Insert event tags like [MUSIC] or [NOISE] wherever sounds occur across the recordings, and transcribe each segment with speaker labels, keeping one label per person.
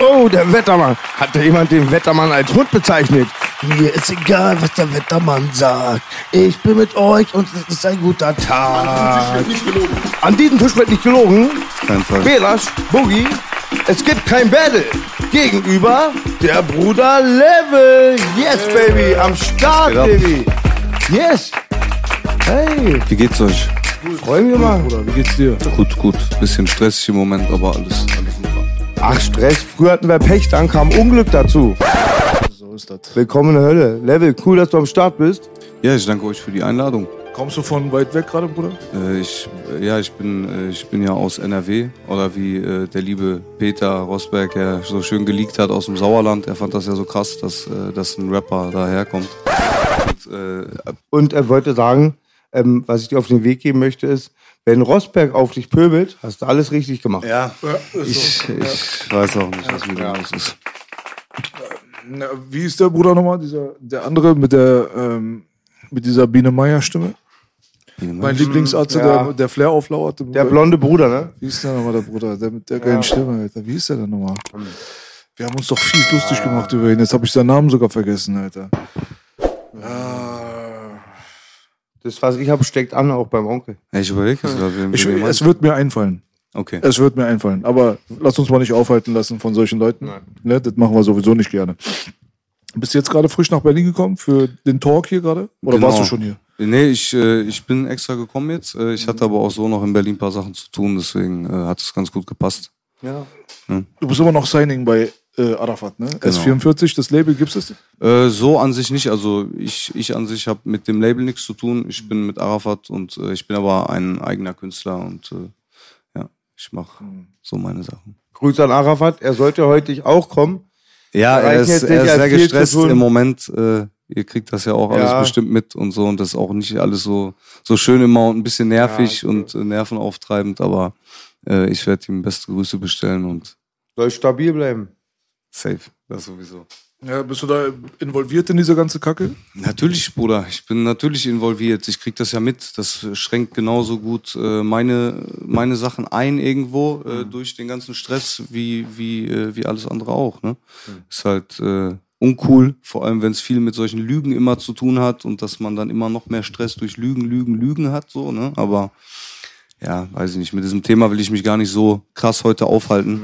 Speaker 1: Oh, der Wettermann. Hat da jemand den Wettermann als Hund bezeichnet? Mir ist egal, was der Wettermann sagt. Ich bin mit euch und es ist ein guter Tag. An diesem Tisch wird nicht gelogen.
Speaker 2: Kein Fall.
Speaker 1: Belasch, Boogie, es gibt kein Battle. Gegenüber der Bruder Level. Yes, Baby. Am Start,
Speaker 2: ab?
Speaker 1: Baby. Yes. Hey,
Speaker 2: Wie geht's euch?
Speaker 1: freu mich mal.
Speaker 3: Bruder, wie geht's dir?
Speaker 2: Gut, gut. Bisschen stressig im Moment, aber alles, alles super.
Speaker 1: Ach, Stress. Früher hatten wir Pech, dann kam Unglück dazu.
Speaker 3: So ist das.
Speaker 1: Willkommen in der Hölle. Level, cool, dass du am Start bist.
Speaker 2: Ja, ich danke euch für die Einladung.
Speaker 3: Kommst du von weit weg gerade, Bruder?
Speaker 2: Äh, ich, äh, ja, ich bin, äh, ich bin ja aus NRW oder wie äh, der liebe Peter Rosberg ja so schön geleakt hat aus dem Sauerland. Er fand das ja so krass, dass, äh, dass ein Rapper daherkommt. Und, äh,
Speaker 1: Und er wollte sagen, ähm, was ich dir auf den Weg geben möchte, ist, wenn Rosberg auf dich pöbelt, hast du alles richtig gemacht.
Speaker 2: ja, ich, ich weiß auch nicht, was mit dem los ist.
Speaker 3: Na, wie ist der Bruder nochmal? Dieser, der andere mit der ähm, mit dieser Biene Meier Stimme? Mein Lieblingsarzt,
Speaker 1: Ja.
Speaker 3: der, der Flair auflauert.
Speaker 1: Der blonde Bruder, ne?
Speaker 3: Wie ist der nochmal, der Bruder? Der mit der geilen Stimme, Alter. Wie ist der denn nochmal? Wir haben uns doch fies lustig gemacht über ihn. Jetzt habe ich seinen Namen sogar vergessen, Alter. Ah,
Speaker 1: Das, was ich habe, steckt an, auch beim Onkel.
Speaker 2: Ja, ich überlege es gerade. wen-
Speaker 3: ich,
Speaker 2: wen du
Speaker 3: es wird mir einfallen.
Speaker 2: Okay.
Speaker 3: Es wird mir einfallen. Aber lass uns mal nicht aufhalten lassen von solchen Leuten. Ne, das machen wir sowieso nicht gerne. Bist du jetzt gerade frisch nach Berlin gekommen für den Talk hier gerade? Oder
Speaker 2: Genau.
Speaker 3: warst du schon hier?
Speaker 2: Nee, ich, äh, ich bin extra gekommen jetzt. Äh, ich hatte aber auch so noch in Berlin ein paar Sachen zu tun, deswegen äh, hat es ganz gut gepasst.
Speaker 1: Ja.
Speaker 3: Du bist immer noch Signing bei äh, Arafat, ne?
Speaker 2: Genau.
Speaker 3: S44, das Label gibt es?
Speaker 2: Äh, so an sich nicht. Also ich, ich an sich habe mit dem Label nichts zu tun. Ich bin mit Arafat und äh, ich bin aber ein eigener Künstler und äh, ja, ich mache so meine Sachen.
Speaker 1: Grüße an Arafat, er sollte heute auch kommen.
Speaker 2: Ja, er ist, er ist sehr gestresst im Moment. Äh, ihr kriegt das ja auch alles
Speaker 1: Ja.
Speaker 2: bestimmt mit und so und das ist auch nicht alles so, so schön immer und ein bisschen nervig und äh, nervenauftreibend, aber ich werde ihm beste Grüße bestellen und
Speaker 1: Soll stabil bleiben.
Speaker 2: Safe, das sowieso.
Speaker 3: Ja, bist du da involviert in diese ganze Kacke?
Speaker 2: Natürlich, Bruder. Ich bin natürlich involviert. Ich krieg das ja mit. Das schränkt genauso gut äh, meine, meine Sachen ein irgendwo äh, durch den ganzen Stress wie, wie, äh, wie alles andere auch. Ne? Ist halt äh, uncool, vor allem wenn es viel mit solchen Lügen immer zu tun hat und dass man dann immer noch mehr Stress durch Lügen, Lügen, Lügen hat. So, ne? Aber ja, weiß ich nicht. Mit diesem Thema will ich mich gar nicht so krass heute aufhalten.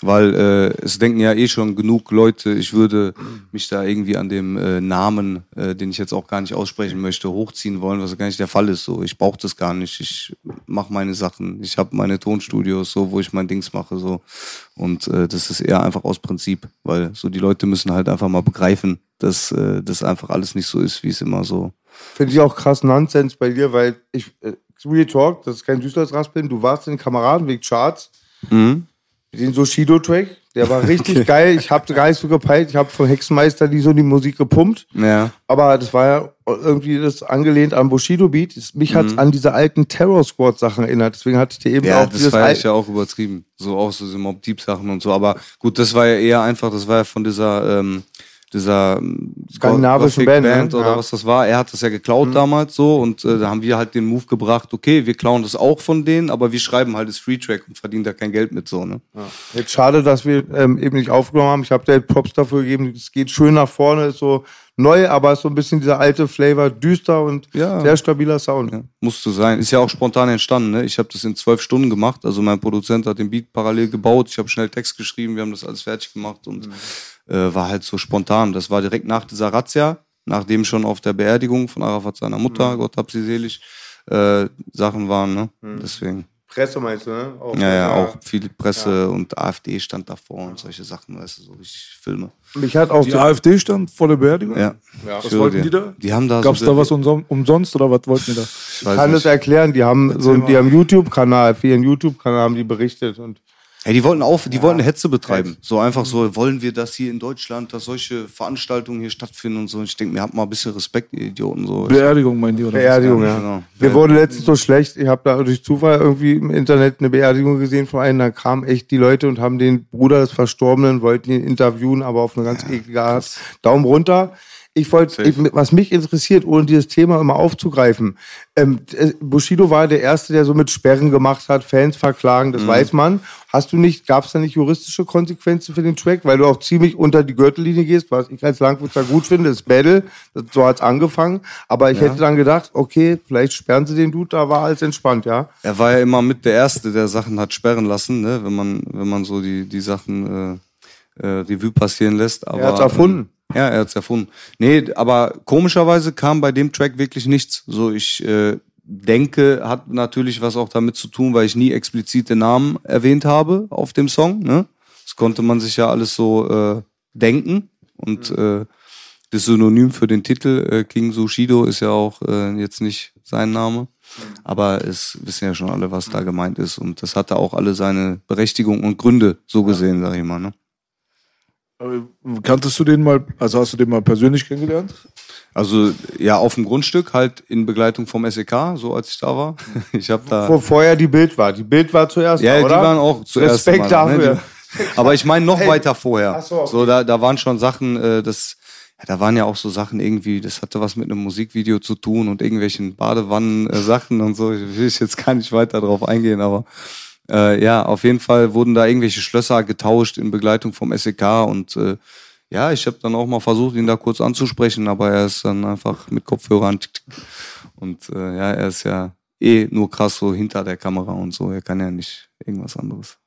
Speaker 2: Weil äh, es denken ja eh schon genug Leute, ich würde mich da irgendwie an dem äh, Namen, äh, den ich jetzt auch gar nicht aussprechen möchte, hochziehen wollen, was gar nicht der Fall ist. So, ich brauche das gar nicht. Ich mache meine Sachen. Ich habe meine Tonstudios, so, wo ich mein Dings mache, so. Und äh, das ist eher einfach aus Prinzip, weil so die Leute müssen halt einfach mal begreifen, dass äh, das einfach alles nicht so ist, wie es immer so.
Speaker 1: Finde ich auch krass Nonsens bei dir, weil ich, äh, Real Talk, das ist kein Süßholzraspeln, du warst in den Kameradenweg Charts,
Speaker 2: Mhm.
Speaker 1: Den Sushido-Track, der war richtig [LAUGHS] geil. Ich habe gar nicht so gepeilt, ich habe von Hexenmeister die so die Musik gepumpt.
Speaker 2: Ja.
Speaker 1: Aber das war ja irgendwie das angelehnt an Bushido-Beat. Das- Mich
Speaker 2: Mhm.
Speaker 1: an diese alten Terror-Squad-Sachen erinnert. Deswegen hatte ich dir eben
Speaker 2: Ja,
Speaker 1: auch
Speaker 2: das
Speaker 1: dieses
Speaker 2: war
Speaker 1: Al-
Speaker 2: ich ja auch übertrieben. So auch so diese Mob Deep Sachen und so. Aber gut, das war ja eher einfach, das war ja von dieser, ähm, dieser ähm,
Speaker 1: Skandinavischen Band, ne?
Speaker 2: oder
Speaker 1: Ja.
Speaker 2: was das war. Er hat das ja geklaut damals so und äh, da haben wir halt den Move gebracht, okay, wir klauen das auch von denen, aber wir schreiben halt das Free Track und verdienen da kein Geld mit so, ne?
Speaker 1: Jetzt schade, dass wir ähm, eben nicht aufgenommen haben. Ich habe dir Props dafür gegeben. Es geht schön nach vorne, ist so neu, aber ist so ein bisschen dieser alte Flavor, düster und
Speaker 2: Ja.
Speaker 1: sehr stabiler Sound.
Speaker 2: Ja, musste sein. Ist ja auch spontan entstanden. Ne? Ich habe das in zwölf Stunden gemacht. Also mein Produzent hat den Beat parallel gebaut. Ich habe schnell Text geschrieben. Wir haben das alles fertig gemacht und äh, war halt so spontan. Das war direkt nach dieser Razzia. nachdem schon auf der Beerdigung von Arafat seiner Mutter, Gott hab sie selig, äh, Sachen waren, ne? Deswegen.
Speaker 1: Presse meinst du, ne? Auch,
Speaker 2: Ja, ja, auch viel Presse und AfD stand davor und solche Sachen, weißt du, so richtig Filme.
Speaker 1: Mich hat auch
Speaker 3: Die AfD stand vor der Beerdigung?
Speaker 2: Ja.
Speaker 1: Ja.
Speaker 3: Was wollten die da?
Speaker 2: Die haben da
Speaker 3: Gab es
Speaker 2: so
Speaker 3: da was umson umsonst oder was wollten die da?
Speaker 2: Ich
Speaker 1: ich kann
Speaker 2: nicht.
Speaker 1: das erklären, die haben so, die haben YouTube-Kanal, für ihren YouTube-Kanal haben die berichtet und
Speaker 2: Ja, die wollten auf, die wollten Hetze betreiben. So einfach so, wollen wir das hier in Deutschland, dass solche Veranstaltungen hier stattfinden und so. Ich denke, mir habt mal ein bisschen Respekt, ihr Idioten. So.
Speaker 3: Beerdigung, meinen die, oder? was?
Speaker 1: Beerdigung,
Speaker 2: Ja,
Speaker 1: ja.
Speaker 2: genau.
Speaker 1: Wir wurden letztens so schlecht, ich habe da durch Zufall irgendwie im Internet eine Beerdigung gesehen von einem, da kamen echt die Leute und haben den Bruder des Verstorbenen, wollten ihn interviewen, aber auf eine ganz eklige Art. Daumen runter. Ich wollte, was mich interessiert, ohne dieses Thema immer aufzugreifen, ähm, äh, Bushido war der Erste, der so mit Sperren gemacht hat, Fans verklagen,
Speaker 2: Mhm.
Speaker 1: das weiß man. Hast du nicht, gab es da nicht juristische Konsequenzen für den Track, weil du auch ziemlich unter die Gürtellinie gehst, was ich als Langwitzer gut finde, ist Battle, das, so hat's angefangen, aber ich hätte dann gedacht, okay, vielleicht sperren sie den Dude, da war alles entspannt, ja.
Speaker 2: Er war ja immer mit der Erste, der Sachen hat sperren lassen, ne? wenn man, wenn man so die, die Sachen äh, äh, Revue passieren lässt. Aber,
Speaker 1: Er hat's erfunden.
Speaker 2: Ja, er hat's erfunden. Nee, aber komischerweise kam bei dem Track wirklich nichts. So, ich äh, denke, hat natürlich was auch damit zu tun, weil ich nie explizite Namen erwähnt habe auf dem Song. Ne? Das konnte man sich ja alles so äh, denken. Und äh, das Synonym für den Titel äh, King Sushido ist ja auch äh, jetzt nicht sein Name. Aber es wissen ja schon alle, was da gemeint ist. Und das hatte auch alle seine Berechtigung und Gründe, so gesehen, sag ich mal. Ne?
Speaker 3: Aber Kanntest du den mal, also hast du den mal persönlich kennengelernt?
Speaker 2: Also ja, auf dem Grundstück, halt in Begleitung vom SEK, so als ich da war. [LAUGHS] Ich habe da.
Speaker 1: Wo vorher die Bild war. Die Bild war zuerst,
Speaker 2: Ja,
Speaker 1: oder?
Speaker 2: die waren auch zuerst.
Speaker 1: Respekt
Speaker 2: mal, ne?
Speaker 1: dafür.
Speaker 2: Die, aber ich meine noch
Speaker 1: Hey.
Speaker 2: weiter vorher.
Speaker 1: Ach so, okay.
Speaker 2: so da, da waren schon Sachen, äh, das, ja, da waren ja auch so Sachen irgendwie, das hatte was mit einem Musikvideo zu tun und irgendwelchen Badewannen-Sachen und so. Ich will ich jetzt gar nicht weiter drauf eingehen, aber äh, ja, auf jeden Fall wurden da irgendwelche Schlösser getauscht in Begleitung vom SEK und äh, ja, ich habe dann auch mal versucht, ihn da kurz anzusprechen, aber er ist dann einfach mit Kopfhörern und äh, ja, er ist ja eh nur krass so hinter der Kamera und so. Er kann ja nicht irgendwas anderes.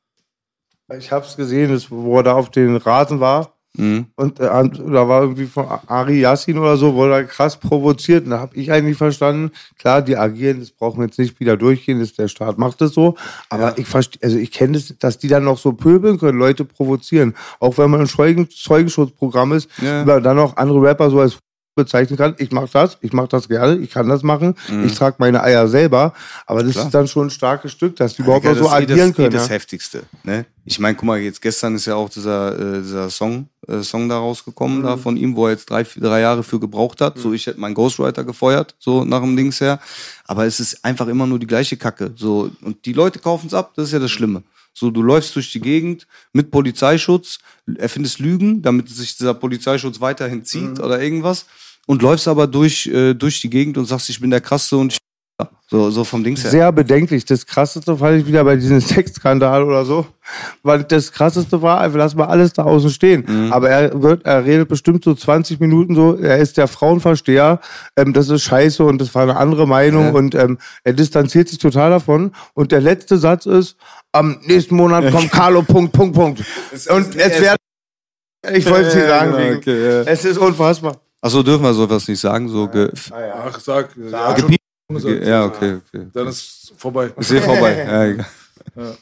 Speaker 1: Ich hab's gesehen, das, wo er da auf den Rasen war.
Speaker 2: Mhm.
Speaker 1: Und äh, da war irgendwie von Ari Yassin oder so, wurde er krass provoziert. Und da habe ich eigentlich verstanden, klar, die agieren, das brauchen wir jetzt nicht wieder durchgehen, das der Staat macht das so. Aber ich verstehe, also ich kenne das, dass die dann noch so pöbeln können, Leute provozieren. Auch wenn man ein Zeugen, Zeugenschutzprogramm ist,
Speaker 2: Ja.
Speaker 1: über dann auch andere Rapper so als bezeichnen kann. Ich mach das, ich mach das gerne, ich kann das machen, ich trage meine Eier selber. Aber das
Speaker 2: Klar.
Speaker 1: ist dann schon ein starkes Stück, dass die überhaupt noch so
Speaker 2: das ist eh
Speaker 1: agieren
Speaker 2: das, eh
Speaker 1: können.
Speaker 2: das
Speaker 1: ja.
Speaker 2: Heftigste. Ne? Ich meine, guck mal, jetzt gestern ist ja auch dieser, äh, dieser Song, äh, Song da rausgekommen, da von ihm, wo er jetzt drei, drei Jahre für gebraucht hat. So, ich hätte meinen Ghostwriter gefeuert, so nach dem Dings her. Aber es ist einfach immer nur die gleiche Kacke. So, und die Leute kaufen es ab, das ist ja das Schlimme. So, du läufst durch die Gegend mit Polizeischutz, erfindest Lügen, damit sich dieser Polizeischutz weiterhin zieht oder irgendwas. Und läufst aber durch, äh, durch die Gegend und sagst, ich bin der Krasse und ich so, so vom Dings her.
Speaker 1: Sehr bedenklich. Das krasseste fand ich wieder bei diesem [LAUGHS] Sexskandal oder so. Weil das krasseste war, einfach lass mal alles da außen stehen.
Speaker 2: Mhm.
Speaker 1: Aber er wird, er redet bestimmt so 20 Minuten so, er ist der Frauenversteher, ähm, das ist scheiße und das war eine andere Meinung
Speaker 2: Ja.
Speaker 1: und ähm, er distanziert sich total davon. Und der letzte Satz ist, am nächsten Monat kommt Carlo, Punkt, Punkt, Punkt. Und es wird, ich wollte es
Speaker 2: Ja,
Speaker 1: sagen,
Speaker 2: genau, okay, ja.
Speaker 1: es ist unfassbar.
Speaker 2: Achso, dürfen wir sowas nicht sagen? So ge
Speaker 3: Ach, sag. Ja.
Speaker 2: Ja, okay, okay.
Speaker 3: Dann ist vorbei.
Speaker 2: Ist eh vorbei. [LAUGHS] Ja, egal.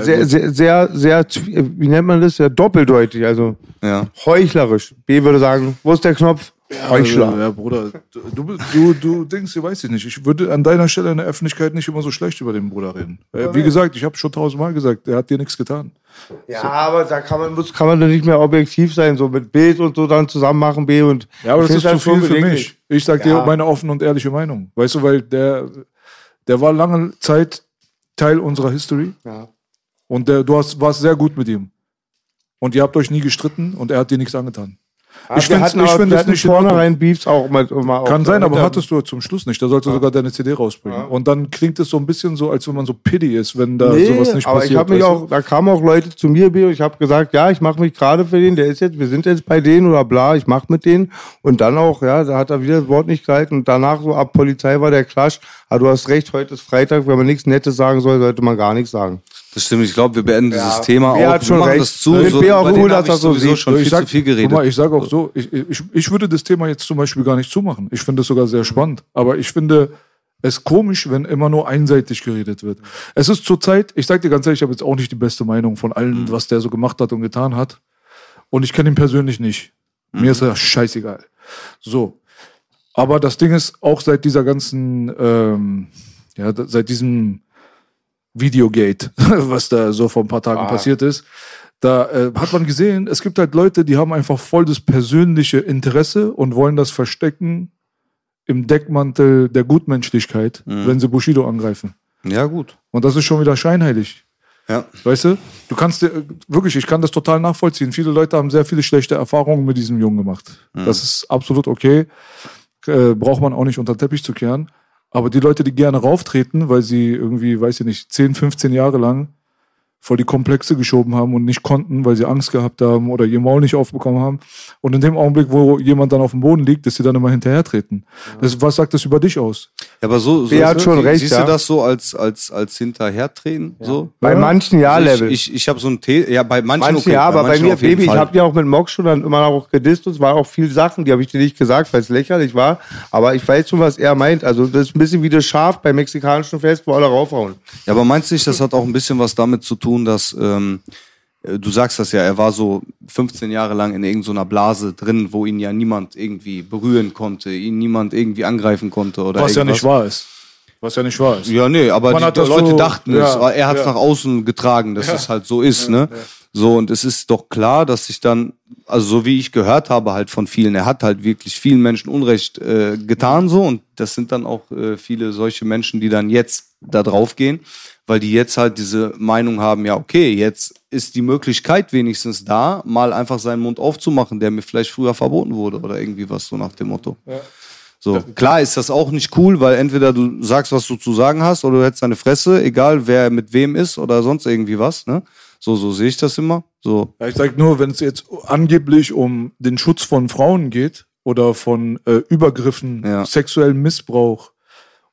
Speaker 1: Sehr, sehr, sehr, sehr, wie nennt man das? Sehr doppeldeutig, also
Speaker 2: ja.
Speaker 1: heuchlerisch. B würde sagen, wo ist der Knopf? Heuchler.
Speaker 3: Also, ja, Bruder, du, du, du denkst, du weißt es nicht. Ich würde an deiner Stelle in der Öffentlichkeit nicht immer so schlecht über den Bruder reden. Äh, Wie gesagt, ich habe schon tausendmal gesagt, er hat dir nichts getan.
Speaker 1: Ja, aber da kann man, muss, kann man doch nicht mehr objektiv sein, so mit Bild und so dann zusammen machen, B und.
Speaker 3: Ja, aber
Speaker 1: Ich
Speaker 3: das ist zu viel
Speaker 1: schon
Speaker 3: für mich. Ich sag
Speaker 1: Ja.
Speaker 3: dir meine offene und ehrliche Meinung. Weißt du, weil der, der war lange Zeit Teil unserer History.
Speaker 1: Ja.
Speaker 3: Und der, du hast, warst sehr gut mit ihm. Und ihr habt euch nie gestritten und er hat dir nichts angetan.
Speaker 1: Ja,
Speaker 3: Ich
Speaker 1: hatten
Speaker 3: ich
Speaker 1: aber-
Speaker 3: find
Speaker 1: hatten
Speaker 3: nicht
Speaker 1: vornherein Beefs auch mal. mal
Speaker 3: Kann sein, aber hattest du zum Schluss nicht. Da sollst du sogar deine CD rausbringen. Und dann klingt es so ein bisschen so, als wenn man so pity ist, wenn da
Speaker 1: Nee,
Speaker 3: sowas nicht
Speaker 1: aber
Speaker 3: passiert.
Speaker 1: ich habe mich
Speaker 3: weißt du?
Speaker 1: auch, da kamen auch Leute zu mir, B, und ich habe gesagt, ja, ich mache mich gerade für den, der ist jetzt, wir sind jetzt bei denen oder bla, ich mache mit denen. Und dann auch, ja, da hat er wieder das Wort nicht gehalten. Und danach so ab Polizei war der Clash. Aber du hast recht, heute ist Freitag, wenn man nichts Nettes sagen soll, sollte man gar nichts sagen.
Speaker 2: Das stimmt, ich glaube, wir beenden dieses Thema
Speaker 1: Bea
Speaker 2: auch.
Speaker 1: hat
Speaker 2: Wir
Speaker 1: schon
Speaker 2: machen
Speaker 1: recht.
Speaker 2: das zu.
Speaker 1: Mit
Speaker 2: So,
Speaker 1: Bea dass
Speaker 2: ich
Speaker 1: das so
Speaker 2: sowieso
Speaker 1: sieht.
Speaker 2: schon
Speaker 3: ich
Speaker 2: viel
Speaker 3: sag,
Speaker 2: zu viel geredet.
Speaker 3: Mal, ich sage auch so, ich, ich, ich würde das Thema jetzt zum Beispiel gar nicht zumachen. Ich finde es sogar sehr spannend. Aber ich finde es komisch, wenn immer nur einseitig geredet wird. Es ist zurzeit, ich sag dir ganz ehrlich, ich habe jetzt auch nicht die beste Meinung von allen, was der so gemacht hat und getan hat. Und ich kenne ihn persönlich nicht. Mir ist er scheißegal. So. Aber das Ding ist, auch seit dieser ganzen, ähm, ja, seit diesem Videogate, [LAUGHS] was da so vor ein paar Tagen passiert ist, da äh, hat man gesehen, es gibt halt Leute, die haben einfach voll das persönliche Interesse und wollen das verstecken im Deckmantel der Gutmenschlichkeit, wenn sie Bushido angreifen.
Speaker 2: Ja, gut.
Speaker 3: Und das ist schon wieder scheinheilig.
Speaker 2: Ja.
Speaker 3: Weißt du? Du kannst dir, wirklich, ich kann das total nachvollziehen. Viele Leute haben sehr viele schlechte Erfahrungen mit diesem Jungen gemacht. Das ist absolut okay. Äh, braucht man auch nicht unter den Teppich zu kehren. Aber die Leute, die gerne rauftreten, weil sie irgendwie, weiß ich nicht, 10, 15 Jahre lang vor die Komplexe geschoben haben und nicht konnten, weil sie Angst gehabt haben oder ihr Maul nicht aufbekommen haben. Und in dem Augenblick, wo jemand dann auf dem Boden liegt, dass sie dann immer hinterhertreten. Das, was sagt das über dich aus?
Speaker 2: Ja, aber so, so
Speaker 1: hat schon recht,
Speaker 2: siehst
Speaker 1: ja.
Speaker 2: du das so als, als, als hinterhertreten? So?
Speaker 1: Bei manchen Ja-Level.
Speaker 2: Ich, ich, ich habe so ein T ja, bei manchen,
Speaker 1: Manche
Speaker 2: okay,
Speaker 1: ja, aber bei
Speaker 2: manchen
Speaker 1: mir, Baby, ich habe dir auch mit Mox schon dann immer noch gedisst und es waren auch viele Sachen, die habe ich dir nicht gesagt, weil es lächerlich war. Aber ich weiß schon, was er meint. Also das ist ein bisschen wie das Schaf beim mexikanischen Fest, wo alle raufhauen.
Speaker 2: Ja, aber meinst du nicht, das hat auch ein bisschen was damit zu tun, dass ähm, äh, du sagst das ja, er war so 15 Jahre lang in irgendeiner Blase drin, wo ihn ja niemand irgendwie berühren konnte, ihn niemand irgendwie angreifen konnte oder
Speaker 3: Was ja
Speaker 2: irgendwas.
Speaker 3: nicht wahr ist. Was ja nicht wahr ist.
Speaker 2: Ja, nee, aber die Leute
Speaker 3: so-
Speaker 2: dachten
Speaker 3: ja,
Speaker 2: es, er hat es
Speaker 3: ja.
Speaker 2: nach außen getragen, dass es halt so ist, ne? So, und es ist doch klar, dass sich dann, also so wie ich gehört habe halt von vielen, er hat halt wirklich vielen Menschen Unrecht äh, getan so und das sind dann auch äh, viele solche Menschen, die dann jetzt da drauf gehen, weil die jetzt halt diese Meinung haben, ja okay, jetzt ist die Möglichkeit wenigstens da, mal einfach seinen Mund aufzumachen, der mir vielleicht früher verboten wurde oder irgendwie was so nach dem Motto. So, klar ist das auch nicht cool, weil entweder du sagst, was du zu sagen hast, oder du hättest deine Fresse, egal wer mit wem ist oder sonst irgendwie was, ne? So, so sehe ich das immer. So,
Speaker 3: Ja, ich sag nur, wenn es jetzt angeblich um den Schutz von Frauen geht oder von äh, Übergriffen,
Speaker 2: Ja.
Speaker 3: sexuellem Missbrauch.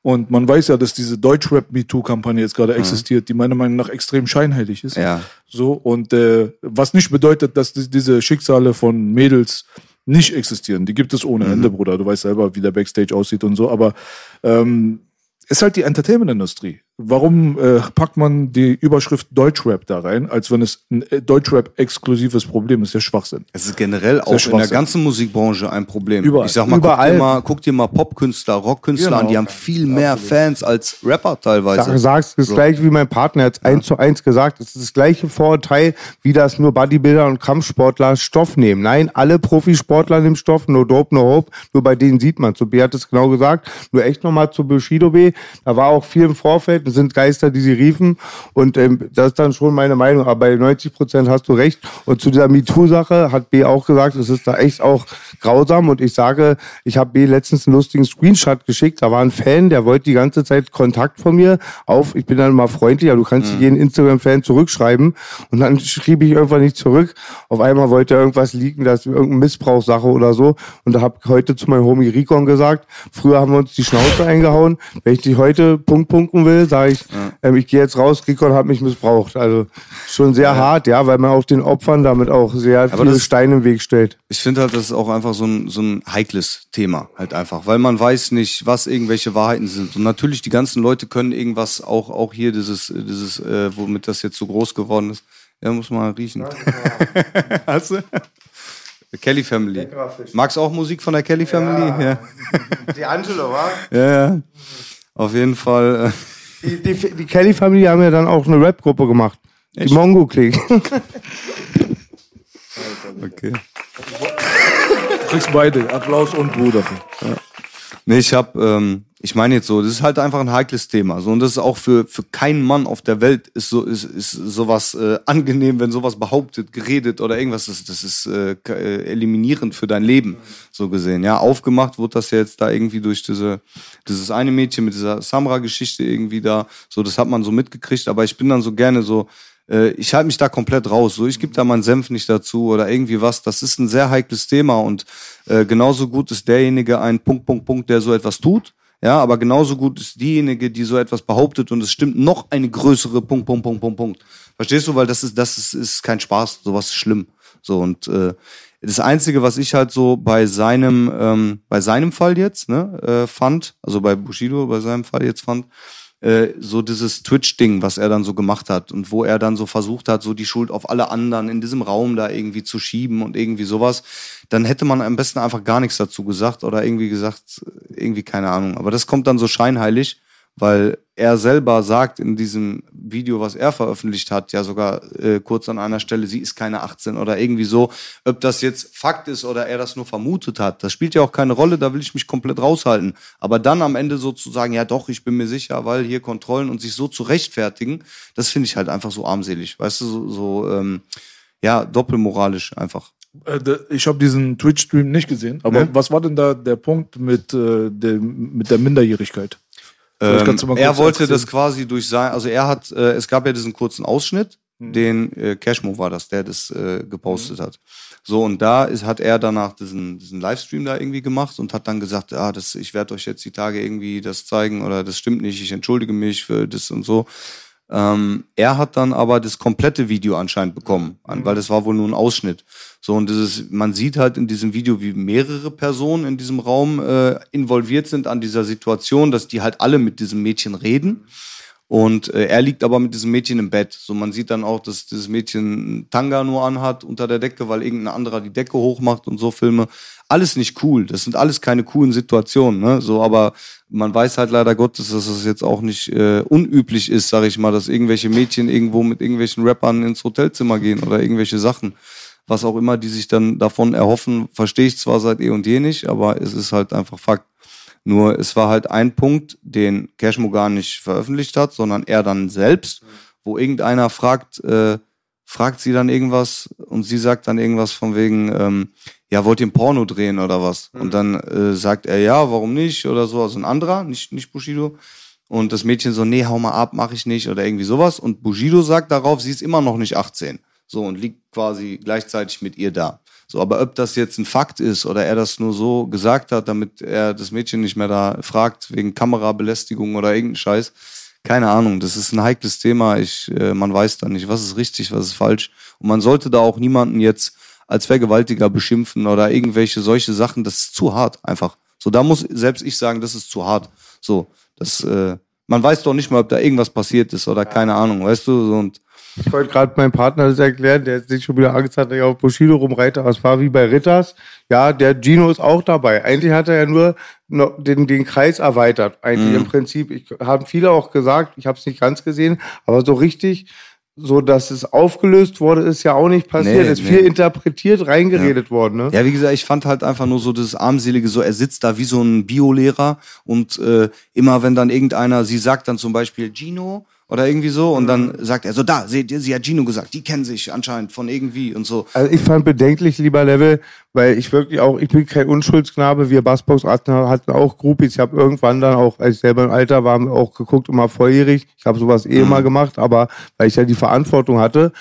Speaker 3: Und man weiß ja, dass diese Deutschrap-MeToo-Kampagne jetzt gerade existiert, die meiner Meinung nach extrem scheinheilig ist.
Speaker 2: Ja.
Speaker 3: So, und äh, was nicht bedeutet, dass die, diese Schicksale von Mädels nicht existieren. Die gibt es ohne Ende, Bruder. Du weißt selber, wie der Backstage aussieht und so. Aber ähm, ist halt die Entertainment-Industrie. Warum äh, packt man die Überschrift Deutschrap da rein, als wenn es ein äh, Deutschrap-exklusives Problem ist? Ja Schwachsinn.
Speaker 2: es ist generell auch in der ganzen Musikbranche ein Problem.
Speaker 3: Überall.
Speaker 2: Ich sag mal, guck
Speaker 1: Überall.
Speaker 2: dir mal, guck dir mal Popkünstler, Rockkünstler
Speaker 3: Genau.
Speaker 2: an, die haben viel mehr Fans als Rapper teilweise.
Speaker 1: Sag, sagst das gleiche wie mein Partner jetzt eins zu eins gesagt. Es ist das gleiche Vorurteil, wie das nur Bodybuilder und Kampfsportler Stoff nehmen. Nein, alle Profisportler nehmen Stoff, no dope, no hope. Nur bei denen sieht man. So B hat es genau gesagt. Nur echt nochmal zu Bushido B. Da war auch viel im Vorfeld. Sind Geister, die sie riefen. Und ähm, das ist dann schon meine Meinung. Aber bei 90 Prozent hast du recht. Und zu dieser MeToo-Sache hat B auch gesagt, es ist da echt auch grausam. Und ich sage, ich habe B letztens einen lustigen Screenshot geschickt. Da war ein Fan, der wollte die ganze Zeit Kontakt von mir auf. Ich bin dann immer freundlicher. Du kannst jeden Instagram-Fan zurückschreiben. Und dann schrieb ich irgendwann nicht zurück. Auf einmal wollte er irgendwas leaken, das ist irgendeine Missbrauchssache oder so. Und da habe ich heute zu meinem Homie Rikon gesagt, früher haben wir uns die Schnauze eingehauen. Wenn ich dich heute Punkt punkten will, sage ich, ähm, ich gehe jetzt raus, Rikon hat mich missbraucht. Also schon sehr hart, ja, weil man auch den Opfern damit auch sehr viele
Speaker 2: das-
Speaker 1: Steine im Weg stellt.
Speaker 2: Ich finde halt, das ist auch einfach so ein, so ein heikles Thema, halt einfach, weil man weiß nicht, was irgendwelche Wahrheiten sind. Und natürlich, die ganzen Leute können irgendwas, auch, auch hier dieses, dieses, äh, womit das jetzt so groß geworden ist. Ja, muss man riechen. [LAUGHS] Hast du? The Kelly Family. Magst du auch Musik von der Kelly Family? Ja.
Speaker 1: Die Angelo, wa?
Speaker 2: Ja, ja. Auf jeden Fall. Äh,
Speaker 1: Die, die, die Kelly-Familie haben ja dann auch eine Rap-Gruppe gemacht. Die Mongo-Clique. [LAUGHS]
Speaker 2: okay.
Speaker 3: Du kriegst beide, Applaus und Buh dafür.
Speaker 2: Nee, ich hab, ähm, ich meine jetzt so, das ist halt einfach ein heikles Thema. So, und das ist auch für, für keinen Mann auf der Welt ist so, ist, ist sowas äh, angenehm, wenn sowas behauptet, geredet oder irgendwas. Das, das ist äh, äh, eliminierend für dein Leben, so gesehen. Ja, aufgemacht wurde das ja jetzt da irgendwie durch diese, dieses eine Mädchen mit dieser Samra-Geschichte irgendwie da. So, das hat man so mitgekriegt, aber ich bin dann so gerne so, äh, ich halte mich da komplett raus. So, ich gebe da meinen Senf nicht dazu oder irgendwie was. Das ist ein sehr heikles Thema und äh, genauso gut ist derjenige ein Punkt, Punkt, Punkt, der so etwas tut. Ja, aber genauso gut ist diejenige, die so etwas behauptet und es stimmt noch eine größere Punkt, Punkt, Punkt, Punkt, Punkt. Verstehst du? Weil das ist, das ist, ist kein Spaß. Sowas ist schlimm. So und äh, das Einzige, was ich halt so bei seinem, ähm, bei seinem Fall jetzt ne, äh, fand, also bei Bushido, bei seinem Fall jetzt fand, äh, so dieses Twitch-Ding, was er dann so gemacht hat und wo er dann so versucht hat, so die Schuld auf alle anderen in diesem Raum da irgendwie zu schieben und irgendwie sowas, dann hätte man am besten einfach gar nichts dazu gesagt oder irgendwie gesagt, irgendwie keine Ahnung. Aber das kommt dann so scheinheilig weil er selber sagt in diesem Video, was er veröffentlicht hat, ja sogar äh, kurz an einer Stelle, sie ist keine 18 oder irgendwie so. Ob das jetzt Fakt ist oder er das nur vermutet hat, das spielt ja auch keine Rolle, da will ich mich komplett raushalten. Aber dann am Ende so zu sagen, ja doch, ich bin mir sicher, weil hier Kontrollen und sich so zu rechtfertigen, das finde ich halt einfach so armselig, weißt du, so, so ähm, ja, doppelmoralisch einfach.
Speaker 3: Äh, ich habe diesen Twitch-Stream nicht gesehen, aber
Speaker 2: Ne?
Speaker 3: was war denn da der Punkt mit, äh, der, mit der Minderjährigkeit?
Speaker 2: Ähm, er wollte
Speaker 3: erzählen.
Speaker 2: das quasi durch sein, also er hat, äh, es gab ja diesen kurzen Ausschnitt,
Speaker 3: Mhm.
Speaker 2: den äh, Cashmo war das, der das äh, gepostet hat. So, und da ist, hat er danach diesen, diesen Livestream da irgendwie gemacht und hat dann gesagt, ah, das, ich werde euch jetzt die Tage irgendwie das zeigen oder das stimmt nicht, ich entschuldige mich für das und so. Ähm, er hat dann aber das komplette Video anscheinend bekommen, an, weil das war wohl nur ein Ausschnitt. So, und dieses, man sieht halt in diesem Video, wie mehrere Personen in diesem Raum äh, involviert sind an dieser Situation, dass die halt alle mit diesem Mädchen reden. Und äh, er liegt aber mit diesem Mädchen im Bett. So, man sieht dann auch, dass dieses Mädchen einen Tanga nur anhat unter der Decke, weil irgendein anderer die Decke hochmacht und so Filme. Alles nicht cool. Das sind alles keine coolen Situationen, ne? So, aber man weiß halt leider Gottes, dass es jetzt auch nicht äh, unüblich ist, sag ich mal, dass irgendwelche Mädchen irgendwo mit irgendwelchen Rappern ins Hotelzimmer gehen oder irgendwelche Sachen. Was auch immer die sich dann davon erhoffen, verstehe ich zwar seit eh und je nicht, aber es ist halt einfach Fakt. Nur es war halt ein Punkt, den Cashmo gar nicht veröffentlicht hat, sondern er dann selbst, wo irgendeiner fragt, äh, fragt sie dann irgendwas und sie sagt dann irgendwas von wegen, ähm, ja, wollt ihr ein Porno drehen oder was? Und dann äh, sagt er, ja, warum nicht oder so, also ein anderer, nicht, nicht Bushido. Und das Mädchen so, nee, hau mal ab, mach ich nicht oder irgendwie sowas. Und Bushido sagt darauf, sie ist immer noch nicht 18. So und liegt quasi gleichzeitig mit ihr da. So, aber ob das jetzt ein Fakt ist oder er das nur so gesagt hat, damit er das Mädchen nicht mehr da fragt wegen Kamerabelästigung oder irgendein Scheiß, keine Ahnung. Das ist ein heikles Thema. Ich, äh, man weiß da nicht, was ist richtig, was ist falsch. Und man sollte da auch niemanden jetzt als Vergewaltiger beschimpfen oder irgendwelche solche Sachen. Das ist zu hart, einfach. So, da muss selbst ich sagen, das ist zu hart. So, das, äh, man weiß doch nicht mal, ob da irgendwas passiert ist oder keine Ahnung, weißt du? Und
Speaker 1: Ich wollte gerade meinem Partner das erklären, der sich schon wieder Angst hat, dass ich auf Bushido rumreite, aber es war wie bei Ritters. Ja, der Gino ist auch dabei. Eigentlich hat er ja nur den, den Kreis erweitert. Eigentlich im Prinzip. Ich, haben viele auch gesagt, ich habe es nicht ganz gesehen, aber so richtig, so dass es aufgelöst wurde, ist ja auch nicht passiert.
Speaker 2: Nee,
Speaker 1: ist
Speaker 2: nee.
Speaker 1: viel interpretiert, reingeredet worden. Ne?
Speaker 2: Ja, wie gesagt, ich fand halt einfach nur so das armselige, so er sitzt da wie so ein Biolehrer und äh, immer wenn dann irgendeiner, sie sagt dann zum Beispiel Gino oder irgendwie so und dann sagt er so, da, seht ihr, sie hat Gino gesagt, die kennen sich anscheinend von irgendwie und so.
Speaker 1: Also ich fand bedenklich, lieber Level, weil ich wirklich auch, ich bin kein Unschuldsknabe, wir Bassbox hatten, auch Groupies. Ich habe irgendwann dann auch, als ich selber im Alter war, auch geguckt, immer volljährig. Ich habe sowas eh immer gemacht, aber weil ich ja die Verantwortung hatte.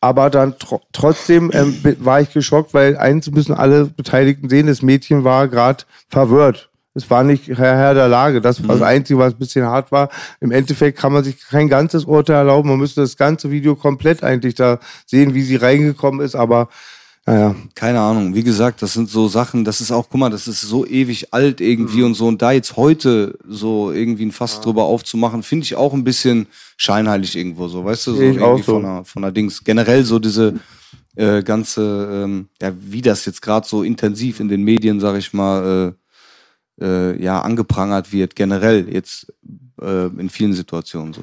Speaker 1: Aber dann tro trotzdem ähm, war ich geschockt, weil eins müssen alle Beteiligten sehen, das Mädchen war gerade verwirrt. Es war nicht Herr, Herr der Lage. Das war das Einzige, was ein bisschen hart war. Im Endeffekt kann man sich kein ganzes Urteil erlauben. Man müsste das ganze Video komplett eigentlich da sehen, wie sie reingekommen ist. Aber naja,
Speaker 2: Keine Ahnung, wie gesagt, das sind so Sachen, das ist auch, guck mal, das ist so ewig alt irgendwie und so und da jetzt heute so irgendwie ein Fass drüber aufzumachen, finde ich auch ein bisschen scheinheilig irgendwo so, weißt du, so
Speaker 1: ich
Speaker 2: irgendwie
Speaker 1: so.
Speaker 2: von einer, von einer Dings. Generell so diese äh, ganze, ähm, ja, wie das jetzt gerade so intensiv in den Medien, sag ich mal, äh, äh, ja, angeprangert wird, generell jetzt äh, in vielen Situationen so.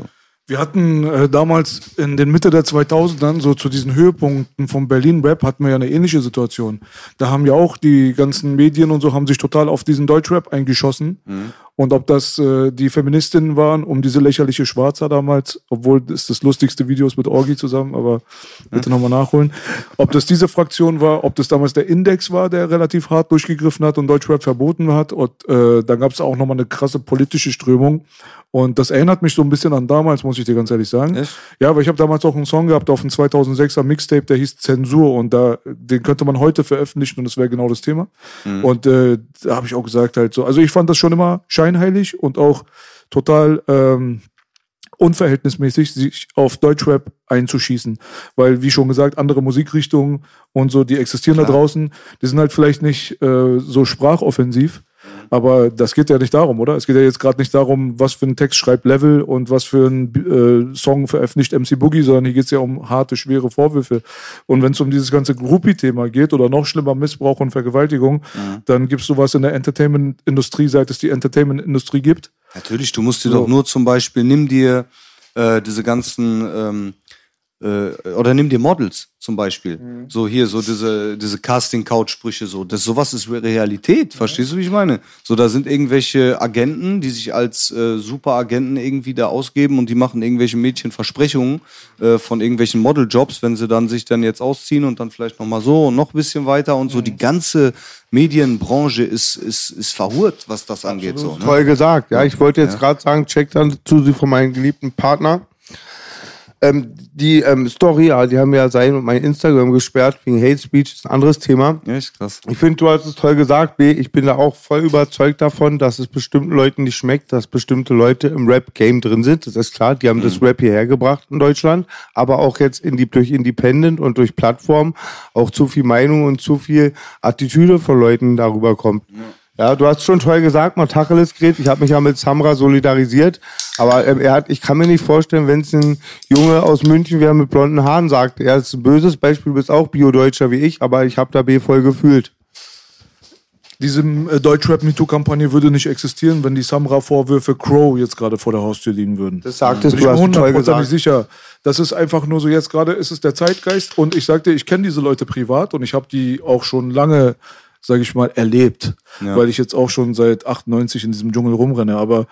Speaker 3: Wir hatten äh, damals in den Mitte der 2000ern, so zu diesen Höhepunkten von Berlin Rap, hatten wir ja eine ähnliche Situation. Da haben ja auch die ganzen Medien und so haben sich total auf diesen Deutschrap eingeschossen. Und ob das äh, die Feministinnen waren, um diese lächerliche Schwarzer damals, obwohl das das lustigste Video ist mit Orgi zusammen, aber bitte nochmal nachholen. Ob das diese Fraktion war, ob das damals der Index war, der relativ hart durchgegriffen hat und Deutschrap verboten hat. Und äh, dann gab es auch nochmal eine krasse politische Strömung. Und das erinnert mich so ein bisschen an damals, muss ich dir ganz ehrlich sagen.
Speaker 2: Echt?
Speaker 3: Ja, aber ich habe damals auch einen Song gehabt auf dem 2006er Mixtape, der hieß Zensur und da den könnte man heute veröffentlichen und das wäre genau das Thema. Und äh, da habe ich auch gesagt halt so, also ich fand das schon immer scheinheilig scheinheilig und auch total ähm, unverhältnismäßig, sich auf Deutschrap einzuschießen. Weil, wie schon gesagt, andere Musikrichtungen und so, die existieren da draußen, die sind halt vielleicht nicht äh, so sprachoffensiv. Aber das geht ja nicht darum, oder? Es geht ja jetzt gerade nicht darum, was für ein Text schreibt Level und was für ein äh, Song veröffentlicht MC Boogie, sondern hier geht es ja um harte, schwere Vorwürfe. Und wenn es um dieses ganze Groupie-Thema geht oder noch schlimmer Missbrauch und Vergewaltigung, dann gibt es sowas in der Entertainment-Industrie, seit es die Entertainment-Industrie gibt.
Speaker 2: Natürlich, du musst dir
Speaker 3: So.
Speaker 2: doch nur zum Beispiel, nimm dir äh, diese ganzen, ähm, äh, oder nimm dir Models zum Beispiel.
Speaker 3: Mhm.
Speaker 2: So hier, so diese, diese Casting-Couch-Sprüche, so. Das, sowas ist Realität, verstehst du, wie ich meine? So, da sind irgendwelche Agenten, die sich als äh, Superagenten irgendwie da ausgeben und die machen irgendwelche Mädchen Versprechungen äh, von irgendwelchen Modeljobs, wenn sie dann sich dann jetzt ausziehen und dann vielleicht nochmal so und noch ein bisschen weiter und
Speaker 3: Mhm.
Speaker 2: so. Die ganze Medienbranche ist, ist, ist verhurt, was das angeht. So, ne?
Speaker 1: Toll gesagt. Ja, ich wollte jetzt gerade sagen, check dann zu sie von meinem geliebten Partner. Ähm, die ähm, Story, ja, die haben ja sein und mein Instagram gesperrt wegen Hate Speech, ist ein anderes Thema.
Speaker 2: Ja, ist krass.
Speaker 1: Ich finde, du hast es toll gesagt, B. Ich bin da auch voll überzeugt davon, dass es bestimmten Leuten nicht schmeckt, dass bestimmte Leute im Rap-Game drin sind. Das ist klar, die haben das Rap hierher gebracht in Deutschland, aber auch jetzt in die, durch Independent und durch Plattformen auch zu viel Meinung und zu viel Attitüde von Leuten darüber kommt. Ja, du hast schon toll gesagt, mal Tacheles geredet. Ich habe mich ja mit Samra solidarisiert. Aber ähm, er hat, ich kann mir nicht vorstellen, wenn es ein Junge aus München wäre mit blonden Haaren sagt. Er ist ein böses Beispiel, du bist auch Bio-Deutscher wie ich, aber ich habe da B voll gefühlt.
Speaker 3: Diese äh, Deutschrap-MeToo-Kampagne würde nicht existieren, wenn die Samra-Vorwürfe Crow jetzt gerade vor der Haustür liegen würden.
Speaker 1: Das sagtest
Speaker 3: Bin
Speaker 1: du,
Speaker 3: ich
Speaker 1: hast toll gesagt.
Speaker 3: sicher. Das ist einfach nur so, jetzt gerade ist es der Zeitgeist und ich sagte, ich kenne diese Leute privat und ich habe die auch schon lange, sage ich mal, erlebt, weil ich jetzt auch schon seit 98 in diesem Dschungel rumrenne. Aber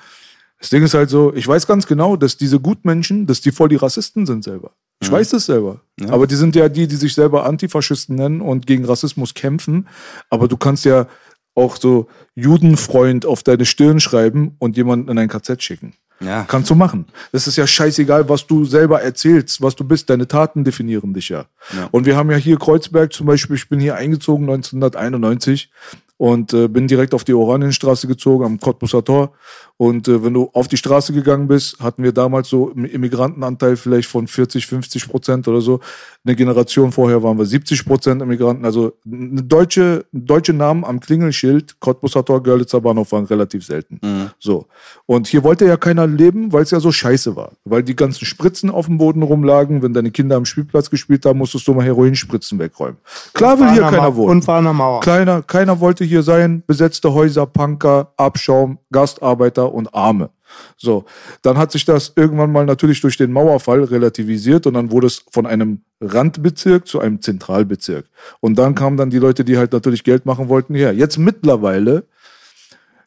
Speaker 3: das Ding ist halt so, ich weiß ganz genau, dass diese Gutmenschen, dass die voll die Rassisten sind selber. Ich weiß das selber. Aber die sind ja die, die sich selber Antifaschisten nennen und gegen Rassismus kämpfen. Aber du kannst ja auch so Judenfreund auf deine Stirn schreiben und jemanden in ein KZ schicken.
Speaker 2: Ja.
Speaker 3: Kannst du machen. Das ist ja scheißegal, was du selber erzählst, was du bist. Deine Taten definieren dich ja. Und wir haben ja hier Kreuzberg zum Beispiel, ich bin hier eingezogen 1991 und äh, bin direkt auf die Oranienstraße gezogen am Cottbusser Tor. Und äh, wenn du auf die Straße gegangen bist, hatten wir damals so einen Immigrantenanteil vielleicht von 40, 50 Prozent oder so. Eine Generation vorher waren wir 70 Prozent Immigranten. Also eine deutsche, deutsche Namen am Klingelschild, Cottbusser Tor, Görlitzer Bahnhof waren relativ selten. So. Und hier wollte ja keiner leben, weil es ja so scheiße war. Weil die ganzen Spritzen auf dem Boden rumlagen. Wenn deine Kinder am Spielplatz gespielt haben, musstest du mal Heroinspritzen wegräumen. Klar will hier keiner
Speaker 1: Ma-
Speaker 3: wohnen.
Speaker 1: Und Fahrener Mauer.
Speaker 3: Keiner, keiner wollte hier sein. Besetzte Häuser, Punker, Abschaum, Gastarbeiter und Arme. So, dann hat sich das irgendwann mal natürlich durch den Mauerfall relativisiert und dann wurde es von einem Randbezirk zu einem Zentralbezirk. Und dann kamen dann die Leute, die halt natürlich Geld machen wollten, her. Jetzt mittlerweile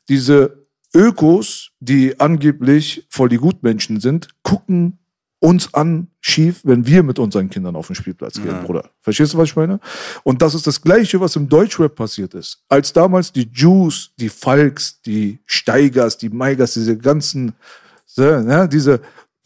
Speaker 3: diese Ökos, die angeblich voll die Gutmenschen sind, gucken uns an schief, wenn wir mit unseren Kindern auf den Spielplatz gehen, Bruder. Verstehst du, was ich meine? Und das ist das Gleiche, was im Deutschrap passiert ist. Als damals die Jews, die Falks, die Steigers, die Maigers, diese ganzen, ne, diese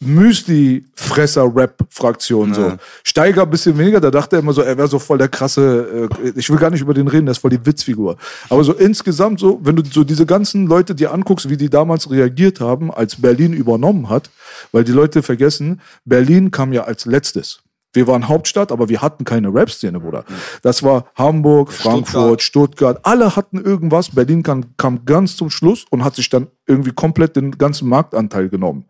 Speaker 3: Müsli-Fresser-Rap-Fraktion so. Steiger ein bisschen weniger, da dachte er immer so, er wäre so voll der krasse, äh, ich will gar nicht über den reden, der ist voll die Witzfigur. Aber so insgesamt so, wenn du so diese ganzen Leute dir anguckst, wie die damals reagiert haben, als Berlin übernommen hat, weil die Leute vergessen, Berlin kam ja als letztes. Wir waren Hauptstadt, aber wir hatten keine Rap-Szene, Bruder. Das war Hamburg, Frankfurt, Stuttgart. Alle hatten irgendwas. Berlin kam, kam ganz zum Schluss und hat sich dann irgendwie komplett den ganzen Marktanteil genommen.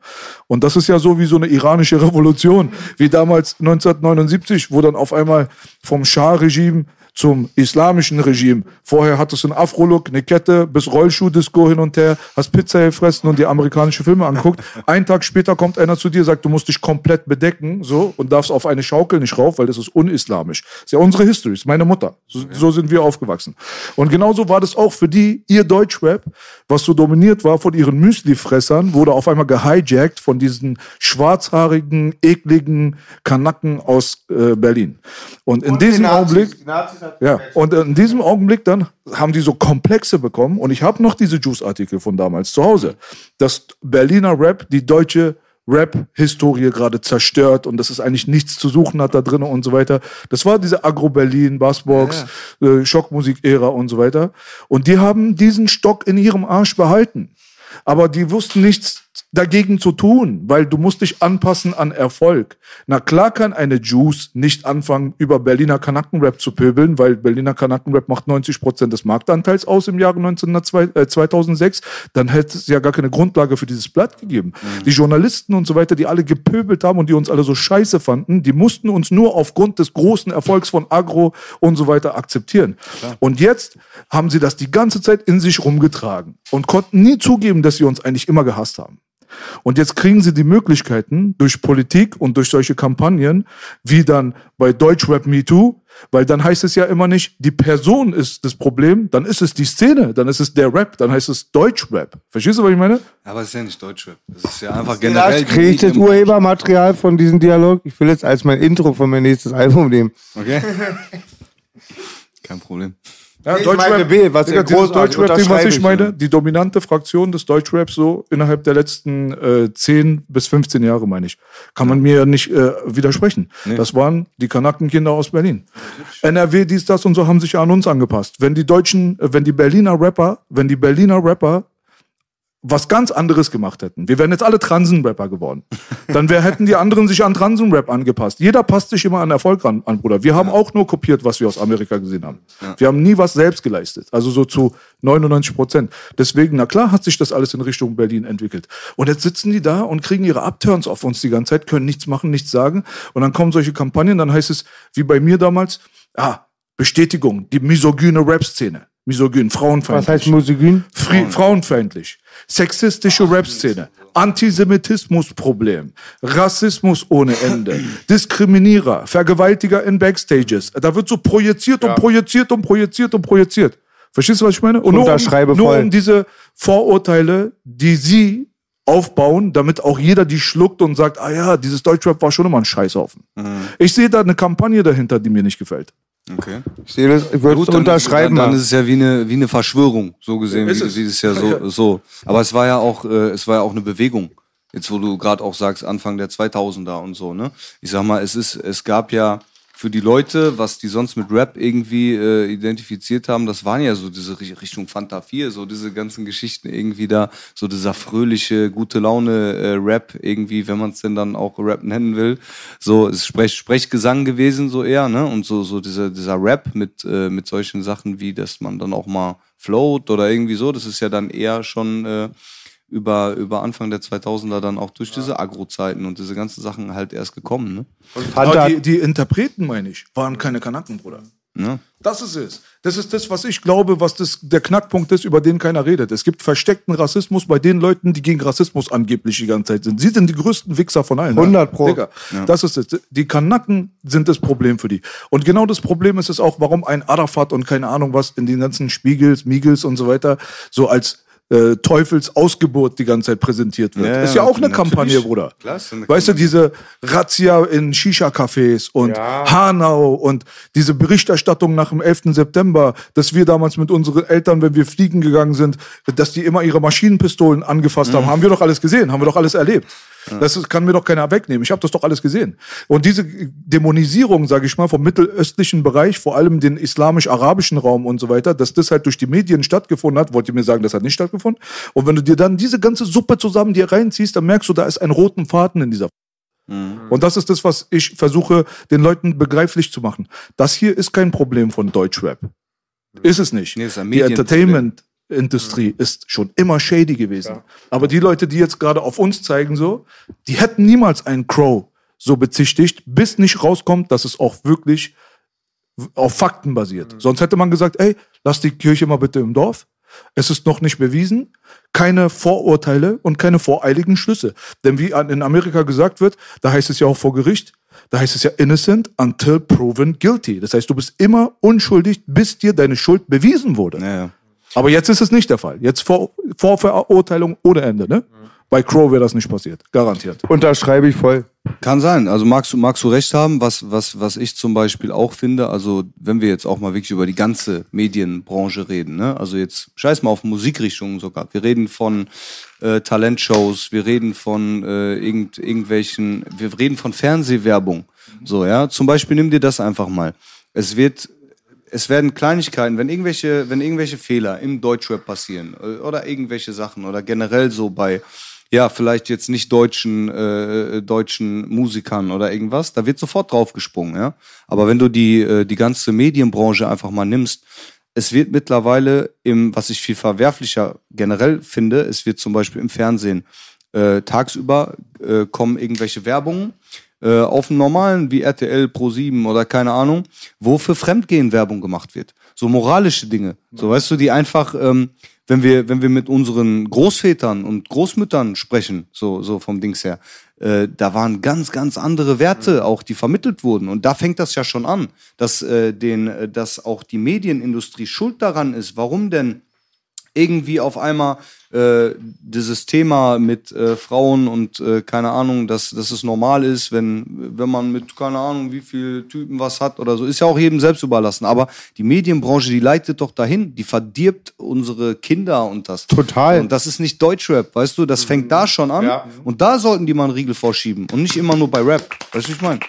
Speaker 3: Und das ist ja so wie so eine iranische Revolution, wie damals 1979, wo dann auf einmal vom Schah-Regime zum islamischen Regime. Vorher hattest du einen Afro-Look, eine Kette, bis Rollschuh-Disco hin und her, hast Pizza gefressen und dir amerikanische Filme anguckt. [LAUGHS] Einen Tag später kommt einer zu dir, sagt, du musst dich komplett bedecken, so, und darfst auf eine Schaukel nicht rauf, weil das ist unislamisch. Das ist ja unsere History, das ist meine Mutter. So, so sind wir aufgewachsen. Und genauso war das auch für die, ihr Deutschrap, was so dominiert war von ihren Müsli-Fressern, wurde auf einmal gehijackt von diesen schwarzhaarigen, ekligen Kanacken aus äh, Berlin. Und in diesem Augenblick, ja, und in diesem Augenblick dann haben die so Komplexe bekommen und ich habe noch diese Juice-Artikel von damals zu Hause, dass Berliner Rap die deutsche Rap-Historie gerade zerstört und dass es eigentlich nichts zu suchen hat da drin und so weiter. Das war diese Agro-Berlin, Bassbox, äh, Schockmusik-Ära und so weiter. Und die haben diesen Stock in ihrem Arsch behalten. aber die wussten nichts dagegen zu tun, weil du musst dich anpassen an Erfolg. Na klar kann eine Juice nicht anfangen, über Berliner Kanackenrap zu pöbeln, weil Berliner Kanackenrap macht 90 Prozent des Marktanteils aus im Jahre 1902, äh, 2006. Dann hätte es ja gar keine Grundlage für dieses Blatt gegeben. Die Journalisten und so weiter, die alle gepöbelt haben und die uns alle so scheiße fanden, die mussten uns nur aufgrund des großen Erfolgs von Agro und so weiter akzeptieren. Und jetzt haben sie das die ganze Zeit in sich rumgetragen und konnten nie zugeben, dass sie uns eigentlich immer gehasst haben. Und jetzt kriegen sie die Möglichkeiten durch Politik und durch solche Kampagnen, wie dann bei Deutschrap Me Too, weil dann heißt es ja immer nicht, die Person ist das Problem, dann ist es die Szene, dann ist es der Rap, dann heißt es Deutschrap. Verstehst du, was ich meine?
Speaker 2: Aber es ist ja nicht Deutschrap. Es ist ja einfach generell.
Speaker 1: Generell kriege ich das Urhebermaterial von diesem Dialog. Ich will jetzt als mein Intro von mein nächstes Album nehmen.
Speaker 2: Okay. [LAUGHS] Kein Problem.
Speaker 3: Ja,
Speaker 1: Ich meine B, was
Speaker 3: Digga, dieses
Speaker 1: großartig,
Speaker 3: Deutschrap-Ding, was ich meine, die dominante Fraktion des Deutschraps so innerhalb der letzten äh, 10 bis 15 Jahre, meine ich, kann man mir ja nicht äh, widersprechen. Das waren die Kanackenkinder aus Berlin. NRW, dies, das und so haben sich ja an uns angepasst. Wenn die deutschen, äh, wenn die Berliner Rapper, wenn die Berliner Rapper was ganz anderes gemacht hätten. Wir wären jetzt alle Transen-Rapper geworden. [LAUGHS] Dann wär, hätten die anderen sich an Transen-Rap angepasst. Jeder passt sich immer an Erfolg an, an Bruder. Wir haben auch nur kopiert, was wir aus Amerika gesehen haben. Wir haben nie was selbst geleistet. Also so zu 99 Prozent. Deswegen, na klar, hat sich das alles in Richtung Berlin entwickelt. Und jetzt sitzen die da und kriegen ihre Upturns auf uns die ganze Zeit, können nichts machen, nichts sagen. Und dann kommen solche Kampagnen, dann heißt es, wie bei mir damals, ah, Bestätigung, die misogyne Rap-Szene. Misogyn, frauenfeindlich.
Speaker 1: Was heißt Musikün?
Speaker 3: Fri frauenfeindlich, sexistische Rap-Szene, Antisemitismus-Problem, Rassismus ohne Ende, [CLEARS THROAT] Diskriminierer, Vergewaltiger in Backstages. Da wird so projiziert und projiziert und projiziert und projiziert. Verstehst du, was ich meine? Und nur, um, nur um diese Vorurteile, die sie aufbauen, damit auch jeder die schluckt und sagt, ah ja, dieses Deutschrap war schon immer ein Scheißhaufen. Ich sehe da eine Kampagne dahinter, die mir nicht gefällt.
Speaker 2: Okay.
Speaker 1: Ich sehe das, ich würde es unterschreiben.
Speaker 2: dann, dann ist es ja wie eine, wie eine Verschwörung, so gesehen,
Speaker 3: Ist
Speaker 2: wie,
Speaker 3: es.
Speaker 2: wie es ja so, so. Aber es war ja auch, äh, es war ja auch eine Bewegung. Jetzt, wo du gerade auch sagst, Anfang der 2000er und so, ne? Ich sag mal, es ist, es gab ja für die Leute, was die sonst mit Rap irgendwie äh, identifiziert haben, das waren ja so diese Ri- Richtung Fanta 4, so diese ganzen Geschichten irgendwie da, so dieser fröhliche, gute Laune äh, Rap irgendwie, wenn man es denn dann auch Rap nennen will. So, ist Sprech, Sprechgesang gewesen so eher, ne? Und so, so dieser, dieser Rap mit, äh, mit solchen Sachen wie, dass man dann auch mal float oder irgendwie so, das ist ja dann eher schon äh, über, über Anfang der 2000er dann auch durch diese Agro-Zeiten und diese ganzen Sachen halt erst gekommen, ne?
Speaker 1: Fanta,
Speaker 3: Aber die, die Interpreten, meine ich, waren keine Kanaken, Bruder.
Speaker 2: Ja.
Speaker 3: Das ist es. Das ist das, was ich glaube, was das, der Knackpunkt ist, über den keiner redet. Es gibt versteckten Rassismus bei den Leuten, die gegen Rassismus angeblich die ganze Zeit sind. Sie sind die größten Wichser von allen.
Speaker 1: 100 Pro.
Speaker 3: Digga, Das ist es. Die Kanaken sind das Problem für die. Und genau das Problem ist es auch, warum ein Arafat und keine Ahnung was in den ganzen Spiegels, Miegels und so weiter so als äh, Teufelsausgeburt die ganze Zeit präsentiert wird.
Speaker 2: Ja,
Speaker 3: ist ja auch eine. Kampagne, Bruder.
Speaker 2: Eine
Speaker 3: weißt du, diese Razzia in Shisha-Cafés und Hanau und diese Berichterstattung nach dem 11. September, dass wir damals mit unseren Eltern, wenn wir fliegen gegangen sind, dass die immer ihre Maschinenpistolen angefasst haben, haben wir doch alles gesehen, haben wir doch alles erlebt. Das ist, kann mir doch keiner wegnehmen. Ich habe das doch alles gesehen. Und diese Dämonisierung, sage ich mal, vom mittelöstlichen Bereich, vor allem den islamisch-arabischen Raum und so weiter, dass das halt durch die Medien stattgefunden hat, wollt ihr mir sagen, das hat nicht stattgefunden? Und wenn du dir dann diese ganze Suppe zusammen dir reinziehst, dann merkst du, da ist ein roten Faden in dieser und das ist das, was ich versuche, den Leuten begreiflich zu machen. Das hier ist kein Problem von Deutschrap. Ist es nicht.
Speaker 2: Nee, ist ein
Speaker 3: die
Speaker 2: Medienproblem.
Speaker 3: Entertainment-Industrie ist schon immer shady gewesen. Aber die Leute, die jetzt gerade auf uns zeigen, so, die hätten niemals einen Crow so bezichtigt, bis nicht rauskommt, dass es auch wirklich auf Fakten basiert. Sonst hätte man gesagt, ey, lass die Kirche mal bitte im Dorf. Es ist noch nicht bewiesen. Keine Vorurteile und keine voreiligen Schlüsse. Denn wie in Amerika gesagt wird, da heißt es ja auch vor Gericht, da heißt es ja innocent until proven guilty. Das heißt, du bist immer unschuldig, bis dir deine Schuld bewiesen wurde.
Speaker 2: Ja.
Speaker 3: Aber jetzt ist es nicht der Fall. Jetzt vor, Vorverurteilung ohne Ende, ne? Bei Crow wäre das nicht passiert. Garantiert.
Speaker 1: unterschreibe ich voll.
Speaker 2: Kann sein. Also magst du, magst du recht haben, was, was, was ich zum Beispiel auch finde, also wenn wir jetzt auch mal wirklich über die ganze Medienbranche reden, ne? Also jetzt scheiß mal auf Musikrichtungen sogar. Wir reden von äh, Talentshows, wir reden von äh, irgend, irgendwelchen, wir reden von Fernsehwerbung. So, ja. Zum Beispiel nimm dir das einfach mal. Es wird es werden Kleinigkeiten, wenn irgendwelche, wenn irgendwelche Fehler im Deutschrap passieren äh, oder irgendwelche Sachen oder generell so bei, ja, vielleicht jetzt nicht deutschen, äh, deutschen Musikern oder irgendwas, da wird sofort draufgesprungen, ja. Aber wenn du die, äh, die ganze Medienbranche einfach mal nimmst, es wird mittlerweile im, was ich viel verwerflicher generell finde, es wird zum Beispiel im Fernsehen äh, tagsüber äh, kommen irgendwelche Werbungen äh, auf dem normalen wie RTL Pro 7 oder keine Ahnung, wo für Fremdgehen Werbung gemacht wird. So moralische Dinge. So weißt du, die einfach, ähm, wenn wir, wenn wir mit unseren Großvätern und Großmüttern sprechen, so, so vom Dings her, äh, da waren ganz, ganz andere Werte auch, die vermittelt wurden. Und da fängt das ja schon an, dass, äh, den, äh, dass auch die Medienindustrie schuld daran ist. Warum denn irgendwie auf einmal äh, dieses Thema mit äh, Frauen und äh, keine Ahnung, dass, dass es normal ist, wenn, wenn man mit keine Ahnung, wie viel Typen was hat oder so, ist ja auch jedem selbst überlassen. Aber die Medienbranche, die leitet doch dahin, die verdirbt unsere Kinder und das.
Speaker 1: Total.
Speaker 2: Und das ist nicht Deutschrap, weißt du, das fängt da schon an.
Speaker 1: Ja.
Speaker 2: Und da sollten die mal einen Riegel vorschieben und nicht immer nur bei Rap. Weißt du, wie ich meine?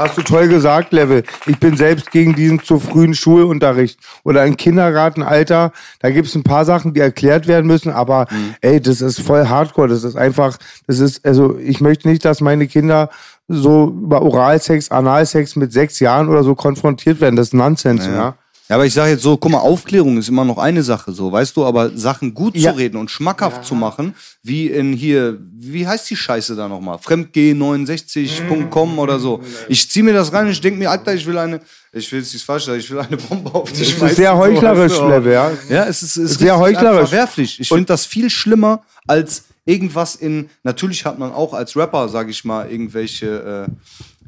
Speaker 1: Hast du toll gesagt, Level. Ich bin selbst gegen diesen zu frühen Schulunterricht. Oder im Kindergartenalter, da gibt's ein paar Sachen, die erklärt werden müssen, aber ey, das ist voll hardcore. Das ist einfach, das ist, also ich möchte nicht, dass meine Kinder so über Oralsex, Analsex mit sechs Jahren oder so konfrontiert werden. Das ist Nonsens, ja.
Speaker 2: Ja, aber ich sage jetzt so, guck mal, Aufklärung ist immer noch eine Sache, so, weißt du, aber Sachen gut
Speaker 1: Ja.
Speaker 2: zu reden und schmackhaft zu machen, wie in hier, wie heißt die Scheiße da nochmal? Fremdg69.com oder so. Ich zieh mir das rein und ich denk mir, Alter, ich will eine, ich will jetzt nicht falsch sagen, ich will eine Bombe auf dich
Speaker 1: Das ist sehr heuchlerisch, Level, ja.
Speaker 2: Ja, es ist, es ist
Speaker 1: Sehr heuchlerisch.
Speaker 2: verwerflich. Ich finde das viel schlimmer als irgendwas in. Natürlich hat man auch als Rapper, sage ich mal, irgendwelche. Äh,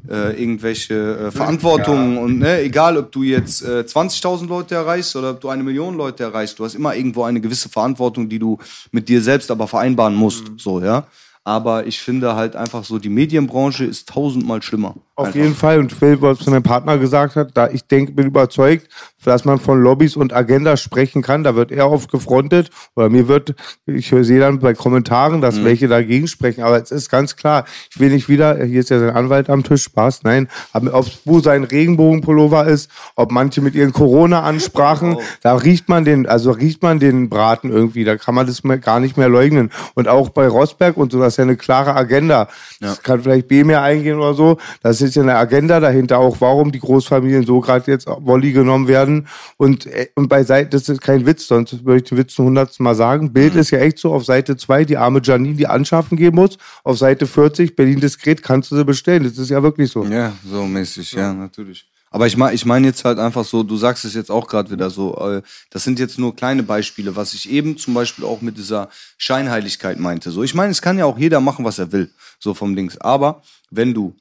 Speaker 2: äh, irgendwelche äh, Verantwortungen und ne, egal ob du jetzt äh, 20.000 Leute erreichst oder ob du eine Million Leute erreichst, du hast immer irgendwo eine gewisse Verantwortung, die du mit dir selbst aber vereinbaren musst, so ja. Aber ich finde halt einfach so, die Medienbranche ist tausendmal schlimmer.
Speaker 1: Auf
Speaker 2: Einfach.
Speaker 1: jeden Fall. Und Phil, was zu meinem Partner gesagt hat, da ich denke, bin überzeugt, dass man von Lobbys und Agendas sprechen kann. Da wird er oft gefrontet. Oder mir wird, ich sehe dann bei Kommentaren, dass
Speaker 2: Mhm.
Speaker 1: welche dagegen sprechen. Aber es ist ganz klar, ich will nicht wieder, hier ist ja sein Anwalt am Tisch, Spaß, nein, aber ob wo sein Regenbogenpullover ist, ob manche mit ihren Corona-Ansprachen, da riecht man den, also riecht man den Braten irgendwie. Da kann man das gar nicht mehr leugnen. Und auch bei Rosberg und so, das ist ja eine klare Agenda. Das kann vielleicht B mehr eingehen oder so. Das ist ja eine Agenda dahinter auch, warum die Großfamilien so gerade jetzt Wolli genommen werden. Und, äh, und bei Seite, das ist kein Witz, sonst würde ich den Witz zum hundertsten Mal sagen. Bild ist ja echt so, auf Seite 2 die arme Janine, die anschaffen gehen muss. Auf Seite 40 Berlin diskret kannst du sie bestellen. Das ist ja wirklich so.
Speaker 2: Ja, so mäßig, ja, natürlich. Aber ich meine ich mein jetzt halt einfach so, du sagst es jetzt auch gerade wieder so, äh, das sind jetzt nur kleine Beispiele, was ich eben zum Beispiel auch mit dieser Scheinheiligkeit meinte. So, ich meine, es kann ja auch jeder machen, was er will, so vom Dings. Aber wenn du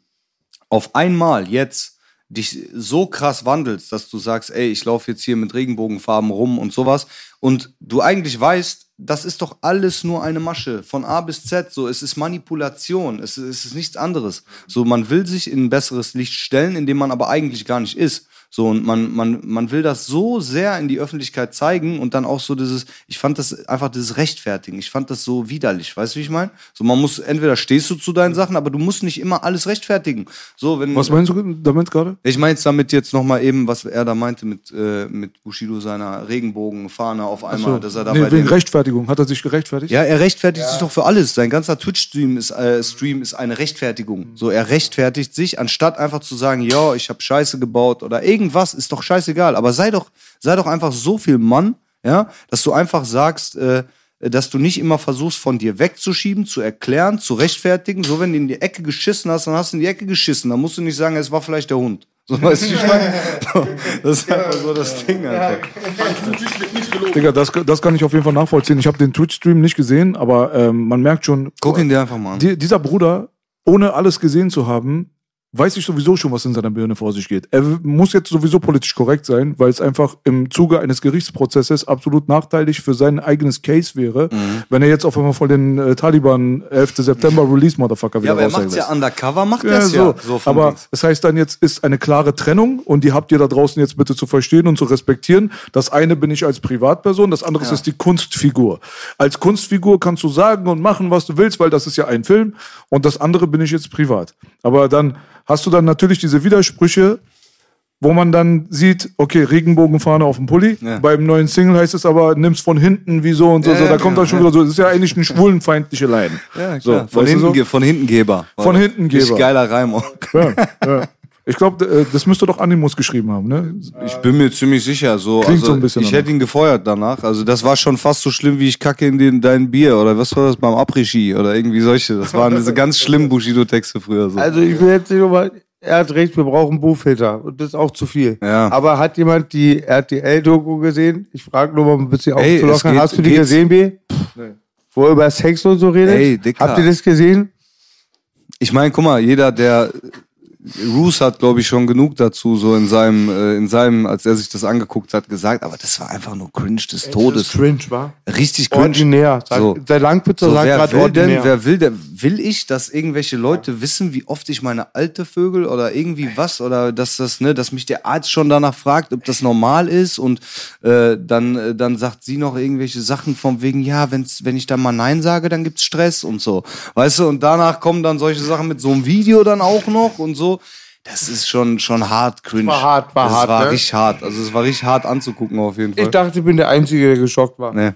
Speaker 2: auf einmal jetzt dich so krass wandelst, dass du sagst, ey, ich laufe jetzt hier mit Regenbogenfarben rum und sowas und du eigentlich weißt, das ist doch alles nur eine Masche von A bis Z, so es ist Manipulation, es ist, es ist nichts anderes. So man will sich in ein besseres Licht stellen, in dem man aber eigentlich gar nicht ist. So, und man, man, man will das so sehr in die Öffentlichkeit zeigen und dann auch so dieses, ich fand das einfach dieses Rechtfertigen. Ich fand das so widerlich, weißt du, wie ich meine? So, man muss, entweder stehst du zu deinen Sachen, aber du musst nicht immer alles rechtfertigen. So, wenn.
Speaker 3: Was meinst du damit gerade?
Speaker 2: Ich meine jetzt damit jetzt nochmal eben, was er da meinte mit, äh, mit Bushido seiner Regenbogenfahne auf einmal, dass er da
Speaker 3: nee, wegen Rechtfertigung. Hat er sich gerechtfertigt?
Speaker 2: ja, er rechtfertigt sich doch für alles. Sein ganzer Twitch-Stream ist, äh, Stream ist eine Rechtfertigung. So, er rechtfertigt sich, anstatt einfach zu sagen, ja, ich habe Scheiße gebaut oder irgendwas, ist doch scheißegal. Aber sei doch, sei doch einfach so viel Mann, ja, dass du einfach sagst, äh, dass du nicht immer versuchst, von dir wegzuschieben, zu erklären, zu rechtfertigen. So, wenn du in die Ecke geschissen hast, dann hast du in die Ecke geschissen. Dann musst du nicht sagen, es war vielleicht der Hund. So, weißt du, ich meine? So, Das ist einfach so das Ding einfach.
Speaker 3: Digga, das, das kann ich auf jeden Fall nachvollziehen. Ich habe den Twitch-Stream nicht gesehen, aber ähm, man merkt schon,
Speaker 2: Guck ihn dir einfach mal an.
Speaker 3: die, dieser Bruder, ohne alles gesehen zu haben, weiß ich sowieso schon, was in seiner Birne vor sich geht. Er muss jetzt sowieso politisch korrekt sein, weil es einfach im Zuge eines Gerichtsprozesses absolut nachteilig für sein eigenes Case wäre,
Speaker 2: Mhm.
Speaker 3: wenn er jetzt auf einmal von den äh, Taliban 11. September Release Motherfucker
Speaker 2: Ja,
Speaker 3: wieder
Speaker 2: aber er macht's ja undercover, macht
Speaker 3: Ja,
Speaker 2: das
Speaker 3: so.
Speaker 2: ja. so
Speaker 3: aber
Speaker 2: Dings.
Speaker 3: das heißt dann jetzt ist eine klare Trennung und die habt ihr da draußen jetzt bitte zu verstehen und zu respektieren. Das eine bin ich als Privatperson, das andere ist die Kunstfigur. Als Kunstfigur kannst du sagen und machen, was du willst, weil das ist ja ein Film und das andere bin ich jetzt privat. Aber dann hast du dann natürlich diese Widersprüche, wo man dann sieht, okay, Regenbogenfahne auf dem Pulli.
Speaker 2: Ja.
Speaker 3: Beim neuen Single heißt es aber, nimm's von hinten, wieso und so.
Speaker 2: Ja,
Speaker 3: so. Da
Speaker 2: ja,
Speaker 3: kommt dann schon
Speaker 2: ja.
Speaker 3: wieder so, das ist ja eigentlich eine [LAUGHS] schwulenfeindliche Line.
Speaker 2: Ja,
Speaker 3: So,
Speaker 2: klar. von,
Speaker 3: weißt du
Speaker 2: hinten,
Speaker 3: so?
Speaker 2: von hinten Geber.
Speaker 3: Von hinten Geber.
Speaker 2: Geiler Reim auch.
Speaker 3: Ja, ja. [LAUGHS] Ich glaube, das müsste doch Animus geschrieben haben, ne?
Speaker 2: Ich bin mir ziemlich sicher. So,
Speaker 3: Klingt
Speaker 2: also,
Speaker 3: so ein bisschen
Speaker 2: ich hätte ihn gefeuert danach. Also das war schon fast so schlimm, wie ich kacke in den, dein Bier oder was war das beim Après-Ski oder irgendwie solche. Das waren diese ganz schlimmen Bushido-Texte früher. So.
Speaker 1: Also ich will jetzt nicht nochmal, er hat recht, wir brauchen Buchfilter und das ist auch zu viel.
Speaker 2: Ja.
Speaker 1: Aber hat jemand die RTL-Doku gesehen? Ich frage nur mal ein bisschen
Speaker 2: Ey, es
Speaker 1: aufzulockern.
Speaker 2: geht-
Speaker 1: Hast du die
Speaker 2: geht's-
Speaker 1: gesehen, B? Wo er über Sex und so redet?
Speaker 2: Ey, Dicker.
Speaker 1: Habt ihr das gesehen?
Speaker 2: Ich meine, guck mal, jeder, der Roos hat, glaube ich, schon genug dazu, so in seinem, äh, in seinem, als er sich das angeguckt hat, gesagt, aber das war einfach nur cringe des Todes.
Speaker 1: cringe, war?
Speaker 2: Richtig cringe.
Speaker 1: Ordinär. Sag,
Speaker 2: So.
Speaker 1: Der Langwitzer
Speaker 2: So,
Speaker 1: sagt
Speaker 2: wer
Speaker 1: gerade
Speaker 2: will denn,
Speaker 1: ordinär.
Speaker 2: wer will der, will ich, dass irgendwelche Leute wissen, wie oft ich meine alte Vögel oder irgendwie was oder dass das, ne, dass mich der Arzt schon danach fragt, ob das normal ist und äh, dann, äh, dann sagt sie noch irgendwelche Sachen von wegen, ja, wenn's, wenn ich dann mal Nein sage, dann gibt's Stress und so. Weißt du, und danach kommen dann solche Sachen mit so einem Video dann auch noch und so. Das ist schon, schon hart cringe.
Speaker 1: War hart, war
Speaker 2: das
Speaker 1: hart,
Speaker 2: war
Speaker 1: ne?
Speaker 2: richtig hart. Also es war richtig hart anzugucken auf jeden Fall.
Speaker 1: ich dachte, ich bin der Einzige, der geschockt war.
Speaker 2: nee.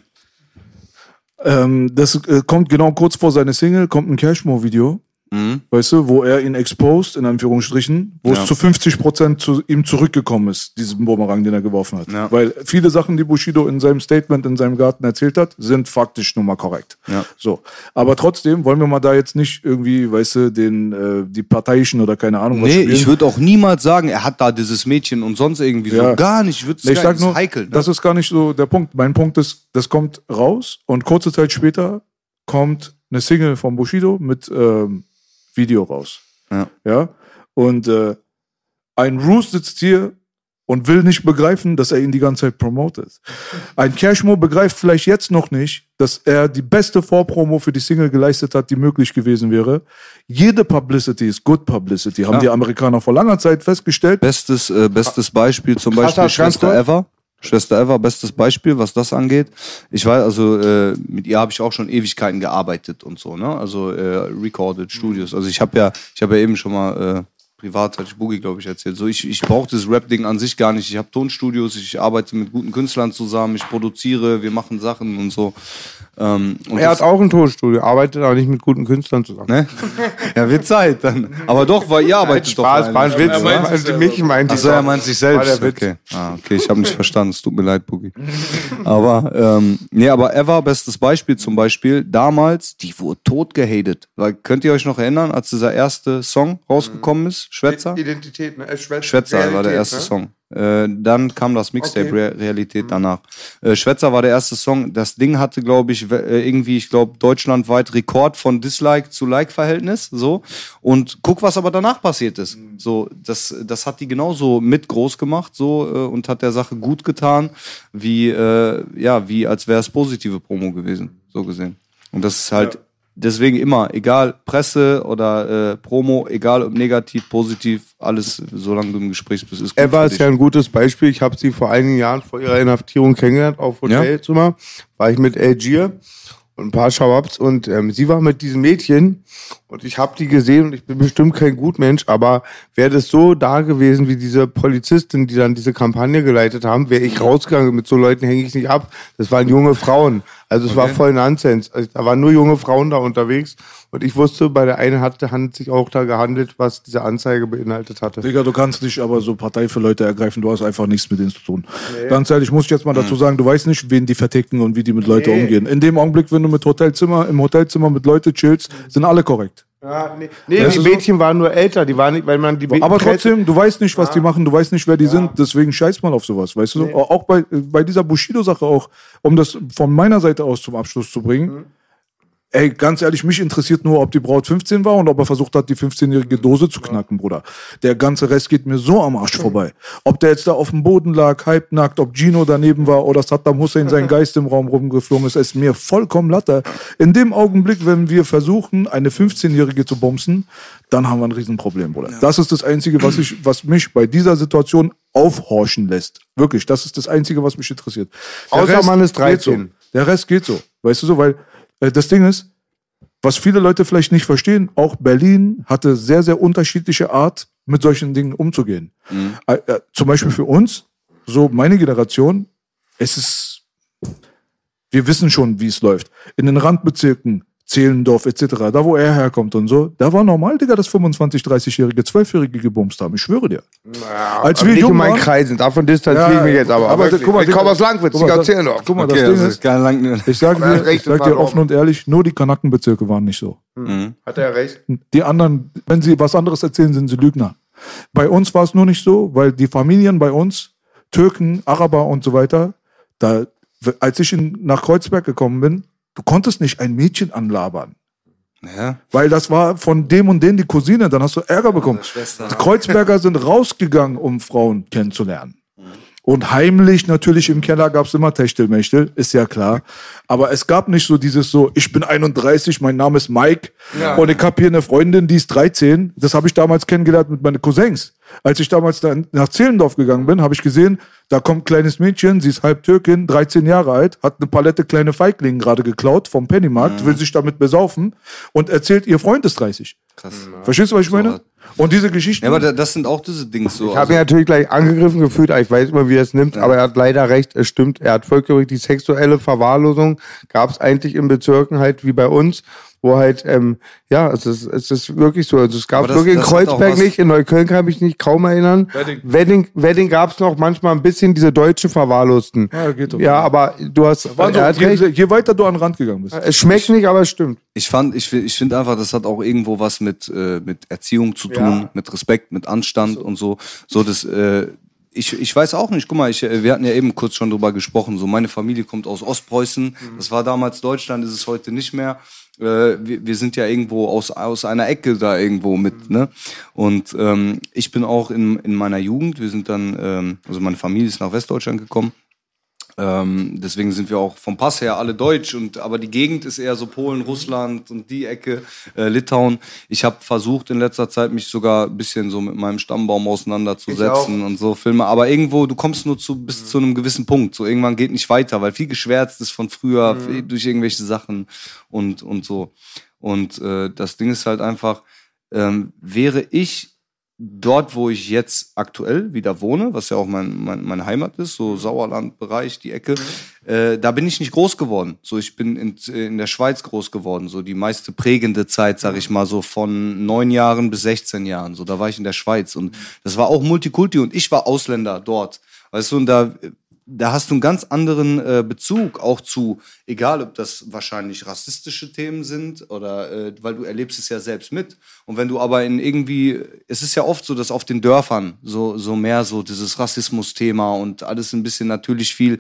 Speaker 3: Ähm, das äh, kommt genau kurz vor seine Single, kommt ein Cashmore-Video.
Speaker 2: Mhm.
Speaker 3: Weißt du, wo er ihn exposed, in Anführungsstrichen, wo
Speaker 2: Ja.
Speaker 3: es zu 50 Prozent zu ihm zurückgekommen ist, diesen Bumerang, den er geworfen hat.
Speaker 2: Ja.
Speaker 3: Weil viele Sachen, die Bushido in seinem Statement in seinem Garten erzählt hat, sind faktisch nun mal korrekt.
Speaker 2: Ja.
Speaker 3: So. Aber trotzdem wollen wir mal da jetzt nicht irgendwie, weißt du, den, äh, die Parteiischen oder keine Ahnung was
Speaker 2: Nee,
Speaker 3: spielen.
Speaker 2: ich würde auch niemals sagen, er hat da dieses Mädchen und sonst irgendwie so. Gar nicht. Ich würde
Speaker 3: Nee, ich sag nur,
Speaker 2: heikel. Ne?
Speaker 3: das ist gar nicht so der Punkt. Mein Punkt ist, das kommt raus und kurze Zeit später kommt eine Single von Bushido mit ähm, Video raus.
Speaker 2: Ja.
Speaker 3: ja? Und äh, ein Roos sitzt hier und will nicht begreifen, dass er ihn die ganze Zeit promotet. Ein Cashmo begreift vielleicht jetzt noch nicht, dass er die beste Vorpromo für die Single geleistet hat, die möglich gewesen wäre. Jede Publicity ist good Publicity, haben
Speaker 2: Ja.
Speaker 3: die Amerikaner vor langer Zeit festgestellt.
Speaker 2: Bestes, äh, bestes Beispiel zum Beispiel Schwester. Ever. Schwester Ever, bestes Beispiel, was das angeht. Ich weiß, also äh, mit ihr habe ich auch schon Ewigkeiten gearbeitet und so, ne? Also äh, recorded Studios. Also ich habe ja, ich habe ja eben schon mal äh, privat, hatte ich Boogie, glaube ich, erzählt. So, ich, ich brauche das Rap-Ding an sich gar nicht. Ich habe Tonstudios, ich arbeite mit guten Künstlern zusammen, ich produziere, wir machen Sachen und so. Ähm, und
Speaker 1: Er hat auch ein Tonstudio, arbeitet aber nicht mit guten Künstlern zusammen.
Speaker 2: Ne? Ja, wird Zeit dann. Aber doch, weil ihr arbeitet
Speaker 1: Spaß,
Speaker 2: doch.
Speaker 1: war ein Witz.
Speaker 3: Er meint
Speaker 1: ne?
Speaker 3: selber.
Speaker 1: Mich meint
Speaker 2: Achso, er meint sich selbst.
Speaker 1: War der Witz.
Speaker 2: Okay, ah, okay ich habe nicht verstanden. Es tut mir leid, Boogie. Aber, ähm, nee, aber Eva, bestes Beispiel zum Beispiel, damals, die wurde tot gehatet. Weil, könnt ihr euch noch erinnern, als dieser erste Song rausgekommen ist? Schwätzer?
Speaker 1: Identität, ne? Äh, Schwätzer,
Speaker 2: Schwätzer war der erste
Speaker 1: ne?
Speaker 2: Song. Äh, dann kam das Mixtape
Speaker 1: Okay.
Speaker 2: Re Realität danach. Äh, Schwätzer war der erste Song. Das Ding hatte, glaube ich, äh, irgendwie, ich glaube, deutschlandweit Rekord von Dislike zu Like-Verhältnis. So. Und guck, was aber danach passiert ist. So, das, das hat die genauso mit groß gemacht, so, äh, und hat der Sache gut getan, wie, ja, wie als wäre es positive Promo gewesen, so gesehen. Und das ist halt deswegen immer, egal Presse oder äh, Promo, egal ob negativ, positiv, alles, solange du im Gespräch bist, ist gut.
Speaker 1: Eva ist ja ein gutes Beispiel. Ich habe sie vor einigen Jahren vor ihrer Inhaftierung kennengelernt auf Hotelzimmer. War ich mit Algier und ein paar Schawabs und ähm, sie war mit diesem Mädchen und ich habe die gesehen und ich bin bestimmt kein Gutmensch, aber wäre das so da gewesen wie diese Polizistin, die dann diese Kampagne geleitet haben, wäre ich rausgegangen. Mit so Leuten hänge ich nicht ab. Das waren junge Frauen. Also es war voll Nonsens. Also, da waren nur junge Frauen da unterwegs und ich wusste, bei der einen hatte handelt sich auch da gehandelt, was diese Anzeige beinhaltet hatte.
Speaker 3: Digga, du kannst nicht aber so Partei für Leute ergreifen, du hast einfach nichts mit denen zu tun. Ganz ehrlich, muss ich jetzt mal dazu sagen, du weißt nicht, wen die verticken und wie die mit Leuten
Speaker 1: Nee.
Speaker 3: umgehen. In dem Augenblick, wenn du mit Hotelzimmer, im Hotelzimmer mit Leuten chillst, sind alle korrekt.
Speaker 1: Ja, nee, nee die
Speaker 3: ist so-
Speaker 1: Mädchen waren nur älter, die waren nicht, weil man die
Speaker 3: Aber trotzdem, du weißt nicht, was die machen, du weißt nicht, wer die sind, deswegen scheiß mal auf sowas, weißt du? Auch bei, bei dieser Bushido-Sache auch, um das von meiner Seite aus zum Abschluss zu bringen. Ey, ganz ehrlich, mich interessiert nur, ob die Braut 15 war und ob er versucht hat, die 15-jährige Dose zu knacken, Bruder. Der ganze Rest geht mir so am Arsch vorbei. Ob der jetzt da auf dem Boden lag, halbnackt, ob Gino daneben war oder Saddam Hussein sein [LAUGHS] Geist im Raum rumgeflogen ist, ist mir vollkommen latte. In dem Augenblick, wenn wir versuchen, eine 15-jährige zu bumsen, dann haben wir ein Riesenproblem, Bruder. Das ist das Einzige, was, ich, was mich bei dieser Situation aufhorchen lässt. Wirklich, das ist das Einzige, was mich interessiert. Der
Speaker 1: Außer man ist
Speaker 3: geht So.
Speaker 1: 13.
Speaker 3: Der Rest geht so. Weißt du so, weil das Ding ist, was viele Leute vielleicht nicht verstehen, auch Berlin hatte sehr, sehr unterschiedliche Art, mit solchen Dingen umzugehen. Äh, äh, zum Beispiel für uns, so meine Generation, es ist, wir wissen schon, wie es läuft. In den Randbezirken, Zehlendorf etc., da wo er herkommt und so, da war normal, Digga, dass 25, 30-Jährige, 12-Jährige gebumst haben. Ich schwöre dir. Als
Speaker 1: aber
Speaker 3: wir
Speaker 1: nicht
Speaker 3: jung
Speaker 1: in meinen
Speaker 3: waren,
Speaker 1: Kreisen, davon distanziere ich mich jetzt aber.
Speaker 3: aber guck mal,
Speaker 1: ich komme aus Langwitz,
Speaker 3: guck mal,
Speaker 1: ich
Speaker 3: das-
Speaker 1: erzähle noch.
Speaker 3: Guck mal,
Speaker 2: Okay,
Speaker 3: das Ding
Speaker 2: also
Speaker 3: ist,
Speaker 2: gar lang,
Speaker 3: ich sag
Speaker 1: Aber er
Speaker 3: dir, ich sag
Speaker 1: das
Speaker 3: dir offen und ehrlich, nur die Kanackenbezirke waren nicht so.
Speaker 1: Hat er recht?
Speaker 3: Die anderen, wenn sie was anderes erzählen, sind sie Lügner. Bei uns war es nur nicht so, weil die Familien bei uns, Türken, Araber und so weiter, da, als ich in, nach Kreuzberg gekommen bin, du konntest nicht ein Mädchen anlabern.
Speaker 2: ja.
Speaker 3: Weil das war von dem und dem die Cousine, dann hast du Ärger bekommen. Die Kreuzberger sind rausgegangen, um Frauen kennenzulernen. Und heimlich natürlich im Keller gab's immer Techtelmechtel, ist ja klar. Aber es gab nicht so dieses so, ich bin 31, mein Name ist Mike und ich habe hier eine Freundin, die ist 13. Das habe ich damals kennengelernt mit meinen Cousins. Als ich damals nach Zehlendorf gegangen bin, habe ich gesehen, da kommt ein kleines Mädchen, sie ist halb Türkin, 13 Jahre alt, hat eine Palette kleine Feiglinge gerade geklaut vom Pennymarkt, will sich damit besaufen und erzählt, ihr Freund ist 30.
Speaker 2: Krass.
Speaker 3: Verstehst du, was ich meine? Und diese Geschichten.
Speaker 2: Ja, aber da- das sind auch diese Dings so.
Speaker 1: Ich habe mich natürlich gleich angegriffen gefühlt, ich weiß immer, wie er es nimmt, aber er hat leider recht, es stimmt, er hat vollkommen die sexuelle Verwahrlosung gab es eigentlich in Bezirken halt wie bei uns, wo halt, ähm, ja, es ist, es ist wirklich so, also es gab
Speaker 2: das-
Speaker 1: wirklich in Kreuzberg nicht, in Neukölln kann ich mich nicht kaum erinnern,
Speaker 3: Wedding.
Speaker 1: Wedding, Wedding gab es noch manchmal ein bisschen diese deutsche Verwahrlosten.
Speaker 3: Ja, geht doch.
Speaker 1: Ja, aber du hast,
Speaker 3: so,
Speaker 1: hat
Speaker 3: je, je weiter du an den Rand gegangen bist.
Speaker 1: es schmeckt nicht, aber es stimmt.
Speaker 2: Ich fand, ich, ich finde einfach, das hat auch irgendwo was mit, äh, mit Erziehung zu tun,
Speaker 1: Ja.
Speaker 2: mit Respekt, mit Anstand und so. So das, äh, ich, ich weiß auch nicht, guck mal, ich, äh, wir hatten ja eben kurz schon drüber gesprochen, so meine Familie kommt aus Ostpreußen, das war damals Deutschland, ist es heute nicht mehr. Äh, wir, wir sind ja irgendwo aus, aus einer Ecke da irgendwo mit, ne? Und ähm, ich bin auch in, in meiner Jugend, wir sind dann, ähm, also meine Familie ist nach Westdeutschland gekommen. Ähm, deswegen sind wir auch vom Pass her alle deutsch und aber die Gegend ist eher so Polen, Russland und die Ecke, äh, Litauen. Ich habe versucht in letzter Zeit mich sogar ein bisschen so mit meinem Stammbaum auseinanderzusetzen und so Filme, aber irgendwo du kommst nur zu bis zu einem gewissen Punkt. So irgendwann geht nicht weiter, weil viel geschwärzt ist von früher viel- durch irgendwelche Sachen und und so. Und äh, das Ding ist halt einfach, ähm, wäre ich dort, wo ich jetzt aktuell wieder wohne, was ja auch mein, mein, meine Heimat ist, so Sauerlandbereich, die Ecke, äh, da bin ich nicht groß geworden. So, ich bin in, in der Schweiz groß geworden, so die meiste prägende Zeit, sag ich mal, so von neun Jahren bis 16 Jahren. So, da war ich in der Schweiz und das war auch Multikulti und ich war Ausländer dort. Weißt du, und da, da hast du einen ganz anderen äh, Bezug auch zu, egal ob das wahrscheinlich rassistische Themen sind oder, äh, weil du erlebst es ja selbst mit. Und wenn du aber in irgendwie, es ist ja oft so, dass auf den Dörfern so, so mehr so dieses Rassismus-Thema und alles ein bisschen natürlich viel,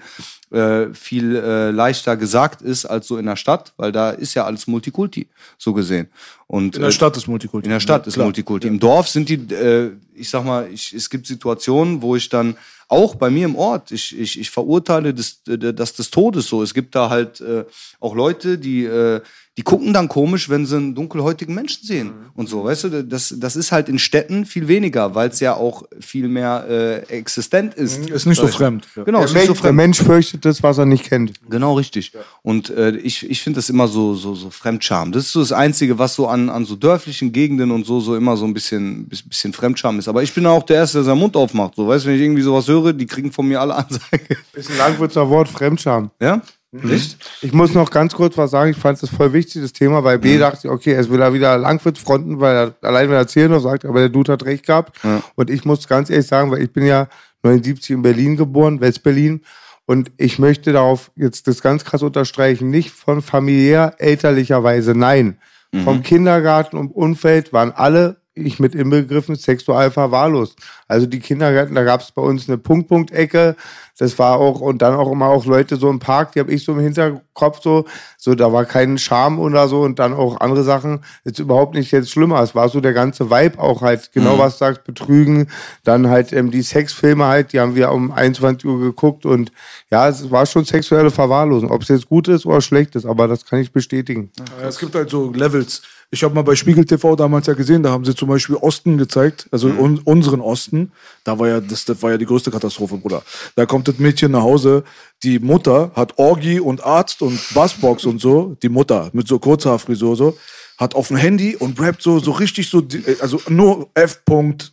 Speaker 2: äh, viel äh, leichter gesagt ist als so in der Stadt, weil da ist ja alles Multikulti, so gesehen. Und,
Speaker 3: In der
Speaker 2: äh,
Speaker 3: Stadt ist Multikulti.
Speaker 2: in der Stadt
Speaker 3: Ja,
Speaker 2: ist
Speaker 3: klar.
Speaker 2: Multikulti. Im Dorf sind die, äh, ich sag mal, ich, es gibt Situationen, wo ich dann auch bei mir im Ort, ich, ich, ich verurteile das, äh, das des Todes so. Es gibt da halt äh, auch Leute, die, äh, die gucken dann komisch, wenn sie einen dunkelhäutigen Menschen sehen und so, weißt du, das, das ist halt in Städten viel weniger, weil es ja auch viel mehr äh, existent ist.
Speaker 3: Ist nicht so fremd. Ja.
Speaker 2: Genau,
Speaker 1: Der
Speaker 2: ist nicht so
Speaker 1: Mensch, der
Speaker 2: fremd.
Speaker 1: Mensch fürchtet das, was er nicht kennt.
Speaker 2: Genau, richtig. Und äh, ich, ich finde das immer so, so, so Fremdscham. Das ist so das Einzige, was so an, an so dörflichen Gegenden und so, so immer so ein bisschen, bis- bisschen Fremdscham ist. Aber ich bin auch der Erste, der seinen Mund aufmacht. So, weißt du, wenn ich irgendwie sowas höre, die kriegen von mir alle [LAUGHS] Ansage.
Speaker 1: Ist ein Langwitzer Wort, Fremdscham.
Speaker 2: Ja? Nicht?
Speaker 1: Ich muss noch ganz kurz was sagen. Ich fand das voll wichtig, das Thema.
Speaker 2: Mhm.
Speaker 1: B dachte ich, okay, es will er wieder Langwitz fronten, weil er allein wenn er Ziel noch sagt, aber der Dude hat recht gehabt. Und ich muss ganz ehrlich sagen, weil ich bin ja 79 in Berlin geboren, Westberlin. Und ich möchte darauf jetzt das ganz krass unterstreichen, nicht von familiär elterlicherweise, nein.
Speaker 2: Mhm.
Speaker 1: Vom Kindergarten und Umfeld waren alle, ich mit inbegriffen, sexual verwahrlost. Also die Kindergärten, da gab es bei uns eine Punkt-Punkt-Ecke. Das war auch, und dann auch immer auch Leute so im Park, die habe ich so im Hinterkopf so, so, da war kein Charme oder so und dann auch andere Sachen. Jetzt überhaupt nicht jetzt schlimmer. Es war so der ganze Vibe auch halt, genau was du sagst, Betrügen. Dann halt ähm, die Sexfilme halt, die haben wir um 21 Uhr geguckt und ja, es war schon sexuelle Verwahrlosung. Ob es jetzt gut ist oder schlecht ist, aber das kann ich bestätigen.
Speaker 3: Ja, es gibt halt so Levels. Ich habe mal bei Spiegel TV damals ja gesehen, da haben sie zum Beispiel Osten gezeigt, also
Speaker 2: Mhm.
Speaker 3: un unseren Osten. Da war ja, das, das war ja die größte Katastrophe, Bruder. Da kommt das Mädchen nach Hause, die Mutter hat Orgi und Arzt und Bassbox und so, die Mutter mit so Kurzhaarfrisur so, hat auf dem Handy und rappt so, so richtig so, die- also nur F. -Punkt,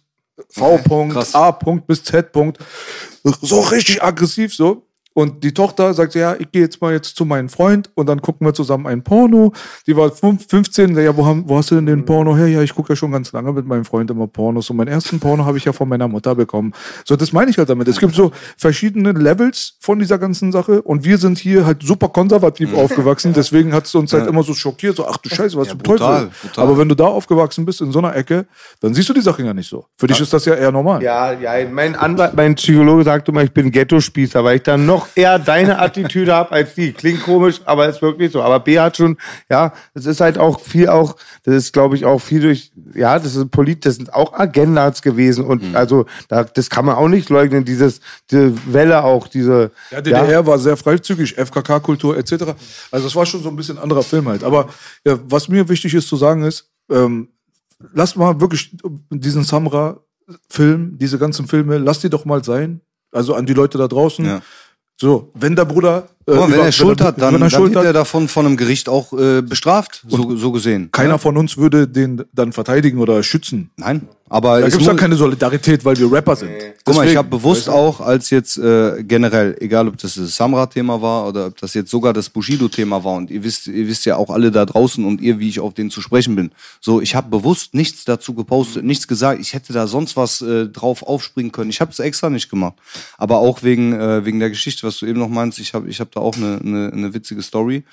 Speaker 3: V. -Punkt,
Speaker 2: krass.
Speaker 3: A. -Punkt bis Z. -Punkt. So richtig aggressiv so. Und die Tochter sagt, ja, ich gehe jetzt mal jetzt zu meinem Freund und dann gucken wir zusammen ein Porno. Die war fünf- 15, ja, wo, haben, wo hast du denn den Porno her? Ja, ich gucke ja schon ganz lange mit meinem Freund immer Pornos. Und meinen ersten Porno habe ich ja von meiner Mutter bekommen. So, das meine ich halt damit. Es gibt so verschiedene Levels von dieser ganzen Sache und wir sind hier halt super konservativ aufgewachsen. [LAUGHS] Deswegen hat es uns halt immer so schockiert, so, ach du Scheiße, was zum
Speaker 2: brutal,
Speaker 3: Teufel.
Speaker 2: brutal.
Speaker 3: Aber wenn du da aufgewachsen bist, in so einer Ecke, dann siehst du die Sachen ja nicht so. Für dich ist das ja eher normal.
Speaker 1: Ja, ja, mein Anwalt, mein Psychologe sagte immer, ich bin Ghetto-Spießer, weil ich dann noch eher deine Attitüde habe als die. Klingt komisch, aber ist wirklich so. Aber B hat schon, ja, es ist halt auch viel auch, das ist glaube ich auch viel durch, ja, das ist polit, das sind auch Agendas gewesen und
Speaker 3: Mhm.
Speaker 1: also da, das kann man auch nicht leugnen, dieses, diese Welle auch, diese,
Speaker 3: Ja, DDR war sehr freizügig, FKK-Kultur etc. Also es war schon so ein bisschen anderer Film halt. Aber ja, was mir wichtig ist zu sagen ist, ähm, lass mal wirklich diesen Samra-Film, diese ganzen Filme, lass die doch mal sein. Also an die Leute da draußen.
Speaker 2: Ja.
Speaker 3: So, wenn der Bruder. äh,
Speaker 2: wenn
Speaker 3: über-
Speaker 2: er Schuld hat, dann,
Speaker 3: wenn er
Speaker 2: dann
Speaker 3: Schuld
Speaker 2: wird
Speaker 3: hat,
Speaker 2: er davon von einem Gericht auch äh, bestraft, so, so gesehen.
Speaker 3: keiner von uns würde den dann verteidigen oder schützen.
Speaker 2: Nein, aber
Speaker 3: Da
Speaker 2: es
Speaker 3: gibt's ja keine Solidarität, weil wir Rapper sind.
Speaker 2: Guck mal, ich habe bewusst auch, als jetzt äh, generell, egal ob das das Samra-Thema war oder ob das jetzt sogar das Bushido-Thema war und ihr wisst, ihr wisst ja auch alle da draußen und ihr, wie ich auf den zu sprechen bin. So, ich habe bewusst nichts dazu gepostet, nichts gesagt. Ich hätte da sonst was äh, drauf aufspringen können. Ich habe es extra nicht gemacht. Aber auch wegen äh, wegen der Geschichte, was du eben noch meinst. Ich habe ich hab da auch eine, eine, eine witzige Story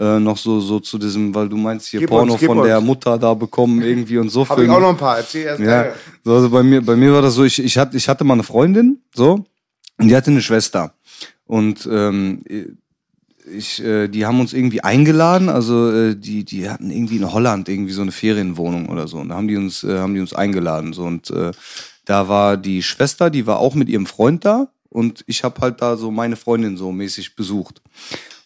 Speaker 2: äh, noch so so zu diesem, weil du meinst hier
Speaker 1: Gib
Speaker 2: Porno
Speaker 1: uns,
Speaker 2: von der
Speaker 1: uns.
Speaker 2: Mutter da bekommen irgendwie und so.
Speaker 1: habe ich auch noch ein paar. Erzähl erst
Speaker 2: Ja, so, also bei mir, bei mir war das so, ich, ich, hatte, ich hatte mal eine Freundin, so, und die hatte eine Schwester. Und ähm, ich, äh, die haben uns irgendwie eingeladen, also äh, die, die hatten irgendwie in Holland irgendwie so eine Ferienwohnung oder so. Und da haben die uns, äh, haben die uns eingeladen. So, und äh, da war die Schwester, die war auch mit ihrem Freund da. Und ich habe halt da so meine Freundin so mäßig besucht.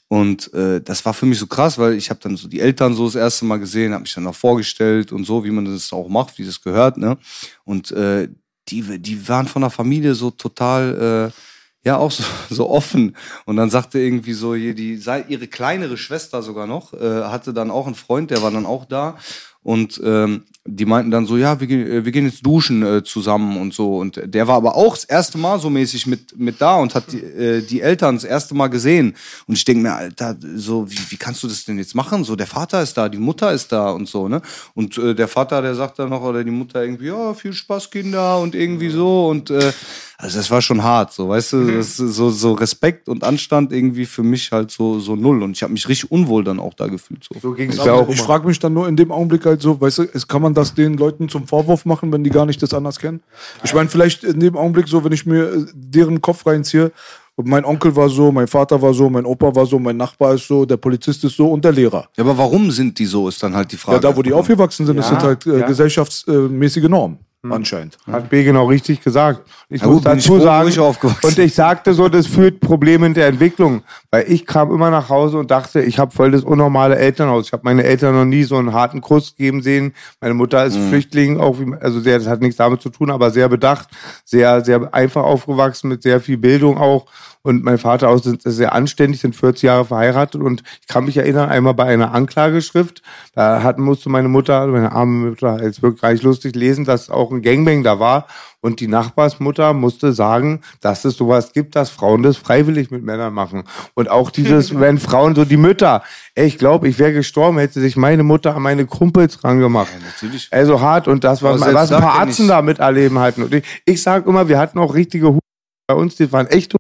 Speaker 2: Und äh, das war für mich so krass, weil ich habe dann so die Eltern so das erste Mal gesehen, habe mich dann auch vorgestellt und so, wie man das auch macht, wie das gehört, ne? Und äh, die, die waren von der Familie so total, äh, ja, auch so, [LAUGHS] so offen. Und dann sagte irgendwie so, hier die, ihre kleinere Schwester sogar noch, äh, hatte dann auch einen Freund, der war dann auch da. Und ähm, die meinten dann so, ja, wir, gehen- äh, wir gehen jetzt duschen äh, zusammen und so. Und der war aber auch das erste Mal so mäßig mit, mit da und hat die, äh, die Eltern das erste Mal gesehen. Und ich denke mir, Alter, so, wie, wie kannst du das denn jetzt machen? So, der Vater ist da, die Mutter ist da und so, ne? Und äh, der Vater, der sagt dann noch, oder die Mutter irgendwie, ja, viel Spaß, Kinder und irgendwie so. Und äh, also das war schon hart, so, weißt du, das ist so, so Respekt und Anstand irgendwie für mich halt so, so null. Und ich habe mich richtig unwohl dann auch da gefühlt. So.
Speaker 1: So ging es mir auch.
Speaker 3: ich frage mich dann nur in dem Augenblick halt so, weißt du, kann man das den Leuten zum Vorwurf machen, wenn die gar nicht das anders kennen? Ich meine, vielleicht in dem Augenblick so, wenn ich mir äh, deren Kopf reinziehe, und mein Onkel war so, mein Vater war so, mein Opa war so, mein Nachbar ist so, der Polizist ist so und der Lehrer.
Speaker 2: Ja, aber warum sind die so, ist dann halt die Frage.
Speaker 3: Ja, da wo die aufgewachsen sind, das
Speaker 1: Ja,
Speaker 3: sind halt äh,
Speaker 1: ja.
Speaker 3: gesellschaftsmäßige Normen, anscheinend.
Speaker 1: Hat B genau richtig gesagt. Ich
Speaker 2: Ja,
Speaker 1: muss
Speaker 2: gut, ich
Speaker 1: dazu
Speaker 2: wo
Speaker 1: sagen,
Speaker 2: ich
Speaker 1: und ich sagte so, das führt Probleme in der Entwicklung, weil ich kam immer nach Hause und dachte, ich habe voll das unnormale Elternhaus. Ich habe meine Eltern noch nie so einen harten Kuss geben sehen. Meine Mutter ist Flüchtling, auch wie, also sehr, das hat nichts damit zu tun, aber sehr bedacht, sehr, sehr einfach aufgewachsen mit sehr viel Bildung auch. Und mein Vater auch sind sehr anständig, sind 40 Jahre verheiratet und ich kann mich erinnern, einmal bei einer Anklageschrift, da hat, musste meine Mutter, meine arme Mutter, jetzt wirklich gar nicht lustig lesen, dass auch ein Gangbang da war und die Nachbarsmutter musste sagen, dass es sowas gibt, dass Frauen das freiwillig mit Männern machen. Und auch dieses, [LAUGHS] wenn Frauen so die Mütter, ey, ich glaube, ich wäre gestorben, hätte sich meine Mutter an meine Kumpels rangemacht.
Speaker 2: natürlich.
Speaker 1: Also hart und das, was, was ein paar
Speaker 2: ich-
Speaker 1: da miterleben hatten. Und ich, ich sag immer, wir hatten auch richtige Hu bei uns, die waren echt Hu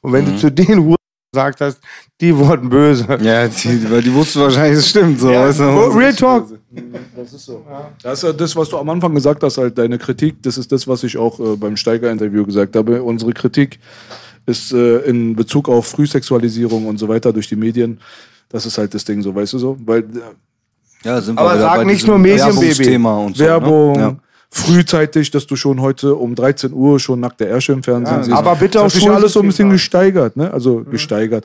Speaker 1: Und wenn
Speaker 2: Mhm.
Speaker 1: du zu den Hu gesagt hast, die wurden böse.
Speaker 2: Ja, die, weil die wussten wahrscheinlich, es stimmt. So, weißt du?
Speaker 1: Oh, Real Talk.
Speaker 3: Das ist so. Das ist ja das, was du am Anfang gesagt hast, halt deine Kritik. Das ist das, was ich auch äh, beim Steiger-Interview gesagt habe. Unsere Kritik ist äh, in Bezug auf Frühsexualisierung und so weiter durch die Medien. Das ist halt das Ding, so weißt du so, weil äh,
Speaker 2: Ja, sind
Speaker 1: Aber
Speaker 2: wir wieder
Speaker 1: sag nicht nur Medienbaby.
Speaker 2: Werbungsthema und so.
Speaker 3: Werbung,
Speaker 2: Ne? Ja.
Speaker 3: Frühzeitig, dass du schon heute um 13 Uhr schon nackte Ärsche im Fernsehen
Speaker 1: Ja,
Speaker 3: siehst.
Speaker 1: aber bitte
Speaker 3: das
Speaker 1: auch
Speaker 3: hat sich
Speaker 1: Schulsystem
Speaker 3: alles so ein bisschen gesteigert, ne? Also gesteigert.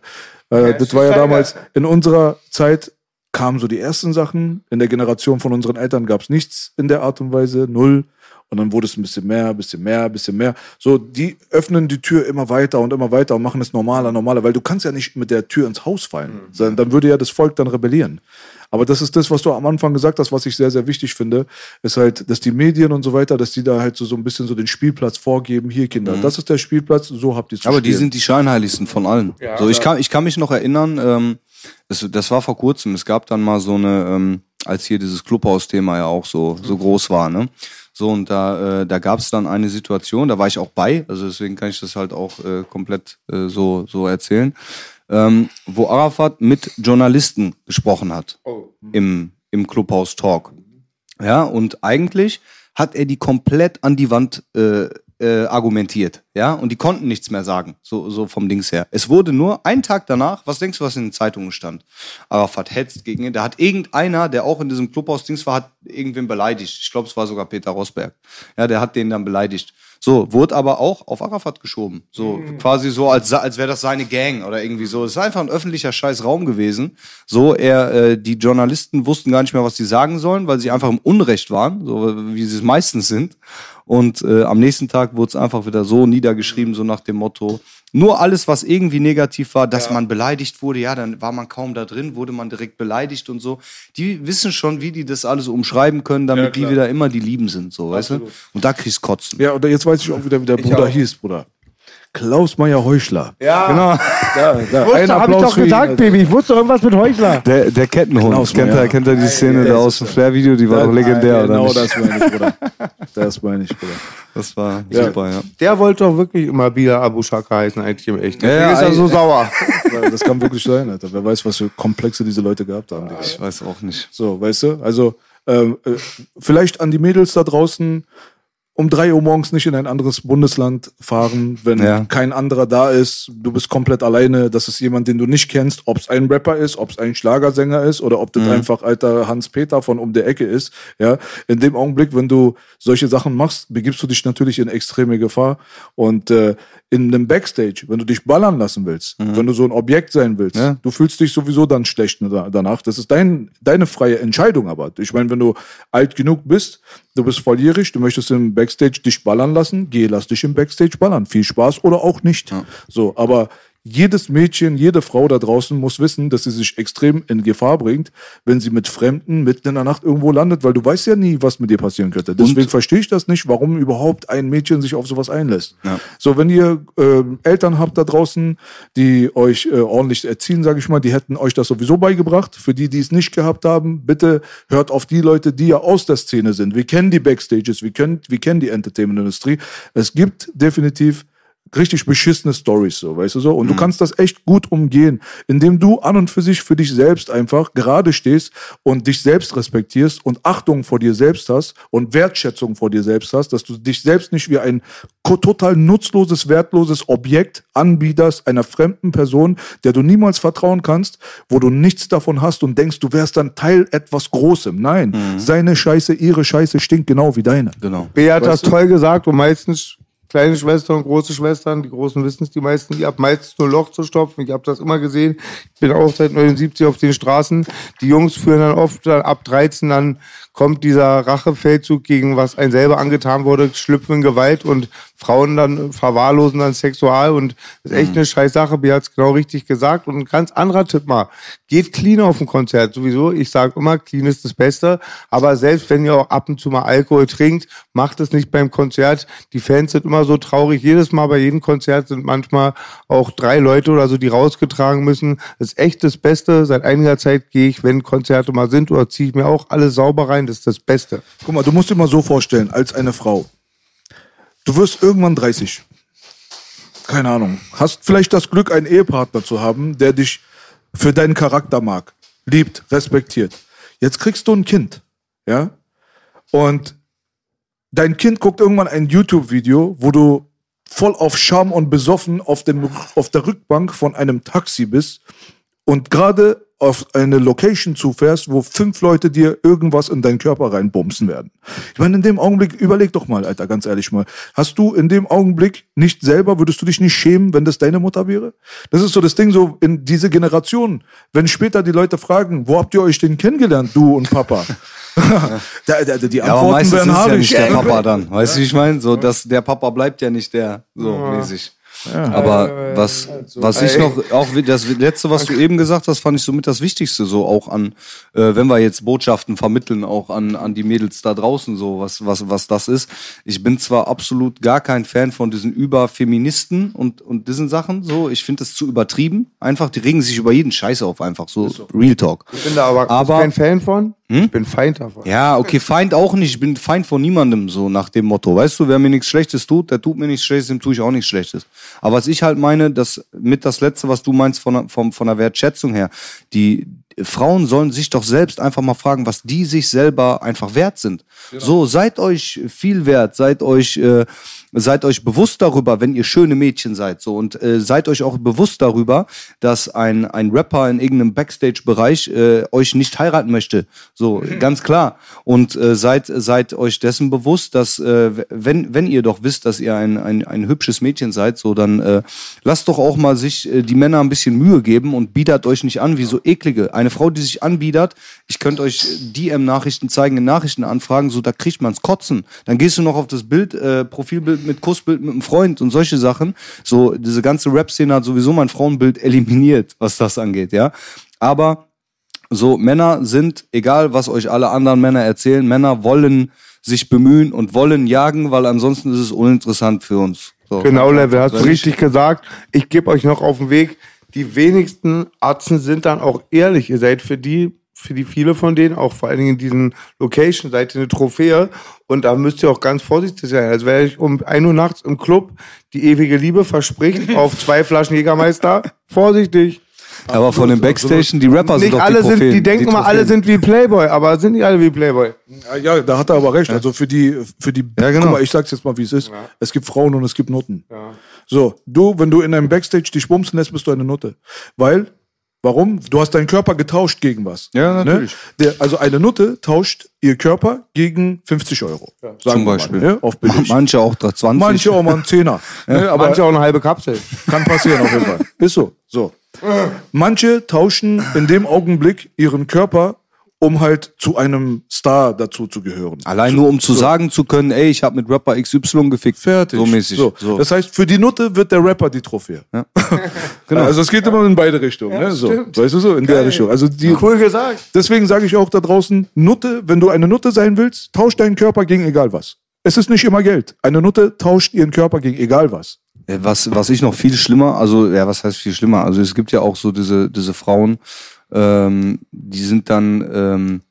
Speaker 3: Äh, das war ja damals in unserer Zeit kamen so die ersten Sachen. In der Generation von unseren Eltern gab es nichts in der Art und Weise, null. Und dann wurde es ein bisschen mehr, ein bisschen mehr, ein bisschen mehr. So, die öffnen die Tür immer weiter und immer weiter und machen es normaler, normaler, weil du kannst ja nicht mit der Tür ins Haus fallen. Sondern Dann würde ja das Volk dann rebellieren. Aber das ist das, was du am Anfang gesagt hast, was ich sehr, sehr wichtig finde, ist halt, dass die Medien und so weiter, dass die da halt so, so ein bisschen so den Spielplatz vorgeben. Hier, Kinder, das ist der Spielplatz, so habt ihr zu
Speaker 2: Aber die
Speaker 3: spielen.
Speaker 2: sind die scheinheiligsten von allen. so, ich kann, ich kann mich noch erinnern, ähm, das, das war vor kurzem. Es gab dann mal so eine, ähm, als hier dieses Clubhaus-Thema ja auch so, so groß war, ne? So, und da, äh, da gab es dann eine Situation, da war ich auch bei, also deswegen kann ich das halt auch äh, komplett äh, so, so erzählen, ähm, wo Arafat mit Journalisten gesprochen hat im, im Clubhaus Talk. Ja, und eigentlich hat er die komplett an die Wand äh, äh, argumentiert, ja, und die konnten nichts mehr sagen, so, so vom Dings her. Es wurde nur einen Tag danach, was denkst du, was in den Zeitungen stand? Arafat hetzt gegen ihn, da hat irgendeiner, der auch in diesem Clubhaus-Dings war, hat irgendwen beleidigt. Ich glaube, es war sogar Peter Rosberg. Ja, der hat den dann beleidigt. So, wurde aber auch auf Arafat geschoben. So, quasi so, als, als wäre das seine Gang oder irgendwie so. Es ist einfach ein öffentlicher scheiß Raum gewesen. So, er, äh, die Journalisten wussten gar nicht mehr, was sie sagen sollen, weil sie einfach im Unrecht waren, so wie sie es meistens sind. Und äh, am nächsten Tag wurde es einfach wieder so niedergeschrieben, so nach dem Motto, nur alles, was irgendwie negativ war, dass man beleidigt wurde, ja, dann war man kaum da drin, wurde man direkt beleidigt und so. Die wissen schon, wie die das alles umschreiben können, damit die wieder immer die Lieben sind, so, weißt du? Und da kriegst Kotzen.
Speaker 3: Ja, und jetzt weiß ich auch wieder, wie der Bruder hieß, Bruder. Klaus Meyer Heuchler.
Speaker 1: Ja,
Speaker 2: Genau.
Speaker 3: Da, da, [LAUGHS]
Speaker 1: wusste,
Speaker 3: ein
Speaker 1: hab ich
Speaker 3: Applaus
Speaker 1: doch
Speaker 3: für ihn,
Speaker 1: gesagt,
Speaker 3: Alter.
Speaker 1: Baby. Ich wusste irgendwas mit Heuchler.
Speaker 2: Der, der Kettenhund.
Speaker 3: Klaus
Speaker 2: kennt,
Speaker 3: Meyer.
Speaker 2: er, kennt er die Szene da aus dem Flair-Video? Die war doch legendär, oder
Speaker 3: Genau, das meine ich, Bruder. [LAUGHS] Das meine ich, Bruder.
Speaker 2: Das war
Speaker 3: Ja.
Speaker 2: super, ja.
Speaker 1: Der wollte doch wirklich immer Bila Abu Shaka heißen, eigentlich im Echten.
Speaker 2: Ja, ja,
Speaker 1: ist er so sauer. [LAUGHS]
Speaker 3: Das kann wirklich sein, Alter. Wer weiß, was für Komplexe diese Leute gehabt haben.
Speaker 2: Ich weiß auch nicht.
Speaker 3: So, weißt du? Also, ähm, äh, vielleicht an die Mädels da draußen, um drei Uhr morgens nicht in ein anderes Bundesland fahren, wenn
Speaker 2: Ja.
Speaker 3: kein anderer da ist. Du bist komplett alleine. Das ist jemand, den du nicht kennst. Ob es ein Rapper ist, ob es ein Schlagersänger ist oder ob das einfach alter Hans-Peter von um der Ecke ist. Ja, in dem Augenblick, wenn du solche Sachen machst, begibst du dich natürlich in extreme Gefahr. Und äh, in einem Backstage, wenn du dich ballern lassen willst, wenn du so ein Objekt sein willst,
Speaker 2: Ja.
Speaker 3: du fühlst dich sowieso dann schlecht da- danach. Das ist dein, deine freie Entscheidung aber. Ich meine, wenn du alt genug bist, du bist volljährig, du möchtest im Backstage dich ballern lassen, geh, lass dich im Backstage ballern. Viel Spaß oder auch nicht. So, aber jedes Mädchen, jede Frau da draußen muss wissen, dass sie sich extrem in Gefahr bringt, wenn sie mit Fremden mitten in der Nacht irgendwo landet, weil du weißt ja nie, was mit dir passieren könnte. Deswegen verstehe ich das nicht, warum überhaupt ein Mädchen sich auf sowas einlässt. So, wenn ihr äh, Eltern habt da draußen, die euch äh, ordentlich erziehen, sage ich mal, die hätten euch das sowieso beigebracht. Für die, die es nicht gehabt haben, bitte hört auf die Leute, die ja aus der Szene sind. Wir kennen die Backstages, wir kennen, wir kennen die Entertainment-Industrie. Es gibt definitiv richtig beschissene Stories, so, weißt du so? Und du kannst das echt gut umgehen, indem du an und für sich für dich selbst einfach gerade stehst und dich selbst respektierst und Achtung vor dir selbst hast und Wertschätzung vor dir selbst hast, dass du dich selbst nicht wie ein total nutzloses, wertloses Objekt anbiederst einer fremden Person, der du niemals vertrauen kannst, wo du nichts davon hast und denkst, du wärst dann Teil etwas Großem. Nein, seine Scheiße, ihre Scheiße stinkt genau wie deine.
Speaker 2: Genau.
Speaker 1: Bea hat das
Speaker 3: Weißt du?
Speaker 1: toll gesagt und meistens kleine Schwestern und große Schwestern, die Großen wissen es, die meisten, die habt meistens nur Loch zu stopfen. Ich habe das immer gesehen. Ich bin auch seit 79 auf den Straßen. Die Jungs führen dann oft dann ab 13 dann kommt dieser Rachefeldzug gegen was ein selber angetan wurde, schlüpfen in Gewalt und Frauen dann verwahrlosen dann sexual und das ist echt eine scheiß Sache. Bea hat es genau richtig gesagt. Und ein ganz anderer Tipp mal. Geht clean auf ein Konzert. Sowieso, ich sage immer, clean ist das Beste. Aber selbst wenn ihr auch ab und zu mal Alkohol trinkt, macht es nicht beim Konzert. Die Fans sind immer so traurig. Jedes Mal bei jedem Konzert sind manchmal auch drei Leute oder so, die rausgetragen müssen. Das ist echt das Beste. Seit einiger Zeit gehe ich, wenn Konzerte mal sind, oder ziehe ich mir auch alles sauber rein. Das ist das Beste.
Speaker 3: Guck mal, du musst dir mal so vorstellen, als eine Frau. Du wirst irgendwann 30. Keine Ahnung. Hast vielleicht das Glück, einen Ehepartner zu haben, der dich für deinen Charakter mag, liebt, respektiert. Jetzt kriegst du ein Kind, ja? Und dein Kind guckt irgendwann ein YouTube-Video, wo du voll auf Scham und besoffen auf, dem, auf der Rückbank von einem Taxi bist und gerade auf eine Location zufährst, wo fünf Leute dir irgendwas in deinen Körper reinbumsen werden. Ich meine, in dem Augenblick, überleg doch mal, Alter, ganz ehrlich mal. Hast du in dem Augenblick nicht selber, würdest du dich nicht schämen, wenn das deine Mutter wäre? Das ist so das Ding, so in diese Generation. Wenn später die Leute fragen, wo habt ihr euch denn kennengelernt, du und Papa? [LAUGHS] da, da, die
Speaker 2: Ja, aber
Speaker 3: Antworten
Speaker 2: meistens
Speaker 3: werden
Speaker 2: ist ja nicht der Papa [LAUGHS] dann. Weißt du, wie ich meine? So, dass der Papa bleibt ja nicht der, so mäßig. Aber was, was ich noch, auch wie- das letzte, was du eben gesagt hast, fand ich somit das Wichtigste, so auch an, äh, wenn wir jetzt Botschaften vermitteln, auch an, an die Mädels da draußen, so was, was, was das ist. Ich bin zwar absolut gar kein Fan von diesen Überfeministen und, und diesen Sachen, so, ich finde das zu übertrieben. Einfach, die regen sich über jeden Scheiß auf, einfach so, Real Talk.
Speaker 1: Ich bin da aber,
Speaker 2: Aber-
Speaker 1: kein Fan von. Ich bin Feind davon.
Speaker 2: Ja, okay, Feind auch nicht. Ich bin Feind von niemandem, so nach dem Motto. Weißt du, wer mir nichts Schlechtes tut, der tut mir nichts Schlechtes, dem tue ich auch nichts Schlechtes. Aber was ich halt meine, das mit das Letzte, was du meinst von, der- von, von der Wertschätzung her, die Frauen sollen sich doch selbst einfach mal fragen, was die sich selber einfach wert sind. So, seid euch viel wert, seid euch, äh, seid euch bewusst darüber, wenn ihr schöne Mädchen seid, so und äh, seid euch auch bewusst darüber, dass ein, ein Rapper in irgendeinem Backstage-Bereich äh, euch nicht heiraten möchte. So, ganz klar. Und äh, seid, seid euch dessen bewusst, dass äh, wenn, wenn ihr doch wisst, dass ihr ein, ein, ein hübsches Mädchen seid, so dann äh, lasst doch auch mal sich äh, die Männer ein bisschen Mühe geben und biedert euch nicht an wie so eklige. Eine Frau, die sich anbietet, ich könnte euch DM-Nachrichten zeigen, in Nachrichtenanfragen, so da kriegt man's kotzen. Dann gehst du noch auf das Bild, äh, Profilbild mit Kussbild mit einem Freund und solche Sachen. So, diese ganze Rap-Szene hat sowieso mein Frauenbild eliminiert, was das angeht, ja. Aber so, Männer sind, egal was euch alle anderen Männer erzählen, Männer wollen sich bemühen und wollen jagen, weil ansonsten ist es uninteressant für uns. So,
Speaker 1: Genau, Level, hast du richtig gesagt. Ich gebe euch noch auf den Weg. Die wenigsten Arzten sind dann auch ehrlich. Ihr seid für die, für die viele von denen, auch vor allen Dingen in diesen Locations, seid ihr eine Trophäe. Und da müsst ihr auch ganz vorsichtig sein. Also wer euch um 1 Uhr nachts im Club die ewige Liebe verspricht [LAUGHS] auf zwei Flaschen Jägermeister, vorsichtig.
Speaker 2: Aber von den Backstation, die Rapper sind
Speaker 1: Nicht
Speaker 2: doch
Speaker 1: alle
Speaker 2: die
Speaker 1: sind,
Speaker 2: Trophäen,
Speaker 1: die denken
Speaker 2: die
Speaker 1: mal, alle sind wie Playboy, aber sind nicht alle wie Playboy.
Speaker 3: Ja, ja, da hat er aber recht. Also für die, für die,
Speaker 2: Ja, genau.
Speaker 3: guck mal, ich sag's jetzt mal, wie es ist. Es gibt Frauen und es gibt Nutten. So, du, wenn du in einem Backstage dich bumsen lässt, bist du eine Nutte. Weil, warum? Du hast deinen Körper getauscht gegen was.
Speaker 2: Ja, natürlich.
Speaker 3: Ne? Der, also eine Nutte tauscht ihr Körper gegen 50 Euro. Sagen
Speaker 2: Zum
Speaker 3: wir mal,
Speaker 2: Beispiel.
Speaker 3: ne? Auf billig. [LAUGHS]
Speaker 2: Manche auch 20.
Speaker 3: Manche auch mal einen Zehner. ne? Aber
Speaker 1: Manche auch eine halbe Kapsel.
Speaker 3: kann passieren auf jeden Fall. Ist so. So. Manche tauschen in dem Augenblick ihren Körper, um halt zu einem Star dazu zu gehören.
Speaker 2: Allein nur um zu sagen zu können, ey, ich habe mit Rapper XY gefickt.
Speaker 3: Fertig.
Speaker 2: So mäßig.
Speaker 3: So.
Speaker 2: So.
Speaker 3: Das heißt, für die Nutte wird der Rapper die Trophäe. [LAUGHS] genau. Also es geht immer in beide Richtungen. ne? so. Weißt du so, in der Richtung. Also die,
Speaker 1: Cool gesagt.
Speaker 3: deswegen sage ich auch da draußen, Nutte, wenn du eine Nutte sein willst, tausch deinen Körper gegen egal was. Es ist nicht immer Geld. Eine Nutte tauscht ihren Körper gegen egal was.
Speaker 2: Äh, Was, was ich noch viel schlimmer, also ja, was heißt viel schlimmer? Also es gibt ja auch so diese, diese Frauen, ähm, die sind dann, ähm,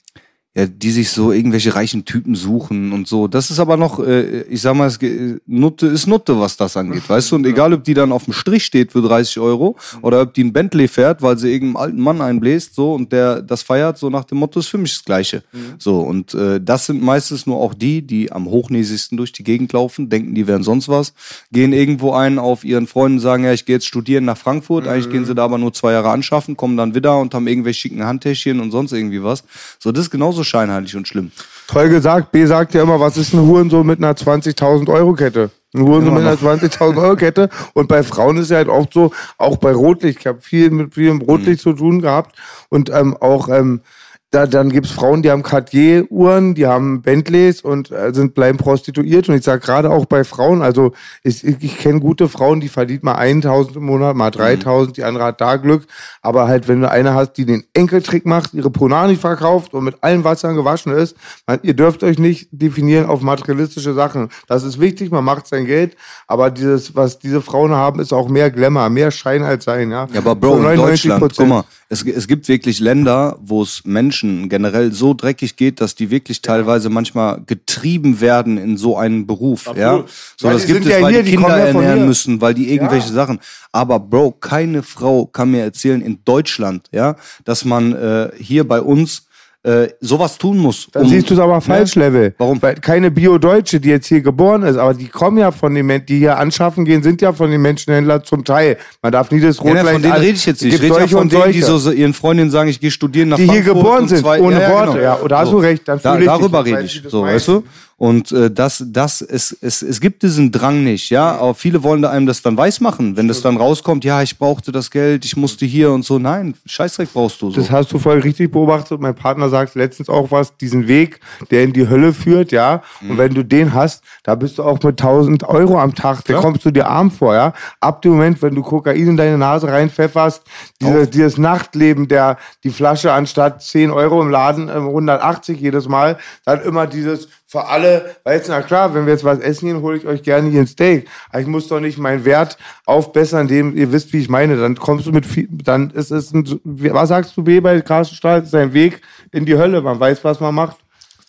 Speaker 2: ja, die sich so irgendwelche reichen Typen suchen und so. Das ist aber noch, äh, ich sag mal, es, Nutte ist Nutte, was das angeht, [LAUGHS] weißt du? Und egal, ob die dann auf dem Strich steht für 30 Euro oder ob die ein Bentley fährt, weil sie irgendeinem alten Mann einbläst, so und der das feiert, so nach dem Motto, ist für mich das Gleiche. So und äh, das sind meistens nur auch die, die am hochnäsigsten durch die Gegend laufen, denken, die wären sonst was, gehen irgendwo ein auf ihren Freunden, sagen, ja, ich gehe jetzt studieren nach Frankfurt, eigentlich gehen sie da aber nur zwei Jahre anschaffen, kommen dann wieder und haben irgendwelche schicken Handtäschchen und sonst irgendwie was. So, das ist genauso scheinheilig und schlimm.
Speaker 1: Toll gesagt. B sagt ja immer, was ist ein Hurensohn mit einer 20.000 Euro Kette? Ein Hurensohn mit einer 20.000 Euro Kette. Und bei Frauen ist ja halt oft so, auch bei Rotlicht. Ich habe viel mit vielem Rotlicht zu tun gehabt. Und ähm, auch ähm, da, dann gibt's Frauen, die haben Cartier-Uhren, die haben Bentleys und äh, sind bleiben prostituiert. Und ich sage gerade auch bei Frauen, also ich, ich, kenne gute Frauen, die verdient mal 1.000 im Monat, mal 3.000, die andere hat da Glück. Aber halt, wenn du eine hast, die den Enkeltrick macht, ihre Ponani verkauft und mit allen Wassern gewaschen ist, man, ihr dürft euch nicht definieren auf materialistische Sachen. Das ist wichtig, man macht sein Geld, aber dieses, was diese Frauen haben, ist auch mehr Glamour, mehr Schein als sein, ja.
Speaker 2: Ja, aber Bro,
Speaker 1: Zu
Speaker 2: in
Speaker 1: 99%.
Speaker 2: Deutschland, guck mal, es, es gibt wirklich Länder, wo es Menschen generell so dreckig geht, dass die wirklich teilweise manchmal getrieben werden in so einen Beruf. Ja? So,
Speaker 1: Weil
Speaker 2: das gibt es,
Speaker 1: ja
Speaker 2: weil
Speaker 1: hier,
Speaker 2: die Kinder
Speaker 1: ja
Speaker 2: ernähren müssen, weil die irgendwelche Sachen. Aber Bro, keine Frau kann mir erzählen in Deutschland, ja, dass man äh, hier bei uns äh, sowas tun muss.
Speaker 1: Dann
Speaker 2: um-
Speaker 1: siehst du es aber
Speaker 2: ne?
Speaker 1: falsch, Level.
Speaker 2: Warum?
Speaker 1: Weil keine Bio-Deutsche, die jetzt hier geboren ist, aber die kommen ja von den Menschen, die hier anschaffen gehen, sind ja von den Menschenhändlern zum Teil. Man darf nie das
Speaker 2: Ja,
Speaker 1: Rotlicht
Speaker 2: ne, von denen rede ich jetzt nicht. Ich rede ja von
Speaker 1: und
Speaker 2: denen, die so so ihren Freundinnen sagen, ich gehe studieren nach
Speaker 1: Die hier
Speaker 2: Frankfurt.
Speaker 1: geboren
Speaker 2: und
Speaker 1: sind,
Speaker 2: zwei-
Speaker 1: ohne
Speaker 2: ja, ja,
Speaker 1: Worte,
Speaker 2: genau.
Speaker 1: ja. Da hast du recht, dann
Speaker 2: da, darüber
Speaker 1: Ich
Speaker 2: rede ich, so, weißt du? Und äh, das, das, es, es, es gibt diesen Drang nicht, ja. Aber viele wollen da einem das dann weiß machen, wenn das dann rauskommt, ja, ich brauchte das Geld, ich musste hier und so. Nein, Scheißdreck brauchst du so.
Speaker 1: Das hast du voll richtig beobachtet. Mein Partner sagt letztens auch was, diesen Weg, der in die Hölle führt, ja.
Speaker 2: Mhm.
Speaker 1: Und wenn du den hast, da bist du auch mit 1000 Euro am Tag, da kommst du dir arm vor, ja. Ab dem Moment, wenn du Kokain in deine Nase reinpfefferst, diese, dieses Nachtleben, der die Flasche anstatt 10 Euro im Laden, ähm, 180 jedes Mal, dann immer dieses für alle, weil jetzt, na klar, wenn wir jetzt was essen gehen, hole ich euch gerne hier ein Steak. Aber ich muss doch nicht meinen Wert aufbessern, indem ihr wisst, wie ich meine. Dann kommst du mit viel, dann ist es ein, was sagst du, B, bei? Das ist ein Weg in die Hölle. Man weiß, was man macht.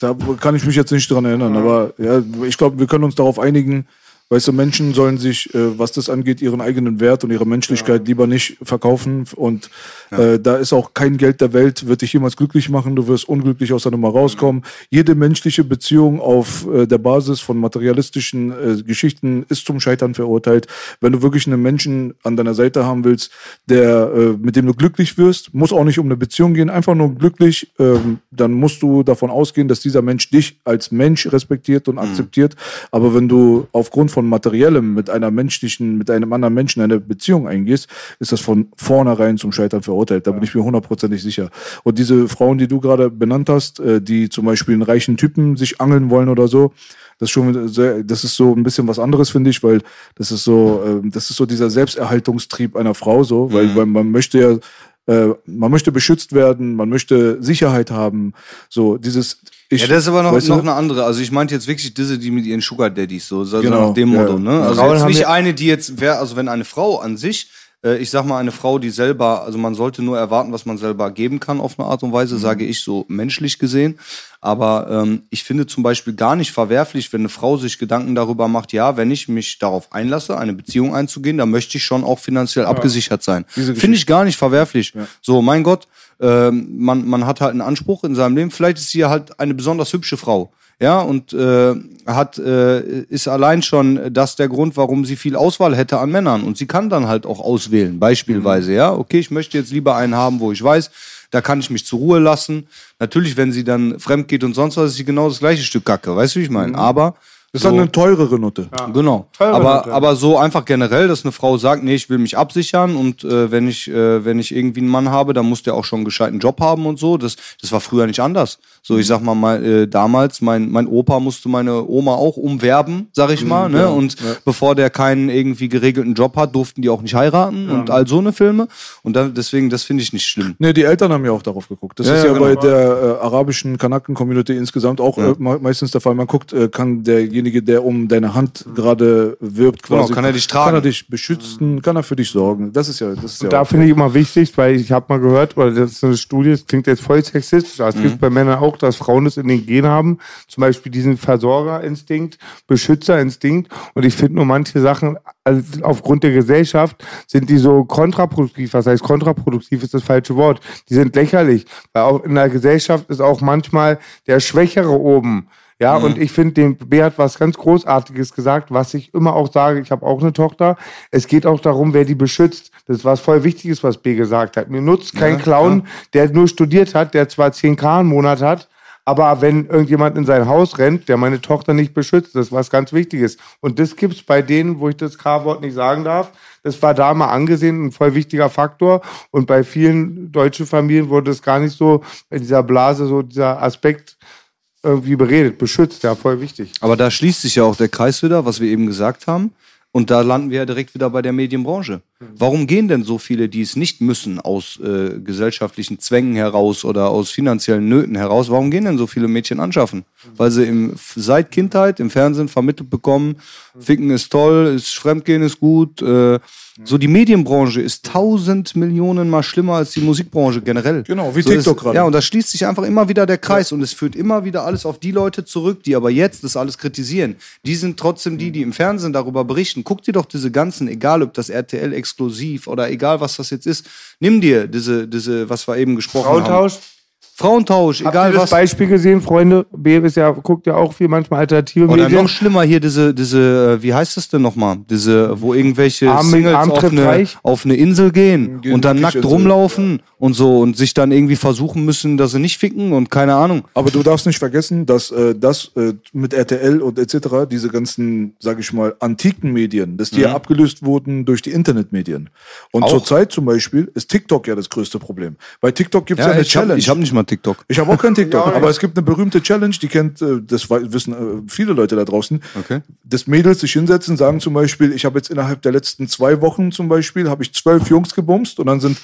Speaker 3: Da kann ich mich jetzt nicht dran erinnern, aber ja, ich glaube, wir können uns darauf einigen, weißt du, Menschen sollen sich, äh, was das angeht, ihren eigenen Wert und ihre Menschlichkeit lieber nicht verkaufen. Und äh, da ist auch kein Geld der Welt, wird dich jemals glücklich machen, du wirst unglücklich aus der Nummer rauskommen. Jede menschliche Beziehung auf äh, der Basis von materialistischen äh, Geschichten ist zum Scheitern verurteilt. Wenn du wirklich einen Menschen an deiner Seite haben willst, der, äh, mit dem du glücklich wirst, muss auch nicht um eine Beziehung gehen, einfach nur glücklich, ähm, dann musst du davon ausgehen, dass dieser Mensch dich als Mensch respektiert und akzeptiert. Aber wenn du aufgrund von Materiellem mit einer menschlichen, mit einem anderen Menschen eine Beziehung eingehst, ist das von vornherein zum Scheitern verurteilt. Da bin ich mir hundertprozentig sicher. Und diese Frauen, die du gerade benannt hast, äh, die zum Beispiel einen reichen Typen sich angeln wollen oder so, das ist schon sehr, das ist so ein bisschen was anderes, finde ich, weil das ist so, ähm, das ist so dieser Selbsterhaltungstrieb einer Frau so, weil, weil man möchte ja, äh, man möchte beschützt werden, man möchte Sicherheit haben, so dieses. Ich,
Speaker 2: ja, das ist aber noch, noch eine andere. Also ich meinte jetzt wirklich diese, die mit ihren Sugar Daddies, so, so
Speaker 3: Genau,
Speaker 2: nach dem
Speaker 3: ja.
Speaker 2: Motto, ne? Also nicht eine, die jetzt, wär, also wenn eine Frau an sich, äh, ich sag mal eine Frau, die selber, also man sollte nur erwarten, was man selber geben kann auf eine Art und
Speaker 3: Mhm.
Speaker 2: Weise, sage ich so menschlich gesehen. Aber ähm, ich finde zum Beispiel gar nicht verwerflich, wenn eine Frau sich Gedanken darüber macht, ja, wenn ich mich darauf einlasse, eine Beziehung einzugehen, dann möchte ich schon auch finanziell abgesichert sein. Finde ich gar nicht verwerflich. So, mein Gott, ähm, man, man hat halt einen Anspruch in seinem Leben. Vielleicht ist sie halt eine besonders hübsche Frau. Ja, und äh, hat, äh, ist allein schon das der Grund, warum sie viel Auswahl hätte an Männern. Und sie kann dann halt auch auswählen, beispielsweise, ja. Okay, ich möchte jetzt lieber einen haben, wo ich weiß, da kann ich mich zur Ruhe lassen. Natürlich, wenn sie dann fremd geht und sonst was, ist sie genau das gleiche Stück Kacke. Weißt du, wie ich meine? Aber.
Speaker 3: Das ist dann eine teurere Note.
Speaker 2: Genau.
Speaker 1: Teure
Speaker 2: Aber,
Speaker 1: Note.
Speaker 2: aber so einfach generell, dass eine Frau sagt, nee, ich will mich absichern und äh, wenn ich äh, wenn ich irgendwie einen Mann habe, dann muss der auch schon einen gescheiten Job haben und so. Das das war früher nicht anders. So ich sag mal mal äh, damals mein mein Opa musste meine Oma auch umwerben, sag ich mal, ne? Und bevor der keinen irgendwie geregelten Job hat, durften die auch nicht heiraten und all so eine Filme und dann, deswegen das finde ich nicht schlimm.
Speaker 3: Nee, die Eltern haben ja auch darauf geguckt. Das
Speaker 2: Ja,
Speaker 3: ist
Speaker 2: ja,
Speaker 3: ja, bei
Speaker 2: genau.
Speaker 3: der äh, arabischen Kanaken-Community insgesamt auch äh, me- meistens der Fall. Man guckt, äh, kann derjenige, der um deine Hand gerade wirbt,
Speaker 2: Genau,
Speaker 3: quasi,
Speaker 2: kann er dich tragen?
Speaker 3: Kann er dich beschützen, kann er für dich sorgen. Das ist ja, das ist ja.
Speaker 1: Da finde ich immer wichtig, weil ich habe mal gehört, oder das ist eine Studie, das klingt jetzt voll sexistisch, aber es
Speaker 2: Mhm.
Speaker 1: gibt bei Männern auch, dass Frauen es in den Gen haben, zum Beispiel diesen Versorgerinstinkt, Beschützerinstinkt. Und ich finde nur manche Sachen, also aufgrund der Gesellschaft, sind die so kontraproduktiv, was heißt kontraproduktiv? Ist das falsche Wort, die sind lächerlich, weil auch in der Gesellschaft ist auch manchmal der Schwächere oben, ja, und ich finde, dem B hat was ganz Großartiges gesagt, was ich immer auch sage, ich habe auch eine Tochter. Es geht auch darum, wer die beschützt. Das ist was voll Wichtiges, was B gesagt hat. Mir nutzt kein Clown, der nur studiert hat, der zwar 10k im Monat hat, aber wenn irgendjemand in sein Haus rennt, der meine Tochter nicht beschützt, das ist was ganz Wichtiges. Und das gibt's bei denen, wo ich das K-Wort nicht sagen darf. Das war da mal angesehen, ein voll wichtiger Faktor. Und bei vielen deutschen Familien wurde es gar nicht so in dieser Blase, so dieser Aspekt irgendwie beredet, beschützt, ja, voll wichtig.
Speaker 2: Aber da schließt sich ja auch der Kreis wieder, was wir eben gesagt haben. Und da landen wir ja direkt wieder bei der Medienbranche. Warum gehen denn so viele, die es nicht müssen, aus äh, gesellschaftlichen Zwängen heraus oder aus finanziellen Nöten heraus, warum gehen denn so viele Mädchen anschaffen? Weil sie im, seit Kindheit im Fernsehen vermittelt bekommen, Ficken ist toll, ist Fremdgehen ist gut. Äh, so die Medienbranche ist tausend Millionen mal schlimmer als die Musikbranche generell.
Speaker 3: Genau, wie
Speaker 2: so
Speaker 3: TikTok
Speaker 2: ist-
Speaker 3: gerade.
Speaker 2: Ja, und da schließt sich einfach immer wieder der Kreis und es führt immer wieder alles auf die Leute zurück, die aber jetzt das alles kritisieren. Die sind trotzdem die, die im Fernsehen darüber berichten. Guck dir doch diese ganzen, egal ob das RTL exklusiv oder egal was das jetzt ist, nimm dir diese, diese, was wir eben gesprochen haben.
Speaker 1: Frauentausch?
Speaker 2: Frauentausch,
Speaker 1: Habt
Speaker 2: egal
Speaker 1: ihr das
Speaker 2: was.
Speaker 1: Beispiel gesehen, Freunde? B ist ja, guckt ja auch viel manchmal alternative
Speaker 2: Oder
Speaker 1: Medien.
Speaker 2: noch schlimmer hier diese, diese, äh, wie heißt das denn nochmal? Diese, wo irgendwelche
Speaker 1: Arm-
Speaker 2: Singles
Speaker 1: Arm
Speaker 2: auf eine, auf eine Insel gehen
Speaker 3: Gehen
Speaker 2: und dann nackt
Speaker 3: Insel,
Speaker 2: rumlaufen und so und sich dann irgendwie versuchen müssen, dass sie nicht ficken und keine Ahnung.
Speaker 3: Aber du darfst nicht vergessen, dass äh, das äh, mit RTL und etc., diese ganzen, sag ich mal, antiken Medien, dass die ja abgelöst wurden durch die Internetmedien. Und
Speaker 2: Auch.
Speaker 3: zurzeit zum Beispiel ist TikTok ja das größte Problem. Bei TikTok gibt es ja, eine
Speaker 2: ich habe
Speaker 3: Challenge.
Speaker 2: hab nicht mal TikTok.
Speaker 3: Ich habe auch kein [LAUGHS] TikTok, aber es gibt eine berühmte Challenge, die kennt, äh, das wissen äh, viele Leute da draußen.
Speaker 2: Okay.
Speaker 3: Dass Mädels sich hinsetzen, sagen zum Beispiel, ich habe jetzt innerhalb der letzten zwei Wochen zum Beispiel, habe ich zwölf Jungs gebumst und dann sind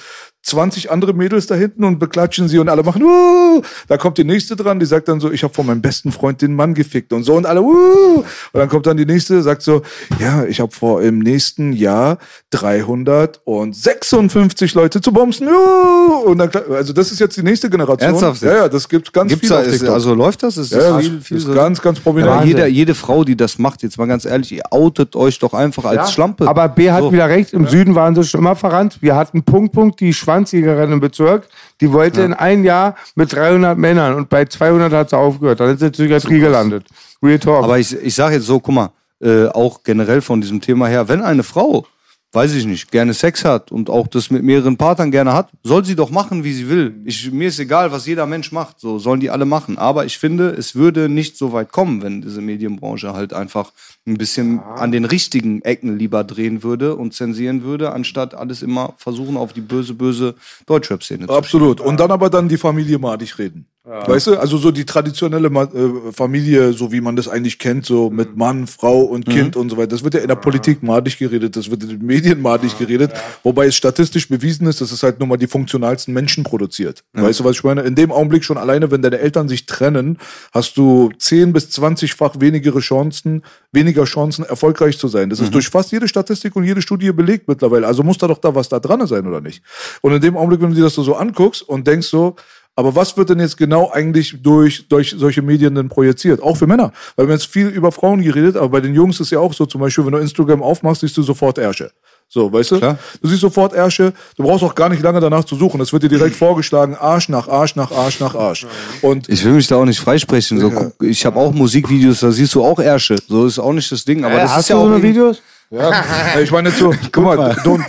Speaker 3: 20 andere Mädels da hinten und beklatschen sie und alle machen, uh! da kommt die nächste dran, die sagt dann so, ich habe von meinem besten Freund den Mann gefickt und so und alle, uh! und dann kommt dann die nächste, sagt so, ja, ich habe vor im nächsten Jahr 356 Leute zu bumsen, uh! und dann, also das ist jetzt die nächste Generation.
Speaker 2: Ernsthaft
Speaker 3: Ja, ja, das gibt ganz
Speaker 2: Gibt's
Speaker 3: viel
Speaker 2: da,
Speaker 3: auf TikTok.
Speaker 2: also läuft das? Ist
Speaker 3: ja,
Speaker 2: das
Speaker 3: ja,
Speaker 2: viel,
Speaker 3: das
Speaker 2: viel
Speaker 3: ist
Speaker 2: so?
Speaker 3: ganz, ganz prominent.
Speaker 2: Jeder, jede Frau, die das macht, jetzt mal ganz ehrlich, ihr outet euch doch einfach als
Speaker 1: Ja,
Speaker 2: Schlampe.
Speaker 1: Aber B hat
Speaker 2: So.
Speaker 1: wieder recht, im Süden waren sie schon immer verrannt. Wir hatten Punkt, Punkt, die Schwanzjägerin im Bezirk, die wollte in ein Jahr mit 300 Männern und bei 200 hat sie aufgehört. Dann ist sie in Psychiatrie gelandet. Real Talk.
Speaker 2: Aber ich, ich sage jetzt so, guck mal, äh, auch generell von diesem Thema her, wenn eine Frau, weiß ich nicht, gerne Sex hat und auch das mit mehreren Partnern gerne hat, soll sie doch machen, wie sie will. Ich, mir ist egal, was jeder Mensch macht, so sollen die alle machen. Aber ich finde, es würde nicht so weit kommen, wenn diese Medienbranche halt einfach ein bisschen an den richtigen Ecken lieber drehen würde und zensieren würde, anstatt alles immer versuchen, auf die böse, böse Deutschrap-Szene zu
Speaker 3: Absolut. Und dann aber dann die Familie madig reden. Weißt du, also so die traditionelle äh, Familie, so wie man das eigentlich kennt, so mit Mann, Frau und Kind und so weiter. Das wird ja in der Politik madig geredet, das wird in den Medien madig geredet, wobei es statistisch bewiesen ist, dass es halt nur mal die funktionalsten Menschen produziert. Weißt du, was ich meine? In dem Augenblick schon alleine, wenn deine Eltern sich trennen, hast du 10 bis 20-fach weniger Chancen, weniger Chancen, erfolgreich zu sein. Das ist durch fast jede Statistik und jede Studie belegt mittlerweile. Also muss da doch da was da dran sein, oder nicht? Und in dem Augenblick, wenn du dir das so anguckst und denkst so, aber was wird denn jetzt genau eigentlich durch, durch solche Medien denn projiziert? Auch für Männer. Weil wir haben jetzt viel über Frauen geredet, aber bei den Jungs ist ja auch so, zum Beispiel, wenn du Instagram aufmachst, siehst du sofort Ärsche. So, weißt du?
Speaker 2: Klar.
Speaker 3: Du siehst sofort Ärsche, du brauchst auch gar nicht lange danach zu suchen. Es wird dir direkt [CLEARS THROAT] vorgeschlagen, Arsch nach Arsch nach Arsch nach Arsch. Und
Speaker 2: Ich will mich da auch nicht freisprechen. So, guck, ich habe auch Musikvideos, da siehst du auch Ärsche. So ist auch nicht das Ding. Aber
Speaker 1: äh,
Speaker 2: das
Speaker 1: hast
Speaker 2: ist ja
Speaker 1: du
Speaker 2: auch
Speaker 1: so eine Videos?
Speaker 3: Ja, ich meine jetzt so, [LAUGHS] guck mal, don't,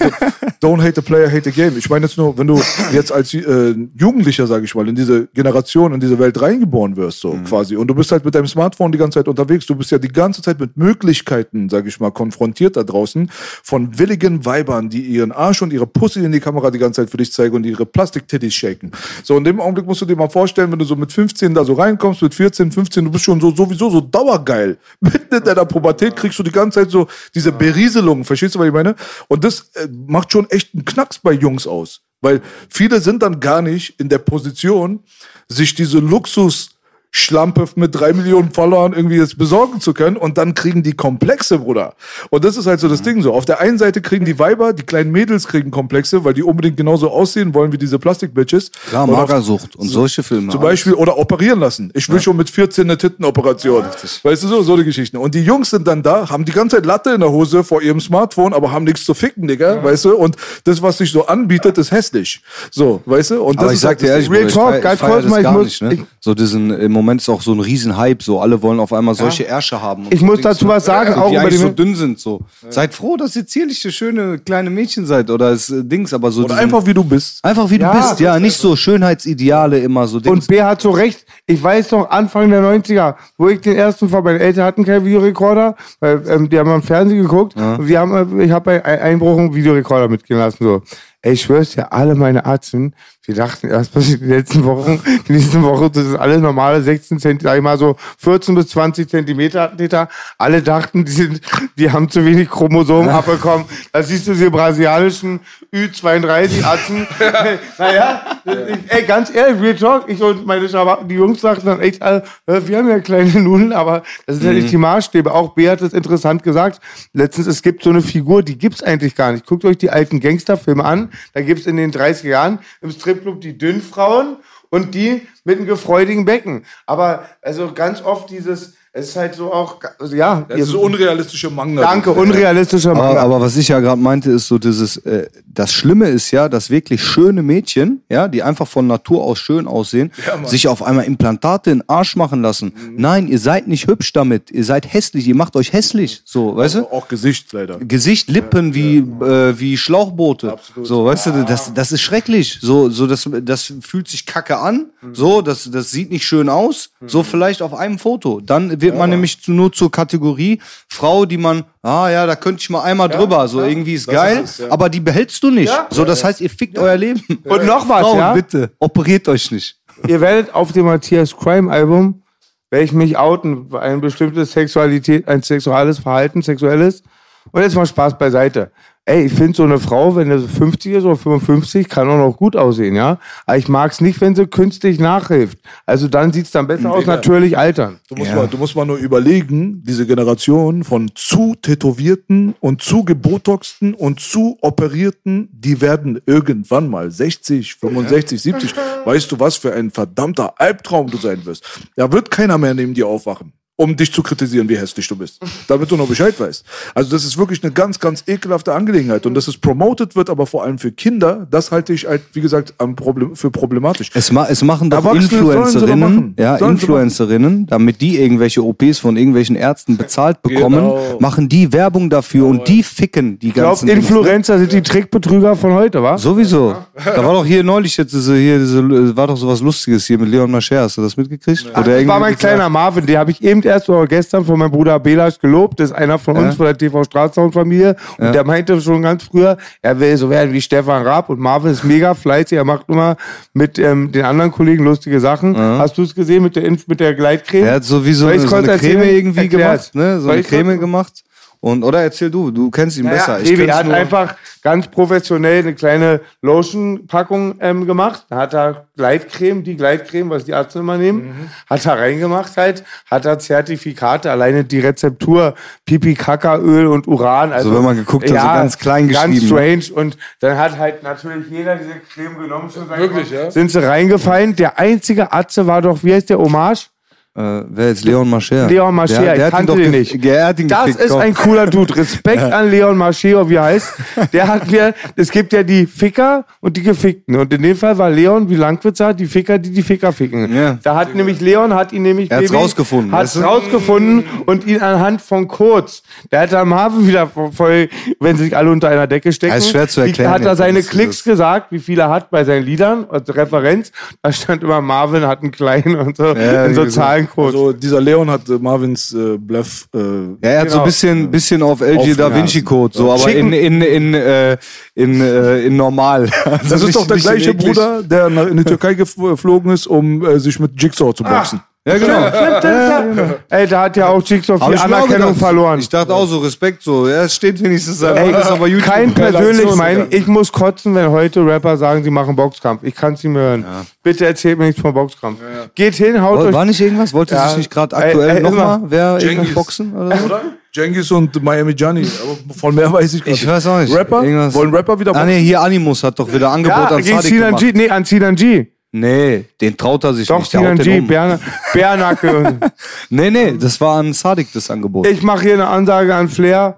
Speaker 3: don't hate the player, hate the game. Ich meine jetzt nur, wenn du jetzt als äh, Jugendlicher, sage ich mal, in diese Generation, in diese Welt reingeboren wirst, so quasi, und du bist halt mit deinem Smartphone die ganze Zeit unterwegs, du bist ja die ganze Zeit mit Möglichkeiten, sage ich mal, konfrontiert da draußen von willigen Weibern, die ihren Arsch und ihre Pussy in die Kamera die ganze Zeit für dich zeigen und ihre Plastiktitties shaken. So, in dem Augenblick musst du dir mal vorstellen, wenn du so mit 15 da so reinkommst, mit 14, 15, du bist schon so sowieso so dauergeil. Mitten in deiner Pubertät kriegst du die ganze Zeit so diese Berieselung, verstehst du, was ich meine? Und das äh, macht schon echt einen Knacks bei Jungs aus. Weil viele sind dann gar nicht in der Position, sich diese Luxus Schlampe mit drei Millionen Followern irgendwie jetzt besorgen zu können und dann kriegen die Komplexe, Bruder. Und das ist halt so das Ding so. Auf der einen Seite kriegen die Weiber, die kleinen Mädels kriegen Komplexe, weil die unbedingt genauso aussehen wollen wie diese Plastik-Bitches.
Speaker 2: Klar, Magersucht und solche Filme.
Speaker 3: zum Beispiel oder operieren lassen. Ich will schon mit 14 eine Tittenoperation. weißt du so, so die Geschichten. Und die Jungs sind dann da, haben die ganze Zeit Latte in der Hose vor ihrem Smartphone, aber haben nichts zu ficken, Digga, weißt du? Und das, was sich so anbietet, ist hässlich. So, weißt du? Und das
Speaker 2: Aber ich
Speaker 3: ist
Speaker 2: sag
Speaker 3: halt
Speaker 2: dir
Speaker 3: das
Speaker 2: ehrlich.
Speaker 1: Real
Speaker 2: Bruder, ich
Speaker 1: Talk,
Speaker 2: feier, ich feier das
Speaker 1: mal, ich
Speaker 2: gar
Speaker 1: muss-
Speaker 2: nicht, ne? So diesen, im Moment ist auch so ein Riesenhype, so alle wollen auf einmal solche Ärsche haben.
Speaker 1: Ich
Speaker 2: so
Speaker 1: muss dazu
Speaker 2: so.
Speaker 1: was sagen,
Speaker 2: So,
Speaker 1: auch
Speaker 2: die
Speaker 1: über die-
Speaker 2: so dünn sind, so. Seid froh, dass ihr zierliche, schöne, kleine Mädchen seid oder es äh, Dings, aber so
Speaker 3: Oder
Speaker 2: diesen-
Speaker 3: einfach wie du bist.
Speaker 2: einfach wie
Speaker 1: Ja,
Speaker 2: du bist, ja, nicht so Schönheitsideale immer so Dings.
Speaker 1: Und B hat so recht. Ich weiß noch, Anfang der 90er, wo ich den ersten Fall, meine Eltern hatten keinen Videorekorder, weil ähm, die haben am Fernsehen geguckt. Und wir haben, äh, ich habe bei Ein- Einbruch einen Videorekorder mitgehen lassen. So. Ey, ich schwör's dir, alle meine Arzten, die dachten erst mal die letzten Wochen, die nächsten Wochen, das ist alles normale 16 Zentimeter, sag ich mal so 14 bis 20 Zentimeter Täter. Alle dachten, die, sind, die haben zu wenig Chromosomen abbekommen. Da siehst du diese brasilianischen Ü32-Atzen. [LAUGHS] [LAUGHS] naja, ich, ey, ganz ehrlich, Real Talk, ich und meine Schaba die Jungs sagten dann echt, alle, wir haben ja kleine Nudeln, aber das sind ja nicht die Maßstäbe. Auch B hat es interessant gesagt. Letztens, es gibt so eine Figur, die gibt's eigentlich gar nicht. Guckt euch die alten Gangsterfilme an. Da gibt's in den 30er Jahren im Stripclub die Dünnfrauen und die mit einem gefreudigen Becken. Aber also ganz oft dieses Es ist halt so auch, ja.
Speaker 3: Das ist so unrealistische Manga.
Speaker 1: Danke, unrealistischer
Speaker 2: Aber,
Speaker 1: Manga.
Speaker 2: aber was ich ja gerade meinte, ist so dieses, äh, das Schlimme ist ja, dass wirklich schöne Mädchen, ja, die einfach von Natur aus schön aussehen, sich auf einmal Implantate in den Arsch machen lassen. Nein, ihr seid nicht hübsch damit, ihr seid hässlich, ihr macht euch hässlich, so, weißt du?
Speaker 3: Auch Gesicht leider.
Speaker 2: Gesicht, Lippen wie, Äh, wie Schlauchboote. So, weißt du, das, das ist schrecklich. So, so das, das fühlt sich kacke an. So, das, das sieht nicht schön aus. So vielleicht auf einem Foto. Dann wird man nämlich zu, nur zur Kategorie Frau, die man, ah ja, da könnte ich mal einmal drüber. So, irgendwie ist geil.
Speaker 3: ist es, ja.
Speaker 2: Aber die behältst du nicht. So, das heißt, ihr fickt euer Leben.
Speaker 1: Und noch was,
Speaker 2: Frauen,
Speaker 1: ja?
Speaker 2: bitte, operiert euch nicht.
Speaker 1: Ihr werdet auf dem Matthias Crime Album, werde ich mich outen, für eine bestimmte Sexualität, ein sexuelles Verhalten, sexuelles. Und jetzt mal Spaß beiseite. Ey, ich finde so eine Frau, wenn sie 50 ist oder 55, kann auch noch gut aussehen, ja. Aber ich mag es nicht, wenn sie künstlich nachhilft. Also dann sieht's dann besser aus, natürlich altern.
Speaker 3: Du musst, mal, du musst mal nur überlegen, diese Generation von zu tätowierten und zu gebotoxten und zu operierten, die werden irgendwann mal 60, 65, 70. Weißt du, was für ein verdammter Albtraum du sein wirst? Da wird keiner mehr neben dir aufwachen, um dich zu kritisieren, wie hässlich du bist. [LAUGHS] Damit du noch Bescheid weißt. Also das ist wirklich eine ganz, ganz ekelhafte Angelegenheit. Und dass es promoted wird, aber vor allem für Kinder, das halte ich halt, wie gesagt, Problem, für problematisch.
Speaker 2: Es, ma es machen doch Influencerinnen,
Speaker 3: machen.
Speaker 2: ja,
Speaker 3: Sollen
Speaker 2: Influencerinnen, damit die irgendwelche OPs von irgendwelchen Ärzten bezahlt bekommen,
Speaker 3: Genau.
Speaker 2: machen die Werbung dafür und die ficken die
Speaker 1: Ich glaube,
Speaker 2: ganzen Dings, ne?
Speaker 1: Influencer sind die Trickbetrüger von heute, wa?
Speaker 2: Sowieso. Da war doch hier neulich jetzt diese, hier diese, war doch sowas Lustiges hier mit Leon Mascher. Hast du das mitgekriegt? Oder
Speaker 1: Das war mein kleiner Marvin, den habe ich eben erst oder gestern von meinem Bruder Belasch gelobt. Das ist einer von uns, von der TV Straßenfamilie. Und der meinte schon ganz früher, er will so werden wie Stefan Raab. Und Marvin ist mega fleißig. Er macht immer mit ähm, den anderen Kollegen lustige Sachen. Hast du es gesehen mit der, mit der Gleitcreme?
Speaker 2: Er hat sowieso so eine Creme irgendwie
Speaker 1: Erklär's.
Speaker 2: gemacht, ne? So eine Creme gemacht. Und, oder erzähl du, du kennst ihn besser.
Speaker 1: Ja, Baby,
Speaker 2: kenn's
Speaker 1: er hat einfach ganz professionell eine kleine Lotion-Packung ähm, gemacht. Da hat er Gleitcreme, die Gleitcreme, was die Ärzte immer nehmen,
Speaker 2: Mhm.
Speaker 1: hat er reingemacht halt, hat er Zertifikate, alleine die Rezeptur, Pipi, Kakaöl und Uran. Also,
Speaker 2: wenn man geguckt hat, so ganz klein
Speaker 1: Ganz
Speaker 2: geschrieben.
Speaker 1: strange. Und dann hat halt natürlich jeder diese Creme genommen. Schon ich
Speaker 3: Wirklich, ja?
Speaker 1: Sind sie reingefallen. Der einzige Atze war doch, wie heißt der, Hommage?
Speaker 2: Äh, wer jetzt? Leon Mascher.
Speaker 1: Leon Mascher,
Speaker 2: der, der
Speaker 1: ich
Speaker 2: hat ihn
Speaker 1: kannte
Speaker 2: gef-
Speaker 1: nicht.
Speaker 2: Der hat ihn
Speaker 1: Das
Speaker 2: gefickt,
Speaker 1: ist
Speaker 2: komm.
Speaker 1: ein cooler Dude. Respekt an Leon Marcheo, wie er heißt. Der hat mir, es gibt ja die Ficker und die Gefickten. Und in dem Fall war Leon, wie Langwitz sagt, die Ficker, die die Ficker ficken.
Speaker 2: Ja.
Speaker 1: Da hat nämlich Leon, hat ihn nämlich,
Speaker 2: Er hat's rausgefunden,
Speaker 1: Hat's
Speaker 2: weißt du?
Speaker 1: rausgefunden und ihn anhand von Codes. Der hat dann Marvin wieder voll, wenn sie sich alle unter einer Decke stecken.
Speaker 2: Ja, ist schwer zu erklären
Speaker 1: Die, hat er seine
Speaker 2: das ist
Speaker 1: Klicks
Speaker 2: das.
Speaker 1: gesagt, wie viel er hat bei seinen Liedern, als Referenz. Da stand immer Marvin hat einen kleinen und so,
Speaker 2: Ja,
Speaker 1: in so
Speaker 2: wie
Speaker 1: Zahlencodes.
Speaker 3: Also dieser Leon hat äh, Marvins äh, Bluff. Äh,
Speaker 2: Ja, er hat so
Speaker 1: Genau.
Speaker 2: ein bisschen, bisschen auf LG
Speaker 3: Auf-
Speaker 2: Da. Vinci Code, so, aber in, in, in, äh, in, äh, in normal. [LAUGHS] Also
Speaker 3: das ist
Speaker 2: nicht-
Speaker 3: doch der gleiche. Bruder, der in die Türkei gef- geflogen ist, um äh, sich mit Jigsaw zu boxen.
Speaker 2: Ja, genau.
Speaker 1: Ey, da hat ja auch Jigsaw viel
Speaker 2: ich
Speaker 1: Anerkennung
Speaker 2: gedacht.
Speaker 1: verloren.
Speaker 2: Ich dachte auch so, Respekt so. Ja, es steht wenigstens da.
Speaker 1: Ey,
Speaker 2: das ist aber YouTube.
Speaker 1: kein persönlich
Speaker 3: Digga.
Speaker 1: ich muss kotzen, wenn heute Rapper sagen, sie machen Boxkampf. Ich kann es nicht mehr hören. Bitte erzählt mir nichts vom Boxkampf. Geht hin, haut
Speaker 2: War,
Speaker 1: euch.
Speaker 2: war nicht irgendwas? Wollte
Speaker 1: Ja.
Speaker 2: sich nicht gerade aktuell nochmal wer irgendwas boxen oder so?
Speaker 3: Oder? Cengiz und Miami Gianni. Aber von mehr weiß ich gar
Speaker 2: Ich
Speaker 3: nicht.
Speaker 2: weiß auch nicht.
Speaker 3: Rapper?
Speaker 2: Irgendwas-
Speaker 3: Wollen Rapper wieder
Speaker 2: Ah
Speaker 3: boxen?
Speaker 2: nee, hier Animus hat doch wieder Angebot
Speaker 1: Ja,
Speaker 2: an
Speaker 1: gegen
Speaker 2: Sadik gemacht.
Speaker 1: G. Nee, an Sinan G.
Speaker 2: Nee, den traut er sich
Speaker 1: Doch,
Speaker 2: nicht. Der
Speaker 1: Sinan
Speaker 2: haut
Speaker 1: G.
Speaker 2: den um.
Speaker 1: Bär, Bärnacke. [LAUGHS]
Speaker 2: Nee, nee, das war an Sadik das Angebot.
Speaker 1: ich mache hier eine Ansage an Flair.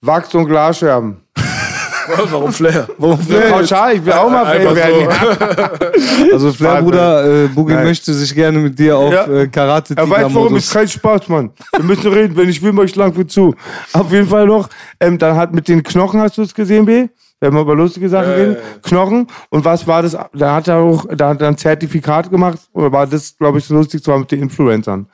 Speaker 1: Wachs und Glasscherben. [LAUGHS]
Speaker 3: Warum Flair?
Speaker 2: Warum
Speaker 1: Pauschal, ich will auch mal
Speaker 3: Einfach
Speaker 1: werden. [LAUGHS]
Speaker 2: Also Flair Bruder, äh, Boogie
Speaker 1: Nein.
Speaker 2: möchte sich gerne mit dir auf
Speaker 1: Ja.
Speaker 2: äh, karate
Speaker 1: Er weiß, warum ist kein Spaß, Mann. Wir müssen reden, wenn ich will, mach ich lang für zu. Auf jeden Fall noch, ähm, dann hat mit den Knochen, hast du es gesehen, B? Wenn wir über lustige Sachen reden, Knochen. Und was war das? Da hat er auch, da hat er ein Zertifikat gemacht, oder war das, glaube ich, das Lustigste war mit den Influencern.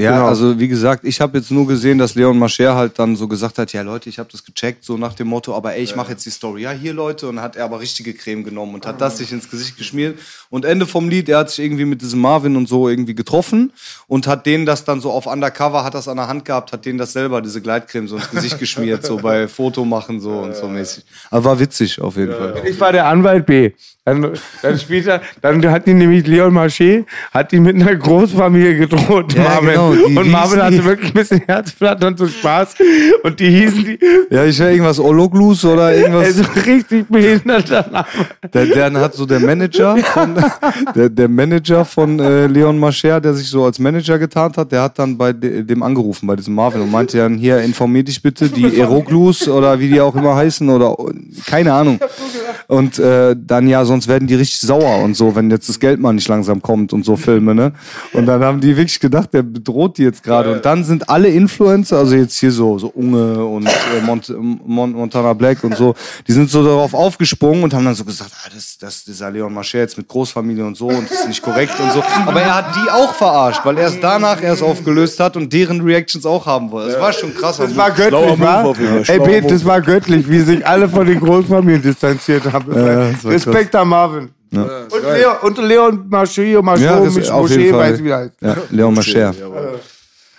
Speaker 2: Ja,
Speaker 1: Genau.
Speaker 2: also wie gesagt, ich habe jetzt nur gesehen, dass Leon Mascher halt dann so gesagt hat, ja Leute, ich habe das gecheckt, so nach dem Motto, aber ey, ich mache jetzt die Story. Ja, hier Leute, und dann hat er aber richtige Creme genommen und hat das sich ins Gesicht geschmiert. Und Ende vom Lied, er hat sich irgendwie mit diesem Marvin und so irgendwie getroffen und hat denen das dann so auf Undercover, hat das an der Hand gehabt, hat denen das selber, diese Gleitcreme so ins Gesicht geschmiert, so bei Foto machen so und so mäßig. Aber war witzig auf jeden Fall.
Speaker 1: Ich war der Anwalt B. Dann, dann später, dann hat ihn nämlich Leon Marché, hat ihn mit einer Großfamilie gedroht,
Speaker 2: Ja,
Speaker 1: Marvin.
Speaker 2: genau, Genau.
Speaker 1: und Marvin hatte wirklich ein bisschen Herzplatte und so Spaß. Und die hießen die,
Speaker 2: Ja, ich höre irgendwas Ologlus oder irgendwas.
Speaker 1: also richtig behinderter Name.
Speaker 2: Der, der hat so der Manager von, der, der Manager von äh, Leon Mascher, der sich so als Manager getarnt hat, der hat dann bei de, dem angerufen, bei diesem Marvin und meinte dann, hier, informier dich bitte, die Eroglus oder wie die auch immer heißen oder keine Ahnung. Und äh, dann ja, sonst werden die richtig sauer und so, wenn jetzt das Geld mal nicht langsam kommt und so Filme, ne? Und dann haben die wirklich gedacht, der bedroht die jetzt gerade. Und dann sind alle Influencer, also jetzt hier so, so Unge und äh, Mont, Mon, Montana Black und so, die sind so darauf aufgesprungen und haben dann so gesagt, ah, das, das, ja Leon Mascher jetzt mit Großfamilie und so und das ist nicht korrekt und so. Aber er hat die auch verarscht, weil er es danach erst aufgelöst hat und deren Reactions auch haben wollte. Das war schon krass.
Speaker 1: Das war göttlich,
Speaker 3: Move
Speaker 1: wa?
Speaker 3: auf jeden Fall,
Speaker 1: Ey, Pete, das war göttlich, wie sich alle von den Großfamilien distanziert haben.
Speaker 2: war
Speaker 1: Respekt an Marvin. Und, Leon, und Leon Marchio, Marchio,
Speaker 2: Ja, auf jeden Fall.
Speaker 1: weiß ich wie heißt.
Speaker 2: Ja, Leon Mascher.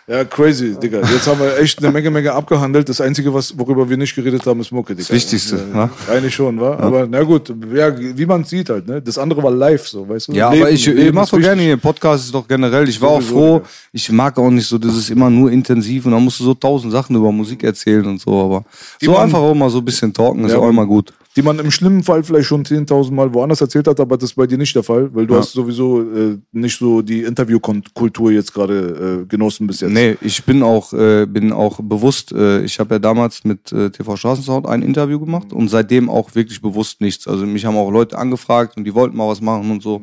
Speaker 3: Ja, crazy, Digga. Jetzt haben wir echt eine Menge, Menge abgehandelt. Das Einzige, was, worüber wir nicht geredet haben, ist Mucke, Digga.
Speaker 2: Das Wichtigste,
Speaker 3: Ja,
Speaker 2: wa?
Speaker 3: Eigentlich schon, wa? Aber na gut, ja, wie man sieht halt, ne? Das andere war live, so, weißt du?
Speaker 2: Ja,
Speaker 3: Leben-
Speaker 2: aber ich, ich mach so gerne hier. Podcast ist doch generell. Ich war auch froh.
Speaker 3: Digga.
Speaker 2: Ich mag auch nicht so, das ist immer nur intensiv und dann musst du so tausend Sachen über Musik erzählen und so. Aber so
Speaker 3: man-
Speaker 2: einfach auch mal so ein bisschen talken ist
Speaker 3: Ja,
Speaker 2: auch immer gut.
Speaker 3: Die man im schlimmen Fall vielleicht schon 10.000 Mal woanders erzählt hat, aber das ist bei dir nicht der Fall, weil du hast sowieso äh, nicht so die Interviewkultur jetzt gerade äh, genossen bis jetzt.
Speaker 2: Nee, ich bin auch, äh, bin auch bewusst, äh, ich habe ja damals mit äh, TV Straßensound ein Interview gemacht und seitdem auch wirklich bewusst nichts. Also mich haben auch Leute angefragt und die wollten mal was machen und so.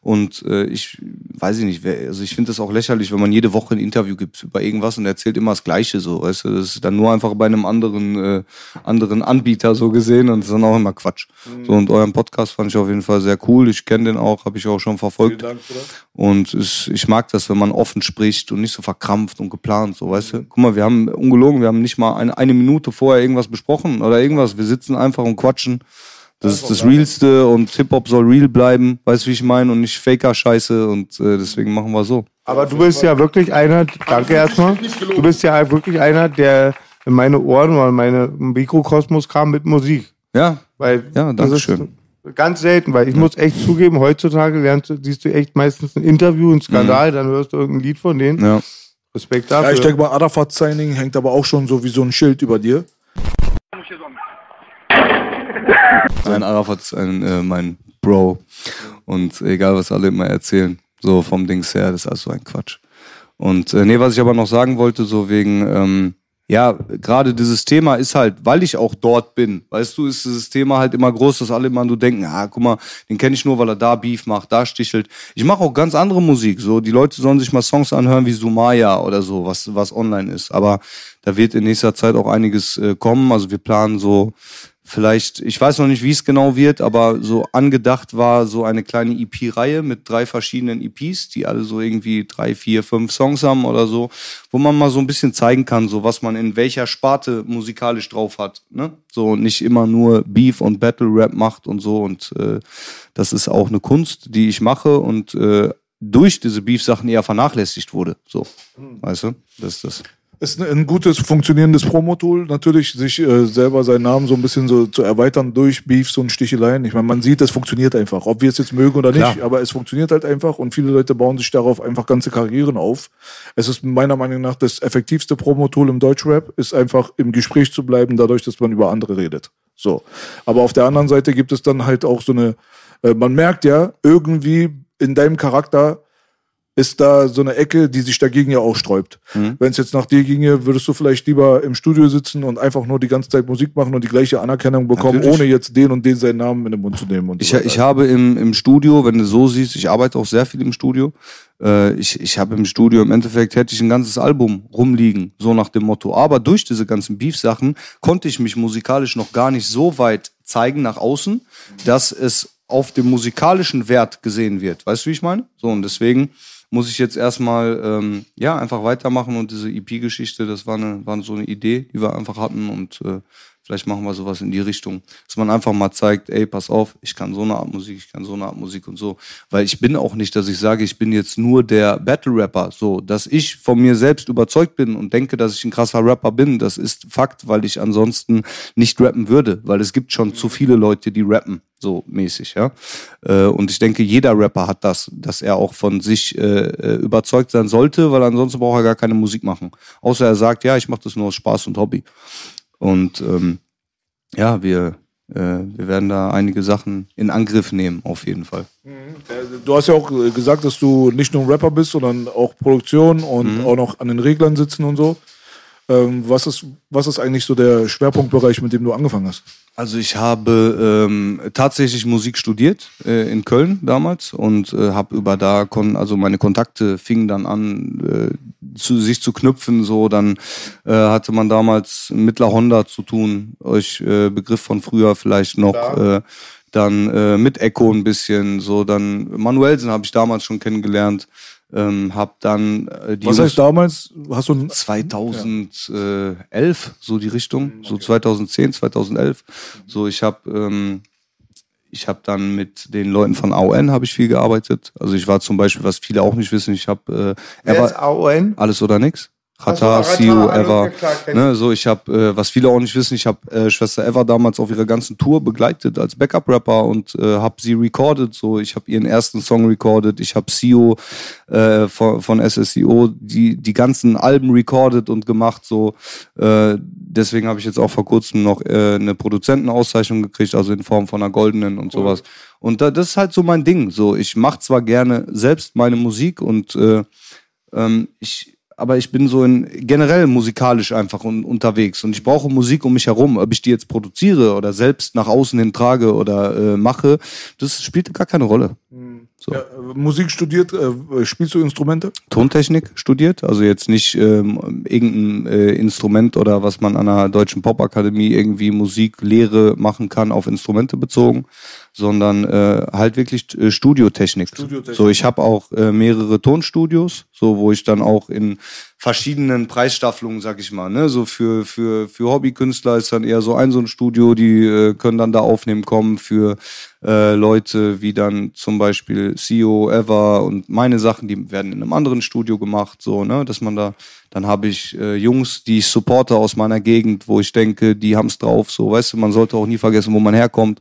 Speaker 2: Und äh, ich weiß ich nicht, wer, also ich finde das auch lächerlich, wenn man jede Woche ein Interview gibt über irgendwas und erzählt immer das Gleiche so, weißt du, das ist dann nur einfach bei einem anderen, anderen Anbieter so gesehen und dann auch immer Quatsch. So und euren Podcast fand ich auf jeden Fall sehr cool. Ich kenne den auch, habe ich auch schon verfolgt.
Speaker 3: Dank, Bruder.
Speaker 2: Und es, ich mag das, wenn man offen spricht und nicht so verkrampft und geplant, so, weißt du? Guck mal, wir haben ungelogen, wir haben nicht mal eine, eine Minute vorher irgendwas besprochen oder irgendwas. Wir sitzen einfach und quatschen. Das ist das Realste und Hip-Hop soll real bleiben, weißt du, wie ich meine? Und nicht Faker-Scheiße und äh, deswegen machen wir so.
Speaker 1: Aber du bist ja wirklich einer, danke erstmal, du bist ja wirklich einer, der in meine Ohren oder in meine Mikrokosmos kam mit Musik.
Speaker 2: Ja,
Speaker 1: Weil
Speaker 2: Ja,
Speaker 1: das
Speaker 2: danke
Speaker 1: ist
Speaker 2: schön.
Speaker 1: Ganz selten, weil ich muss echt zugeben, heutzutage lernst du, siehst du echt meistens ein Interview, ein Skandal, dann hörst du irgendein Lied von denen.
Speaker 2: Mhm. ja.
Speaker 1: Respekt
Speaker 3: Ja,
Speaker 1: dafür.
Speaker 3: ich denke mal, Arafat Signing hängt aber auch schon so wie so ein Schild über dir.
Speaker 2: Ein Arafat ist ein, äh, mein Bro. Und egal, was alle immer erzählen, so vom Dings her, das ist alles so ein Quatsch. Und äh, nee, was ich aber noch sagen wollte, so wegen, ähm, ja, gerade dieses Thema ist halt, weil ich auch dort bin, weißt du, ist dieses Thema halt immer groß, dass alle immer nur denken, ah, guck mal, den kenne ich nur, weil er da Beef macht, da stichelt. Ich mache auch ganz andere Musik, so, die Leute sollen sich mal Songs anhören wie Sumaya oder so, was, was online ist. Aber da wird in nächster Zeit auch einiges äh, kommen, also wir planen so, vielleicht, ich weiß noch nicht, wie es genau wird, aber so angedacht war so eine kleine EP-Reihe mit drei verschiedenen EPs, die alle so irgendwie drei, vier, fünf Songs haben oder so, wo man mal so ein bisschen zeigen kann, so was man in welcher Sparte musikalisch drauf hat, ne? So und nicht immer nur Beef und Battle Rap macht und so und äh, das ist auch eine Kunst, die ich mache und äh, durch diese Beef-Sachen eher vernachlässigt wurde, so, weißt du, das ist das.
Speaker 3: Ist ein, ein gutes, funktionierendes Promo-Tool, natürlich, sich äh, selber seinen Namen so ein bisschen so zu erweitern durch Beefs und Sticheleien. Ich meine, man sieht, es funktioniert einfach, ob wir es jetzt mögen oder nicht,
Speaker 2: Klar.
Speaker 3: aber es funktioniert halt einfach und viele Leute bauen sich darauf einfach ganze Karrieren auf. Es ist meiner Meinung nach das effektivste Promo-Tool im Deutschrap, ist einfach im Gespräch zu bleiben, dadurch, dass man über andere redet. So. Aber auf der anderen Seite gibt es dann halt auch so eine, äh, man merkt ja, irgendwie in deinem Charakter ist da so eine Ecke, die sich dagegen ja auch sträubt.
Speaker 2: Mhm.
Speaker 3: Wenn es jetzt nach dir ginge, würdest du vielleicht lieber im Studio sitzen und einfach nur die ganze Zeit Musik machen und die gleiche Anerkennung bekommen,
Speaker 2: Natürlich.
Speaker 3: ohne jetzt den und den seinen Namen in den Mund zu nehmen.
Speaker 2: Ich,
Speaker 3: so
Speaker 2: ich habe im, im Studio, wenn du so siehst, ich arbeite auch sehr viel im Studio. Äh, ich, ich habe im Studio im Endeffekt hätte ich ein ganzes Album rumliegen, so nach dem Motto. Aber durch diese ganzen Beef-Sachen konnte ich mich musikalisch noch gar nicht so weit zeigen nach außen, dass es auf dem musikalischen Wert gesehen wird. Weißt du, wie ich meine? So, und deswegen muss ich jetzt erstmal ähm, ja einfach weitermachen und diese EP-Geschichte, das war eine war so eine Idee, die wir einfach hatten und äh, Vielleicht machen wir sowas in die Richtung. Dass man einfach mal zeigt, ey, pass auf, ich kann so eine Art Musik, ich kann so eine Art Musik und so. Weil ich bin auch nicht, dass ich sage, ich bin jetzt nur der Battle-Rapper. So, dass ich von mir selbst überzeugt bin und denke, dass ich ein krasser Rapper bin, das ist Fakt, weil ich ansonsten nicht rappen würde. Weil es gibt schon zu viele Leute, die rappen so mäßig, ja. Äh, und ich denke, jeder Rapper hat das, dass er auch von sich äh, äh, überzeugt sein sollte, weil ansonsten braucht er gar keine Musik machen. Außer er sagt, ja, ich mache das nur aus Spaß und Hobby. Und ähm, ja, wir, äh, wir werden da einige Sachen in Angriff nehmen, auf jeden Fall.
Speaker 3: Du hast ja auch äh, gesagt, dass du nicht nur ein Rapper bist, sondern auch Produktion und
Speaker 2: Mhm.
Speaker 3: auch noch an den Reglern sitzen und so. Ähm, was, ist, was ist eigentlich so der Schwerpunktbereich, mit dem du angefangen hast?
Speaker 2: Also ich habe ähm, tatsächlich Musik studiert äh, in Köln damals und äh, habe über da kon also meine Kontakte fingen dann an äh, zu sich zu knüpfen so dann äh, hatte man damals mit La Honda zu tun euch äh, Begriff von früher vielleicht noch äh, dann äh, mit Echo ein bisschen so dann Manuelsen habe ich damals schon kennengelernt ähm, hab dann äh, die
Speaker 3: Was heißt damals? Hast du ein
Speaker 2: 2011, so die Richtung, so 2010, 2011. So, ich habe ähm, ich habe dann mit den Leuten von AON habe ich viel gearbeitet. Also ich war zum Beispiel, was viele auch nicht wissen, ich habe äh,
Speaker 1: Wer ist AON?
Speaker 2: alles oder nix.
Speaker 1: Ach so,
Speaker 2: Rata,
Speaker 1: Rata,
Speaker 2: See You,
Speaker 1: alles
Speaker 2: Ever.
Speaker 1: klar, kenn
Speaker 2: Ne, so, ich habe, äh, was viele auch nicht wissen, ich habe äh, Schwester Ever damals auf ihrer ganzen Tour begleitet als Backup-Rapper und äh, habe sie recorded. So, ich habe ihren ersten Song recorded. Ich habe CEO äh, von, von SSEO die die ganzen Alben recorded und gemacht. So, äh, deswegen habe ich jetzt auch vor kurzem noch äh, eine Produzentenauszeichnung gekriegt, also in Form von einer goldenen und sowas. Und da, das ist halt so mein Ding. So, ich mache zwar gerne selbst meine Musik und äh, ähm, ich, aber ich bin so in generell musikalisch einfach un, unterwegs und ich brauche Musik um mich herum. Ob ich die jetzt produziere oder selbst nach außen hin trage oder äh, mache, das spielt gar keine Rolle. So.
Speaker 3: ja, Musik studiert? Äh, spielst du Instrumente?
Speaker 2: Tontechnik studiert, also jetzt nicht ähm, irgendein äh, Instrument oder was man an einer deutschen Popakademie irgendwie Musiklehre machen kann auf Instrumente bezogen, sondern äh, halt wirklich äh, Studiotechnik.
Speaker 3: Studiotechnik.
Speaker 2: So, ich habe auch äh, mehrere Tonstudios, so wo ich dann auch in verschiedenen Preisstaffelungen, sag ich mal, ne, so für für für Hobbykünstler ist dann eher so ein so ein Studio, die äh, können dann da aufnehmen kommen für äh, Leute wie dann zum Beispiel CEO, Ever und meine Sachen, die werden in einem anderen Studio gemacht, so, ne, dass man da, dann habe ich äh, Jungs, die ich supporte aus meiner Gegend, wo ich denke, die haben's drauf, so, weißt du, man sollte auch nie vergessen, wo man herkommt,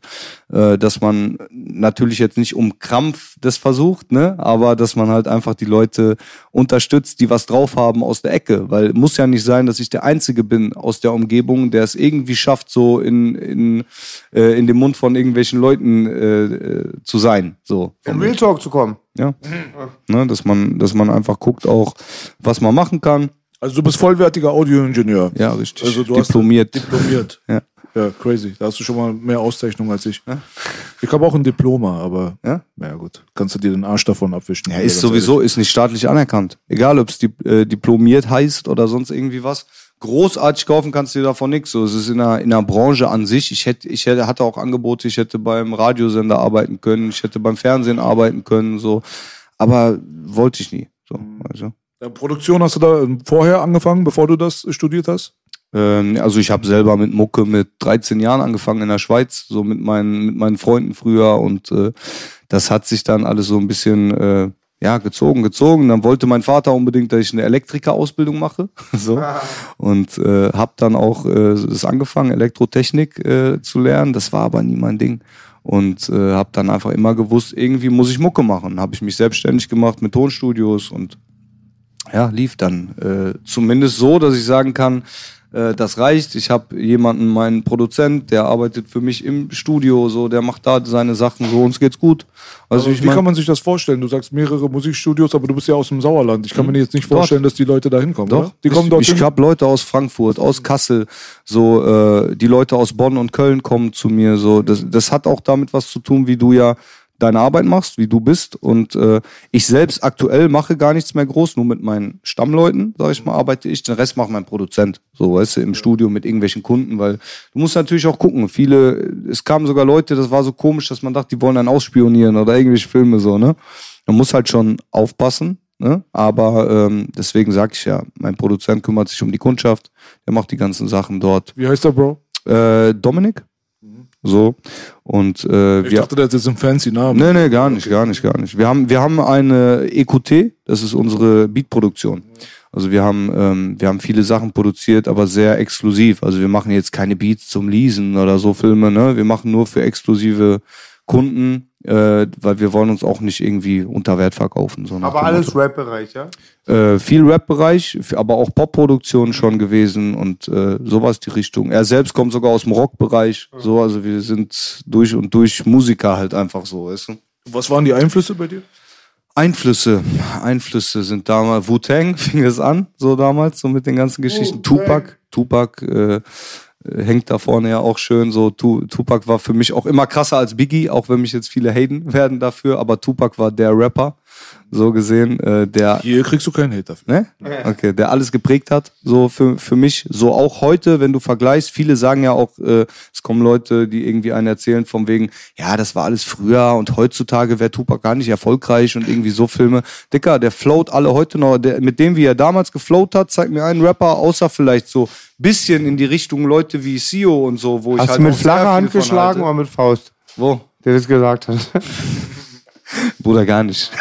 Speaker 2: äh, dass man natürlich jetzt nicht um Krampf das versucht, ne, aber dass man halt einfach die Leute unterstützt, die was drauf haben aus der Ecke, weil muss ja nicht sein, dass ich der Einzige bin aus der Umgebung, der es irgendwie schafft, so in, in, äh, in dem Mund von irgendwelchen Leuten äh, äh, zu sein, so.
Speaker 1: In Real Talk zu kommen.
Speaker 2: Ja. Ne, dass man, dass man einfach guckt auch, was man machen kann.
Speaker 3: Also du bist vollwertiger Audioingenieur.
Speaker 2: Ja, richtig.
Speaker 3: Also du
Speaker 2: Diplomiert.
Speaker 3: Hast diplomiert.
Speaker 2: Ja.
Speaker 3: Ja, crazy. Da hast du schon mal mehr Auszeichnungen als ich. Ich habe auch ein Diploma, aber
Speaker 2: Ja?
Speaker 3: ja gut. Kannst du dir den Arsch davon abwischen.
Speaker 2: Ja, ist sowieso, ist nicht staatlich anerkannt. Egal, ob es äh, diplomiert heißt oder sonst irgendwie was. Großartig kaufen kannst du dir davon nichts. So, es ist in der, in der Branche an sich. Ich hätte, ich hätte, hatte auch Angebote, ich hätte beim Radiosender arbeiten können, ich hätte beim Fernsehen arbeiten können, so. Aber wollte ich nie. So, also.
Speaker 3: Produktion hast du da ähm, vorher angefangen, bevor du das studiert hast?
Speaker 2: Ähm, also ich habe selber mit Mucke mit 13 Jahren angefangen in der Schweiz, so mit meinen, mit meinen Freunden früher und äh, das hat sich dann alles so ein bisschen äh, ja gezogen, gezogen. Dann wollte mein Vater unbedingt, dass ich eine Elektrikerausbildung mache, [LAUGHS] so und äh, habe dann auch äh, es angefangen Elektrotechnik äh, zu lernen. Das war aber nie mein Ding und äh, habe dann einfach immer gewusst, irgendwie muss ich Mucke machen. Habe ich mich selbstständig gemacht mit Tonstudios und ja, lief dann. Äh, zumindest so, dass ich sagen kann, äh, das reicht. Ich habe jemanden, meinen Produzent, der arbeitet für mich im Studio, so, der macht da seine Sachen, so, uns geht's gut. Also,
Speaker 3: Also,
Speaker 2: ich
Speaker 3: wie
Speaker 2: mein,
Speaker 3: kann man sich das vorstellen? Du sagst mehrere Musikstudios, aber du bist ja aus dem Sauerland. Ich kann mir jetzt nicht
Speaker 2: Dort.
Speaker 3: vorstellen, dass die Leute da hinkommen.
Speaker 2: Doch,
Speaker 3: oder? Die kommen dort
Speaker 2: ich, ich habe Leute aus Frankfurt, aus Kassel, so äh, die Leute aus Bonn und Köln kommen zu mir. So, das, das hat auch damit was zu tun, wie du ja deine Arbeit machst, wie du bist. Und äh, ich selbst aktuell mache gar nichts mehr groß, nur mit meinen Stammleuten, sag ich mal, arbeite ich. Den Rest macht mein Produzent, so weißt du, im Studio mit irgendwelchen Kunden, weil du musst natürlich auch gucken. Viele, es kamen sogar Leute, das war so komisch, dass man dachte, die wollen einen ausspionieren oder irgendwelche Filme so, ne? Man muss halt schon aufpassen. Ne? Aber ähm, deswegen sage ich ja, mein Produzent kümmert sich um die Kundschaft, der macht die ganzen Sachen dort.
Speaker 3: Wie heißt der Bro?
Speaker 2: Äh, Dominik. So. Und äh,
Speaker 3: Ich
Speaker 2: wir.
Speaker 3: dachte, das ist ein fancy Name.
Speaker 2: Nee, nee, gar nicht, gar nicht, gar nicht. Wir haben, wir haben eine EQT, das ist unsere Beatproduktion. Also wir haben, ähm, wir haben viele Sachen produziert, aber sehr exklusiv. Also wir machen jetzt keine Beats zum Leasen oder so Filme, ne? Wir machen nur für exklusive Kunden, äh, weil wir wollen uns auch nicht irgendwie unter Wert verkaufen. So
Speaker 1: Aber alles. Rap-Bereich, ja?
Speaker 2: Äh, viel Rap-Bereich, aber auch Pop-Produktion schon gewesen und äh, sowas die Richtung. Er selbst kommt sogar aus dem Rock-Bereich. So, also wir sind durch und durch Musiker halt einfach so, weißt du?
Speaker 3: Was waren die Einflüsse bei dir?
Speaker 2: Einflüsse, Einflüsse sind damals, Wu-Tang [LAUGHS] fing es an, so damals, so mit den ganzen Geschichten. Tupac, Tupac äh, hängt da vorne ja auch schön so. Tu, Tupac war für mich auch immer krasser als Biggie, auch wenn mich jetzt viele haten werden dafür, aber Tupac war der Rapper, so gesehen, äh, der
Speaker 3: Hier kriegst du keinen Hate dafür.
Speaker 2: Ne? Okay, der alles geprägt hat, so für, für mich. So auch heute, wenn du vergleichst, viele sagen ja auch, äh, es kommen Leute, die irgendwie einen erzählen von wegen, ja, das war alles früher und heutzutage wäre Tupac gar nicht erfolgreich und irgendwie so Filme. Dicker, der float alle heute noch, der, mit dem, wie er damals gefloat hat, zeigt mir einen Rapper, außer vielleicht so bisschen in die Richtung Leute wie Sio und so, wo ich
Speaker 1: Hast
Speaker 2: halt
Speaker 1: du mit flacher Hand geschlagen oder mit Faust?
Speaker 2: Wo?
Speaker 1: Der das gesagt hat. [LAUGHS]
Speaker 2: Bruder, gar nicht.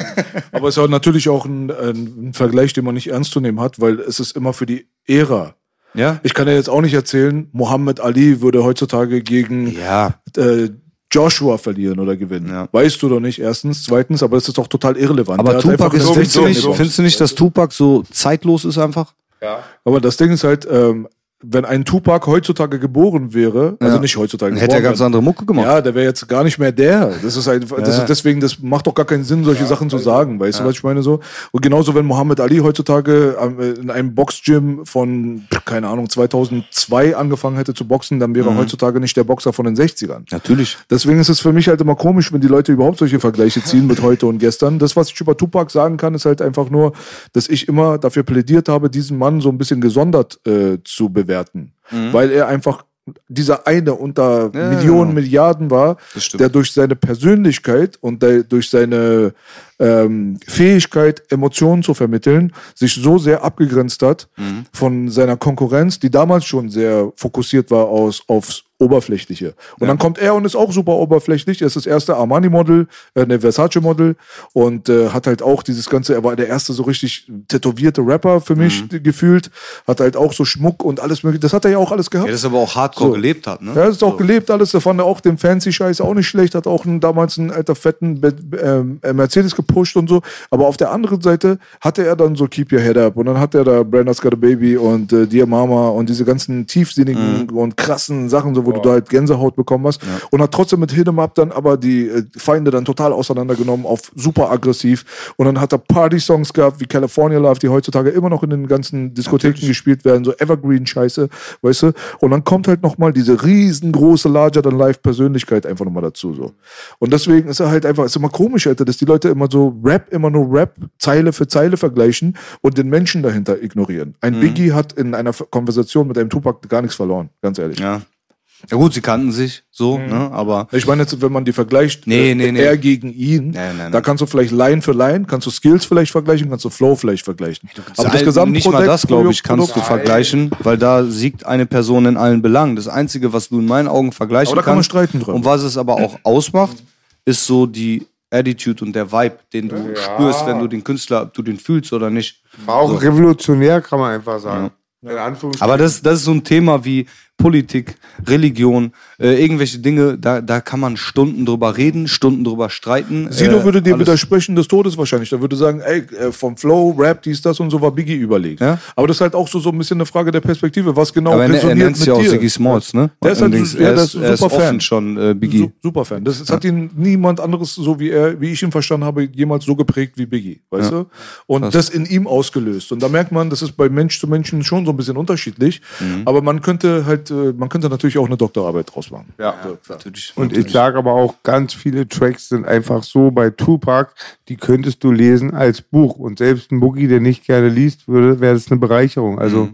Speaker 2: [LAUGHS]
Speaker 3: Aber es ist natürlich auch ein, ein Vergleich, den man nicht ernst zu nehmen hat, weil es ist immer für die Ära.
Speaker 2: Ja?
Speaker 3: Ich kann ja jetzt auch nicht erzählen, Muhammad Ali würde heutzutage gegen
Speaker 2: Ja.
Speaker 3: äh, Joshua verlieren oder gewinnen.
Speaker 2: Ja.
Speaker 3: Weißt du doch nicht, erstens. Zweitens, aber es ist doch total irrelevant.
Speaker 2: Aber Tupac ist, findest du, nicht, findest du nicht, dass Tupac so zeitlos ist einfach?
Speaker 3: Aber das Ding ist halt, ähm, wenn ein Tupac heutzutage geboren wäre, also
Speaker 2: Ja.
Speaker 3: nicht heutzutage
Speaker 2: Dann hätte er
Speaker 3: geboren
Speaker 2: ganz andere Mucke gemacht.
Speaker 3: Ja, der wäre jetzt gar nicht mehr der. Das ist einfach, das
Speaker 2: Ja.
Speaker 3: ist deswegen, das macht doch gar keinen Sinn, solche Sachen zu sagen. Weißt du, was ich meine so? Und genauso, wenn Muhammad Ali heutzutage ähm, in einem Boxgym von, keine Ahnung, 2002 angefangen hätte zu boxen, dann wäre er heutzutage nicht der Boxer von den 60ern.
Speaker 2: Natürlich.
Speaker 3: Deswegen ist es für mich halt immer komisch, wenn die Leute überhaupt solche Vergleiche ziehen mit heute und gestern. Das, was ich über Tupac sagen kann, ist halt einfach nur, dass ich immer dafür plädiert habe, diesen Mann so ein bisschen gesondert äh, zu bewerten. Weil er einfach dieser eine unter
Speaker 2: Ja,
Speaker 3: Millionen,
Speaker 2: genau.
Speaker 3: Milliarden war, der durch seine Persönlichkeit und der, durch seine ähm, Fähigkeit, Emotionen zu vermitteln, sich so sehr abgegrenzt hat
Speaker 2: Mhm.
Speaker 3: von seiner Konkurrenz, die damals schon sehr fokussiert war aus, aufs Oberflächliche. Und dann kommt er und ist auch super oberflächlich. Er ist das erste Armani-Model, äh, ne, Versace-Model und äh, hat halt auch dieses ganze, er war der erste so richtig tätowierte Rapper für mich
Speaker 2: Mhm.
Speaker 3: gefühlt, hat halt auch so Schmuck und alles mögliche. Das hat er ja auch alles gehabt.
Speaker 2: Ja, das aber auch hardcore
Speaker 3: So.
Speaker 2: gelebt hat, ne?
Speaker 3: Ja, das ist auch
Speaker 2: So.
Speaker 3: gelebt alles. Da fand er auch den Fancy-Scheiß auch nicht schlecht. Hat auch einen, damals einen alter fetten ähm, äh, Mercedes gepusht und so. Aber auf der anderen Seite hatte er dann so Keep Your Head Up. Und dann hat er da Branda's Got a Baby und äh, Dear Mama und diese ganzen tiefsinnigen
Speaker 2: Mhm.
Speaker 3: und krassen Sachen, so, wo du da halt Gänsehaut bekommen hast. Und hat trotzdem mit Hit 'em Up dann aber die äh, Feinde dann total auseinandergenommen auf super aggressiv. Und dann hat er Party-Songs gehabt wie California Love, die heutzutage immer noch in den ganzen Diskotheken gespielt werden, so Evergreen-Scheiße, weißt du? Und dann kommt halt nochmal diese riesengroße Larger-than-Life-Persönlichkeit einfach nochmal dazu, so. Und deswegen ist er halt einfach, ist immer komisch, Alter, dass die Leute immer so Rap, immer nur Rap, Zeile für Zeile vergleichen und den Menschen dahinter ignorieren.
Speaker 2: Mhm.
Speaker 3: Ein Biggie hat in einer Konversation mit einem Tupac gar nichts verloren, ganz ehrlich.
Speaker 2: Ja. Ja gut, sie kannten sich so, ne? Aber
Speaker 3: Ich meine jetzt, wenn man die vergleicht,
Speaker 2: Nee,
Speaker 3: äh,
Speaker 2: nee, nee.
Speaker 3: er gegen ihn,
Speaker 2: Nee, nee, nee.
Speaker 3: da kannst du vielleicht Line für Line, kannst du Skills vielleicht vergleichen, kannst du Flow vielleicht vergleichen. Aber das
Speaker 2: All- nicht mal das, glaube ich, kannst du
Speaker 3: Produkt-
Speaker 2: vergleichen, weil da siegt eine Person in allen Belangen. Das Einzige, was du in meinen Augen vergleichen
Speaker 3: Aber da kann man
Speaker 2: kannst
Speaker 3: streiten drüber.
Speaker 2: und was es aber auch ausmacht, ist so die Attitude und der Vibe, den du spürst, wenn du den Künstler, ob du den fühlst oder nicht.
Speaker 1: War auch revolutionär, kann man einfach sagen. In Anführungsstrichen.
Speaker 2: Aber das, das ist so ein Thema wie Politik, Religion, äh, irgendwelche Dinge, da, da kann man Stunden drüber reden, Stunden drüber streiten.
Speaker 3: Sido
Speaker 2: äh,
Speaker 3: würde dir widersprechen des Todes wahrscheinlich. Der würde sagen, ey, äh, vom Flow, Rap, dies, das und so war Biggie überlegt.
Speaker 2: Ja.
Speaker 3: Aber das ist halt auch so, so ein bisschen eine Frage der Perspektive. Was genau
Speaker 2: Aber er, er
Speaker 3: resoniert
Speaker 2: nennt
Speaker 3: mit
Speaker 2: ja auch
Speaker 3: dir?
Speaker 2: Siggy Smalls, ne?
Speaker 3: Der ist halt,
Speaker 2: Allerdings,
Speaker 3: ja,
Speaker 2: er ist er ist
Speaker 3: super Fan.
Speaker 2: schon, äh, Biggie.
Speaker 3: Su super Fan. Das, das hat ihn niemand anderes, so wie er, wie ich ihn verstanden habe, jemals so geprägt wie Biggie, weißt du? Und das in ihm ausgelöst. Und da merkt man, das ist bei Mensch zu Menschen schon so ein bisschen unterschiedlich.
Speaker 2: Mhm.
Speaker 3: Aber man könnte halt, äh, man könnte natürlich auch eine Doktorarbeit draus machen.
Speaker 2: Ja, natürlich.
Speaker 1: Und ich sage aber auch, ganz viele Tracks sind einfach so bei Tupac, die könntest du lesen als Buch. Und selbst ein Boogie, der nicht gerne liest, würde, wäre das eine Bereicherung. Also,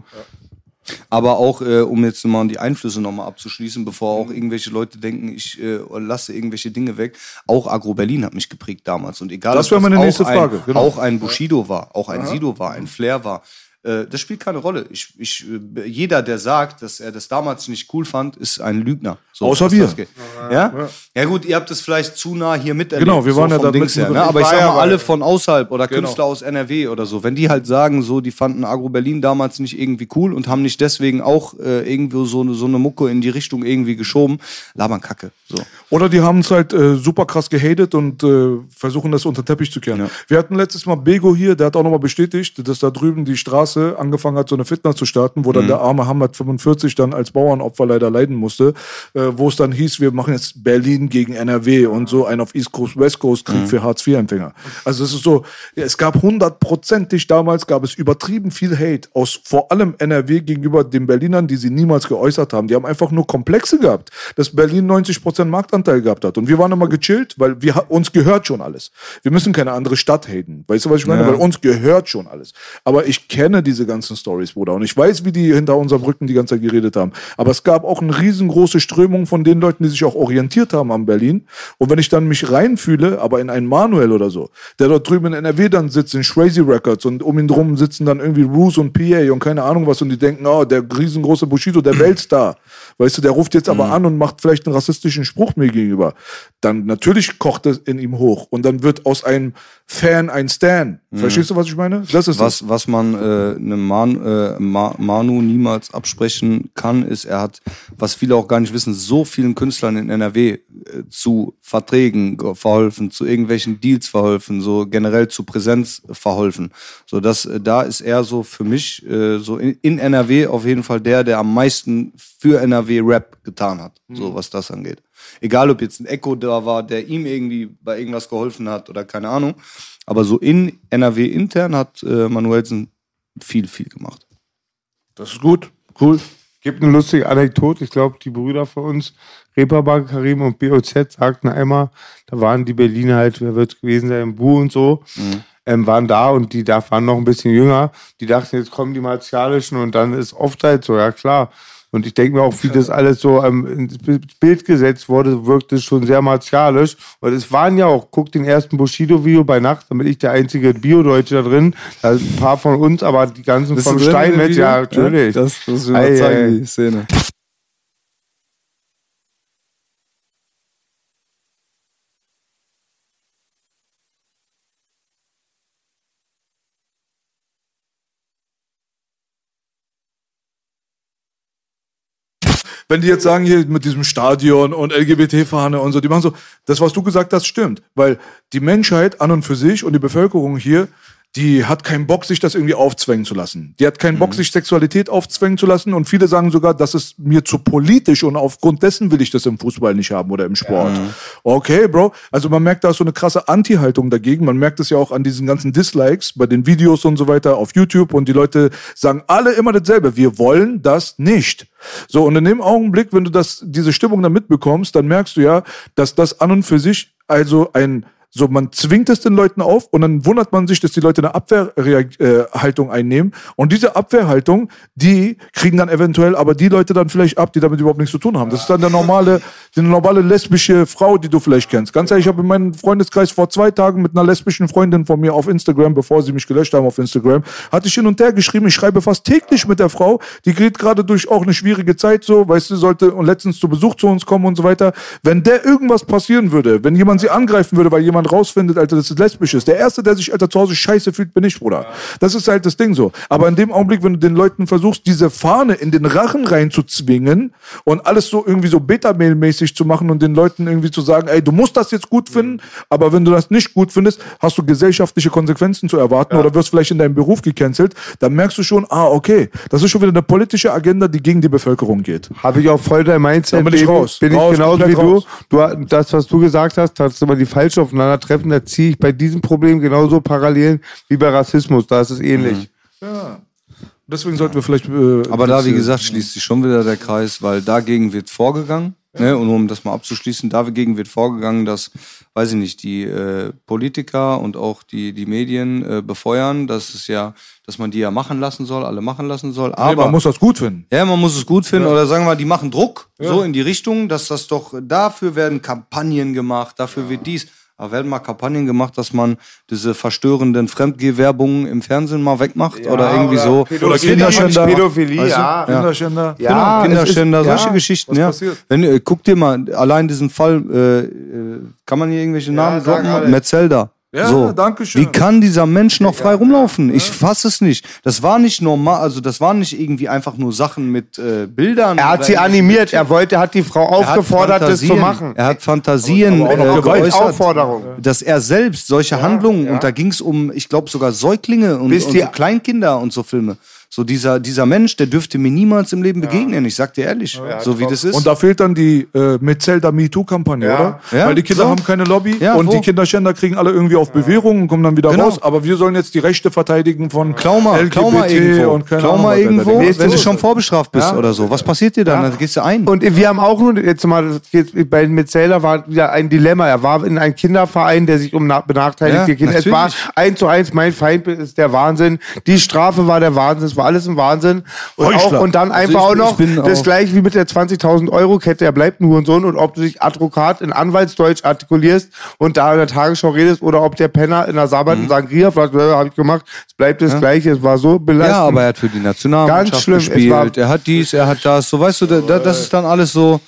Speaker 2: Aber auch, äh, um jetzt mal die Einflüsse nochmal abzuschließen, bevor auch irgendwelche Leute denken, ich äh, lasse irgendwelche Dinge weg. Auch Agro Berlin hat mich geprägt damals. Und egal,
Speaker 3: Das
Speaker 2: ob
Speaker 3: wäre meine nächste
Speaker 2: ein,
Speaker 3: Frage, genau.
Speaker 2: Auch ein Bushido war, auch ein Sido war, ein Flair war. Äh, das spielt keine Rolle. Ich, ich, äh, jeder, der sagt, dass er das damals nicht cool fand, ist ein Lügner. So,
Speaker 3: Außer wir.
Speaker 2: das geht. Ja? ja, gut, ihr habt es vielleicht zu nah hier miterlebt.
Speaker 3: Genau, wir waren ja
Speaker 2: vom
Speaker 3: da
Speaker 2: Dings her, ne? Aber
Speaker 3: Ich
Speaker 2: sag
Speaker 3: ja
Speaker 2: mal, alle von außerhalb oder
Speaker 3: Genau.
Speaker 2: Künstler aus NRW oder so, wenn die halt sagen, so, die fanden Agro Berlin damals nicht irgendwie cool und haben nicht deswegen auch äh, irgendwo so eine, so eine Mucke in die Richtung irgendwie geschoben, labern Kacke. So.
Speaker 3: Oder die haben es halt äh, super krass gehatet und äh, versuchen das unter den Teppich zu kehren. Wir hatten letztes Mal Bego hier, der hat auch nochmal bestätigt, dass da drüben die Straße angefangen hat, so eine Fitness zu starten, wo dann der arme Hamad 45 dann als Bauernopfer leider leiden musste, äh, wo es dann hieß, wir machen jetzt Berlin gegen NRW und so ein auf East Coast, West Coast Krieg für Hartz-IV-Empfänger. Also es ist so, ja, es gab hundertprozentig damals, gab es übertrieben viel Hate aus vor allem NRW gegenüber den Berlinern, die sie niemals geäußert haben. Die haben einfach nur Komplexe gehabt, dass Berlin 90% Marktanteil gehabt hat. Und wir waren immer gechillt, weil wir, uns gehört schon alles. Wir müssen keine andere Stadt haten. Weißt du, was ich meine? Weil uns gehört schon alles. Aber ich kenne diese ganzen Stories, Bruder. Und ich weiß, wie die hinter unseren Rücken die ganze Zeit geredet haben. Aber es gab auch eine riesengroße Strömung von den Leuten, die sich auch orientiert haben an Berlin. Und wenn ich dann mich reinfühle, aber in einen Manuel oder so, der dort drüben in NRW dann sitzt, in Crazy Records und um ihn drum sitzen dann irgendwie Roos und PA und keine Ahnung was und die denken, oh, der riesengroße Bushido, der [CLEARS THROAT] Weltstar. Weißt du, der ruft jetzt aber an und macht vielleicht einen rassistischen Spruch mir gegenüber. Dann natürlich kocht es in ihm hoch und dann wird aus einem Fan ein Stan. Verstehst du, was ich meine? Das ist.
Speaker 2: Was, was man äh, einem Man, äh, Ma, Manu niemals absprechen kann, ist, er hat, was viele auch gar nicht wissen, so vielen Künstlern in NRW äh, zu Verträgen ge- verholfen, zu irgendwelchen Deals verholfen, so generell zu Präsenz verholfen. So dass äh, da ist er so für mich äh, so in, in NRW auf jeden Fall der, der am meisten für NRW Rap getan hat, so was das angeht. Egal, ob jetzt ein Echo da war, der ihm irgendwie bei irgendwas geholfen hat oder keine Ahnung. Aber so in NRW intern hat äh, Manuelsen viel, viel gemacht.
Speaker 3: Das ist gut. Cool.
Speaker 1: Gibt eine lustige Anekdote. Ich glaube, die Brüder von uns, Reeperbahn, Karim und BOZ, sagten einmal, da waren die Berliner halt, wer wird es gewesen sein, Bu und so, ähm, waren da und die da waren noch ein bisschen jünger. Die dachten, jetzt kommen die Martialischen und dann ist oft halt so, ja klar. Und ich denke mir auch, wie das alles so ähm, ins Bild gesetzt wurde, wirkt es schon sehr martialisch. Und es waren ja auch, guck den ersten Bushido-Video bei Nacht, damit ich der einzige Bio-Deutsche da drin. Da sind ein paar von uns, aber die ganzen
Speaker 2: Bist
Speaker 1: vom Steinmetz, ja, natürlich.
Speaker 2: Ja, das muss ich mal zeigen,
Speaker 1: ei.
Speaker 2: die Szene.
Speaker 3: Wenn die jetzt sagen hier mit diesem Stadion und LGBT-Fahne und so, die machen so, das, was du gesagt hast, stimmt. Weil die Menschheit an und für sich und die Bevölkerung hier, die hat keinen Bock, sich das irgendwie aufzwängen zu lassen. Die hat keinen Bock, sich Sexualität aufzwängen zu lassen. Und viele sagen sogar, das ist mir zu politisch und aufgrund dessen will ich das im Fußball nicht haben oder im Sport. Okay, Bro. Also man merkt da ist so eine krasse Anti-Haltung dagegen. Man merkt es ja auch an diesen ganzen Dislikes bei den Videos und so weiter auf YouTube. Und die Leute sagen alle immer dasselbe. Wir wollen das nicht. So, und in dem Augenblick, wenn du das, diese Stimmung dann mitbekommst, dann merkst du ja, dass das an und für sich also ein so, man zwingt es den Leuten auf und dann wundert man sich, dass die Leute eine Abwehrhaltung einnehmen. Und diese Abwehrhaltung, die kriegen dann eventuell aber die Leute dann vielleicht ab, die damit überhaupt nichts zu tun haben. Das ist dann der normale, die normale lesbische Frau, die du vielleicht kennst. Ganz ehrlich, ich habe in meinem Freundeskreis vor zwei Tagen mit einer lesbischen Freundin von mir auf Instagram, bevor sie mich gelöscht haben auf Instagram, hatte ich hin und her geschrieben. Ich schreibe fast täglich mit der Frau. Die geht gerade durch auch eine schwierige Zeit so, weißt du, sollte und letztens zu Besuch zu uns kommen und so weiter. Wenn der irgendwas passieren würde, wenn jemand sie angreifen würde, weil jemand rausfindet, Alter, dass es lesbisch ist, der Erste, der sich, Alter, zu Hause scheiße fühlt, bin ich, Bruder. Das ist halt das Ding so. Aber in dem Augenblick, wenn du den Leuten versuchst, diese Fahne in den Rachen reinzuzwingen und alles so irgendwie so Beta-Mail-mäßig zu machen und den Leuten irgendwie zu sagen, ey, du musst das jetzt gut finden, aber wenn du das nicht gut findest, hast du gesellschaftliche Konsequenzen zu erwarten oder wirst vielleicht in deinem Beruf gecancelt, dann merkst du schon, ah, okay, das ist schon wieder eine politische Agenda, die gegen die Bevölkerung geht.
Speaker 1: Habe ich auch voll dein Mindset.
Speaker 3: Dann bin ich raus.
Speaker 1: Bin ich
Speaker 3: Raus,
Speaker 1: genauso wie du.
Speaker 3: raus.
Speaker 1: du. Das, was du gesagt hast, dass immer die falsch aufeinandertreffen, da ziehe ich bei diesem Problem genauso Parallelen wie bei Rassismus. Da ist es ähnlich.
Speaker 3: Deswegen sollten wir vielleicht. Äh,
Speaker 2: Aber da, wie
Speaker 3: diese-
Speaker 2: gesagt, schließt sich schon wieder der Kreis, weil dagegen wird vorgegangen. Ne? Und um das mal abzuschließen, dagegen wird vorgegangen, dass, weiß ich nicht, die äh, Politiker und auch die, die Medien äh, befeuern, dass es ja, dass man die ja machen lassen soll, alle machen lassen soll.
Speaker 3: Nee,
Speaker 2: Aber
Speaker 3: man muss das gut finden.
Speaker 2: ja, man muss es gut finden oder sagen wir mal, die machen Druck so in die Richtung, dass das doch dafür werden Kampagnen gemacht, dafür wird dies. Da werden mal Kampagnen gemacht, dass man diese verstörenden Fremdgehwerbungen im Fernsehen mal wegmacht oder irgendwie so.
Speaker 3: Oder Kinderschänder.
Speaker 1: Pädophilie,
Speaker 2: Weißt du?
Speaker 1: ja.
Speaker 3: Kinderschänder.
Speaker 1: Ja,
Speaker 2: genau, Kinderschänder,
Speaker 1: ist-
Speaker 2: solche
Speaker 1: ja,
Speaker 2: Geschichten,
Speaker 3: was
Speaker 2: ja.
Speaker 3: passiert?
Speaker 2: Wenn, äh, guck dir mal, allein diesen Fall, äh, äh, kann man hier irgendwelche Namen
Speaker 1: sag
Speaker 2: droppen?
Speaker 1: alle.
Speaker 2: Metzelda.
Speaker 3: Ja,
Speaker 2: so.
Speaker 3: danke schön.
Speaker 2: Wie kann dieser Mensch noch frei rumlaufen? Ich fasse es nicht. Das war nicht normal, also das waren nicht irgendwie einfach nur Sachen mit äh, Bildern.
Speaker 1: Er hat sie animiert. Er wollte, hat die Frau
Speaker 2: Er
Speaker 1: aufgefordert, das zu machen.
Speaker 2: Er hat Fantasien
Speaker 3: Aber- aber auch noch
Speaker 2: äh, geäußert,
Speaker 1: Aufforderung.
Speaker 2: dass er selbst solche Handlungen und da ging es um, ich glaube sogar Säuglinge und,
Speaker 1: Bis
Speaker 2: und
Speaker 1: die-
Speaker 2: so Kleinkinder und so Filme. So dieser dieser Mensch, der dürfte mir niemals im Leben begegnen. Ich sag dir ehrlich, so wie das ist.
Speaker 3: Und da fehlt dann die äh, Metzelda MeToo-Kampagne,
Speaker 1: Ja.
Speaker 3: oder?
Speaker 2: Ja,
Speaker 3: Weil die Kinder
Speaker 2: so.
Speaker 3: haben keine Lobby
Speaker 2: Ja,
Speaker 3: und
Speaker 2: wo?
Speaker 3: die Kinderschänder kriegen alle irgendwie auf Bewährung und kommen dann wieder
Speaker 2: Genau.
Speaker 3: raus. Aber wir sollen jetzt die Rechte verteidigen von
Speaker 2: Klau mal,
Speaker 3: LGBT
Speaker 2: klau mal irgendwo,
Speaker 3: und keine
Speaker 2: klau
Speaker 3: Ahnung,
Speaker 2: irgendwo,
Speaker 3: demnächst
Speaker 2: wenn du schon vorbestraft bist
Speaker 3: Ja.
Speaker 2: oder so. Was passiert dir dann? Dann gehst du ein.
Speaker 1: Und wir haben auch nur, jetzt mal, bei Metzelder war wieder ein Dilemma. Er war in einem Kinderverein, der sich um na- benachteiligte
Speaker 2: Ja,
Speaker 1: Kinder. Es war eins zu eins, mein Feindbild ist der Wahnsinn. Die Strafe war der Wahnsinn, es war alles ein Wahnsinn. Und, auch, und dann einfach
Speaker 2: ich-
Speaker 1: auch noch das
Speaker 2: auch-
Speaker 1: gleiche wie mit der 20.000 Euro Kette. Er bleibt ein Hurensohn und ob du dich Advokat in Anwaltsdeutsch artikulierst und da in der Tagesschau redest oder ob der Penner in der Sabbat
Speaker 2: Mhm.
Speaker 1: und Sangria fragt, was habe ich gemacht, es bleibt das Gleiche. Es war so belastend.
Speaker 2: Ja, aber er hat für die Nationalmannschaft
Speaker 1: Ganz schlimm. Es
Speaker 2: gespielt. Er hat dies, er hat das. So weißt du, da, da, das ist dann alles so.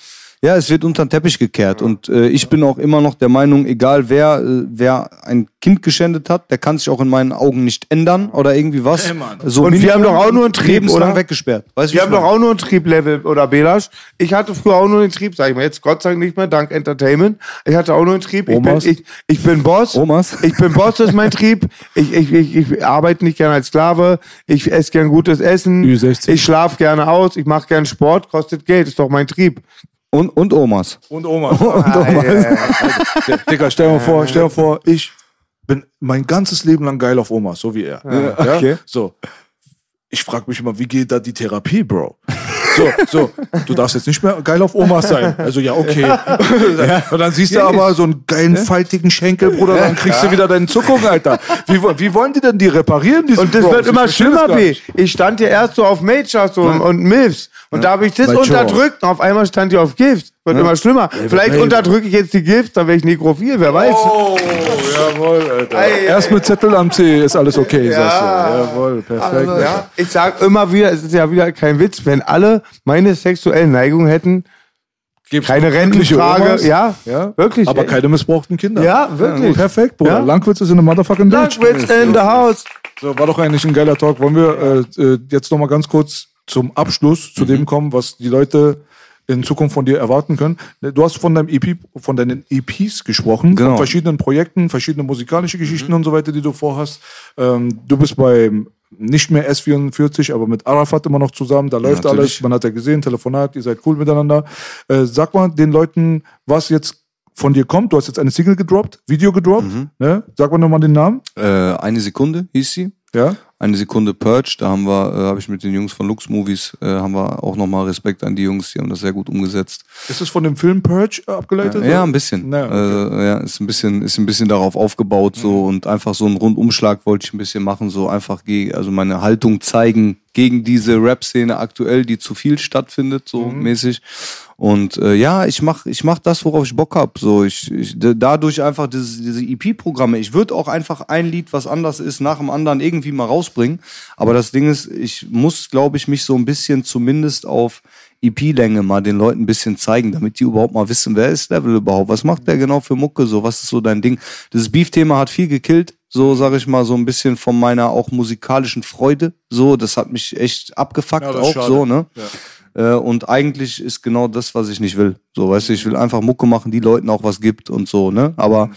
Speaker 2: Ja, es wird unter den Teppich gekehrt. Und äh, ich bin auch immer noch der Meinung, egal wer, äh, wer ein Kind geschändet hat, der kann sich auch in meinen Augen nicht ändern oder irgendwie was. so
Speaker 1: Und wir haben doch auch nur einen Trieb,
Speaker 2: lebenslang
Speaker 1: oder?
Speaker 2: weggesperrt. Weißt du,
Speaker 1: Wir haben doch auch nur einen Trieblevel oder Belasch. Ich hatte früher auch nur den Trieb, sag ich mal. Jetzt Gott sei Dank nicht mehr, dank Entertainment. Ich hatte auch nur einen Trieb. Ich bin, ich, ich bin Boss.
Speaker 2: Omas? [LAUGHS]
Speaker 1: Ich bin Boss, das ist mein Trieb. Ich, ich, ich, ich arbeite nicht gerne als Sklave. Ich esse gern gutes Essen.
Speaker 3: Ü60.
Speaker 1: Ich schlafe gerne aus. Ich mache gern Sport. Kostet Geld. Ist doch mein Trieb.
Speaker 2: Und, und Omas.
Speaker 3: Und Oma. [LAUGHS] Digga, stell dir mal vor, stell dir vor, ich bin mein ganzes Leben lang geil auf Oma, so wie er. Ja,
Speaker 2: okay.
Speaker 3: So. Ich frage mich immer, wie geht da die Therapie, Bro? So, so, du darfst jetzt nicht mehr geil auf Omas sein. Also ja, okay. [LAUGHS] Und dann siehst du aber so einen geilen, faltigen Schenkel, Bruder, dann kriegst du wieder deine Zuckung, Alter. Wie, wie wollen die denn die reparieren? Diese
Speaker 1: Und das
Speaker 3: Bros?
Speaker 1: wird immer schlimmer, B. Ich stand ja erst so auf Majors so und Milfs. Und da habe ich das unterdrückt. Und auf einmal stand ich auf Gifts. Wird immer schlimmer. Vielleicht unterdrücke ich jetzt die Gifts, dann wäre ich nekrophil, wer weiß.
Speaker 3: Oh, jawohl, Alter.
Speaker 1: Ei,
Speaker 3: Erst mit Zettel am C ist alles okay, sagst du. Jawohl, perfekt.
Speaker 1: Ja, ich sag immer wieder, es ist ja wieder kein Witz, wenn alle meine sexuellen Neigungen hätten,
Speaker 3: Gibt's
Speaker 1: keine Rentenfrage, ja,
Speaker 3: Ja,
Speaker 1: wirklich.
Speaker 3: Aber
Speaker 1: ey.
Speaker 3: keine missbrauchten Kinder.
Speaker 1: Ja, wirklich.
Speaker 3: Perfekt, Bruder.
Speaker 1: Ja.
Speaker 3: Langwitz ist in der motherfucking Bitch.
Speaker 1: Langwitz in the house.
Speaker 3: So, war doch eigentlich ein geiler Talk. Wollen wir äh, äh, jetzt noch mal ganz kurz zum Abschluss zu
Speaker 1: Mhm.
Speaker 3: dem kommen, was die Leute in Zukunft von dir erwarten können. Du hast von deinem EP, von deinen EPs gesprochen,
Speaker 2: Genau.
Speaker 3: von verschiedenen Projekten, verschiedene musikalische Geschichten
Speaker 1: Mhm.
Speaker 3: und so weiter, die du vorhast. Ähm, du bist beim nicht mehr S44, aber mit Arafat immer noch zusammen. Da läuft
Speaker 2: natürlich.
Speaker 3: alles. Man hat ja gesehen, Telefonat, ihr seid cool miteinander. Äh, sag mal den Leuten, was jetzt von dir kommt. Du hast jetzt eine Single gedroppt, Video gedroppt.
Speaker 2: Mhm.
Speaker 3: Ne? Sag mal nochmal den Namen.
Speaker 2: Äh, eine Sekunde hieß sie.
Speaker 3: Ja.
Speaker 2: Eine Sekunde Purge, da haben wir, äh, habe ich mit den Jungs von Lux Movies, äh, haben wir auch nochmal Respekt an die Jungs, die haben das sehr gut umgesetzt.
Speaker 3: Ist es von dem Film Purge äh, abgeleitet?
Speaker 2: Ja, ein bisschen.
Speaker 3: Na, okay. Mhm.
Speaker 2: äh, ja, ist ein bisschen, ist ein bisschen darauf aufgebaut so und einfach so einen Rundumschlag wollte ich ein bisschen machen, so einfach also meine Haltung zeigen gegen diese Rap-Szene aktuell, die zu viel stattfindet, so
Speaker 3: Mhm.
Speaker 2: mäßig. Und äh, ja, ich mach, ich mach das, worauf ich Bock hab. So, ich, ich dadurch einfach diese, diese EP-Programme. Ich würde auch einfach ein Lied, was anders ist, nach dem anderen irgendwie mal rausbringen. Aber das Ding ist, ich muss, glaube ich, mich so ein bisschen zumindest auf EP-Länge mal den Leuten ein bisschen zeigen, damit die überhaupt mal wissen, wer ist Level überhaupt? Was macht der genau für Mucke? So, was ist so dein Ding? Dieses Beef-Thema hat viel gekillt. So, sag ich mal, so ein bisschen von meiner auch musikalischen Freude. So, das hat mich echt abgefuckt
Speaker 3: Ja, das
Speaker 2: auch
Speaker 3: schade.
Speaker 2: so, ne? Äh, und eigentlich ist genau das, was ich nicht will. So, weißt du, ich will einfach Mucke machen, die Leuten auch was gibt und so, ne? Aber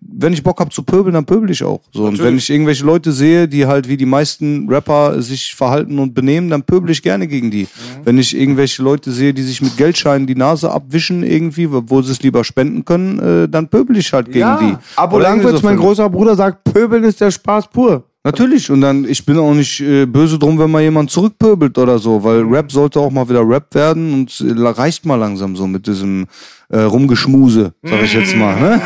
Speaker 2: wenn ich Bock hab zu pöbeln, dann pöbel ich auch. So, und wenn ich irgendwelche Leute sehe, die halt wie die meisten Rapper sich verhalten und benehmen, dann pöbel ich gerne gegen die. Wenn ich irgendwelche Leute sehe, die sich mit Geldscheinen die Nase abwischen irgendwie, obwohl sie es lieber spenden können, äh, dann pöbel ich halt gegen die.
Speaker 1: Abo Langwitz,
Speaker 2: so
Speaker 1: mein großer Bruder sagt, Pöbeln ist der Spaß pur.
Speaker 2: Natürlich, und dann, ich bin auch nicht äh, böse drum, wenn mal jemand zurückpöbelt oder so, weil Rap sollte auch mal wieder Rap werden und äh, reicht mal langsam so mit diesem äh, Rumgeschmuse, sag ich jetzt mal. Ne?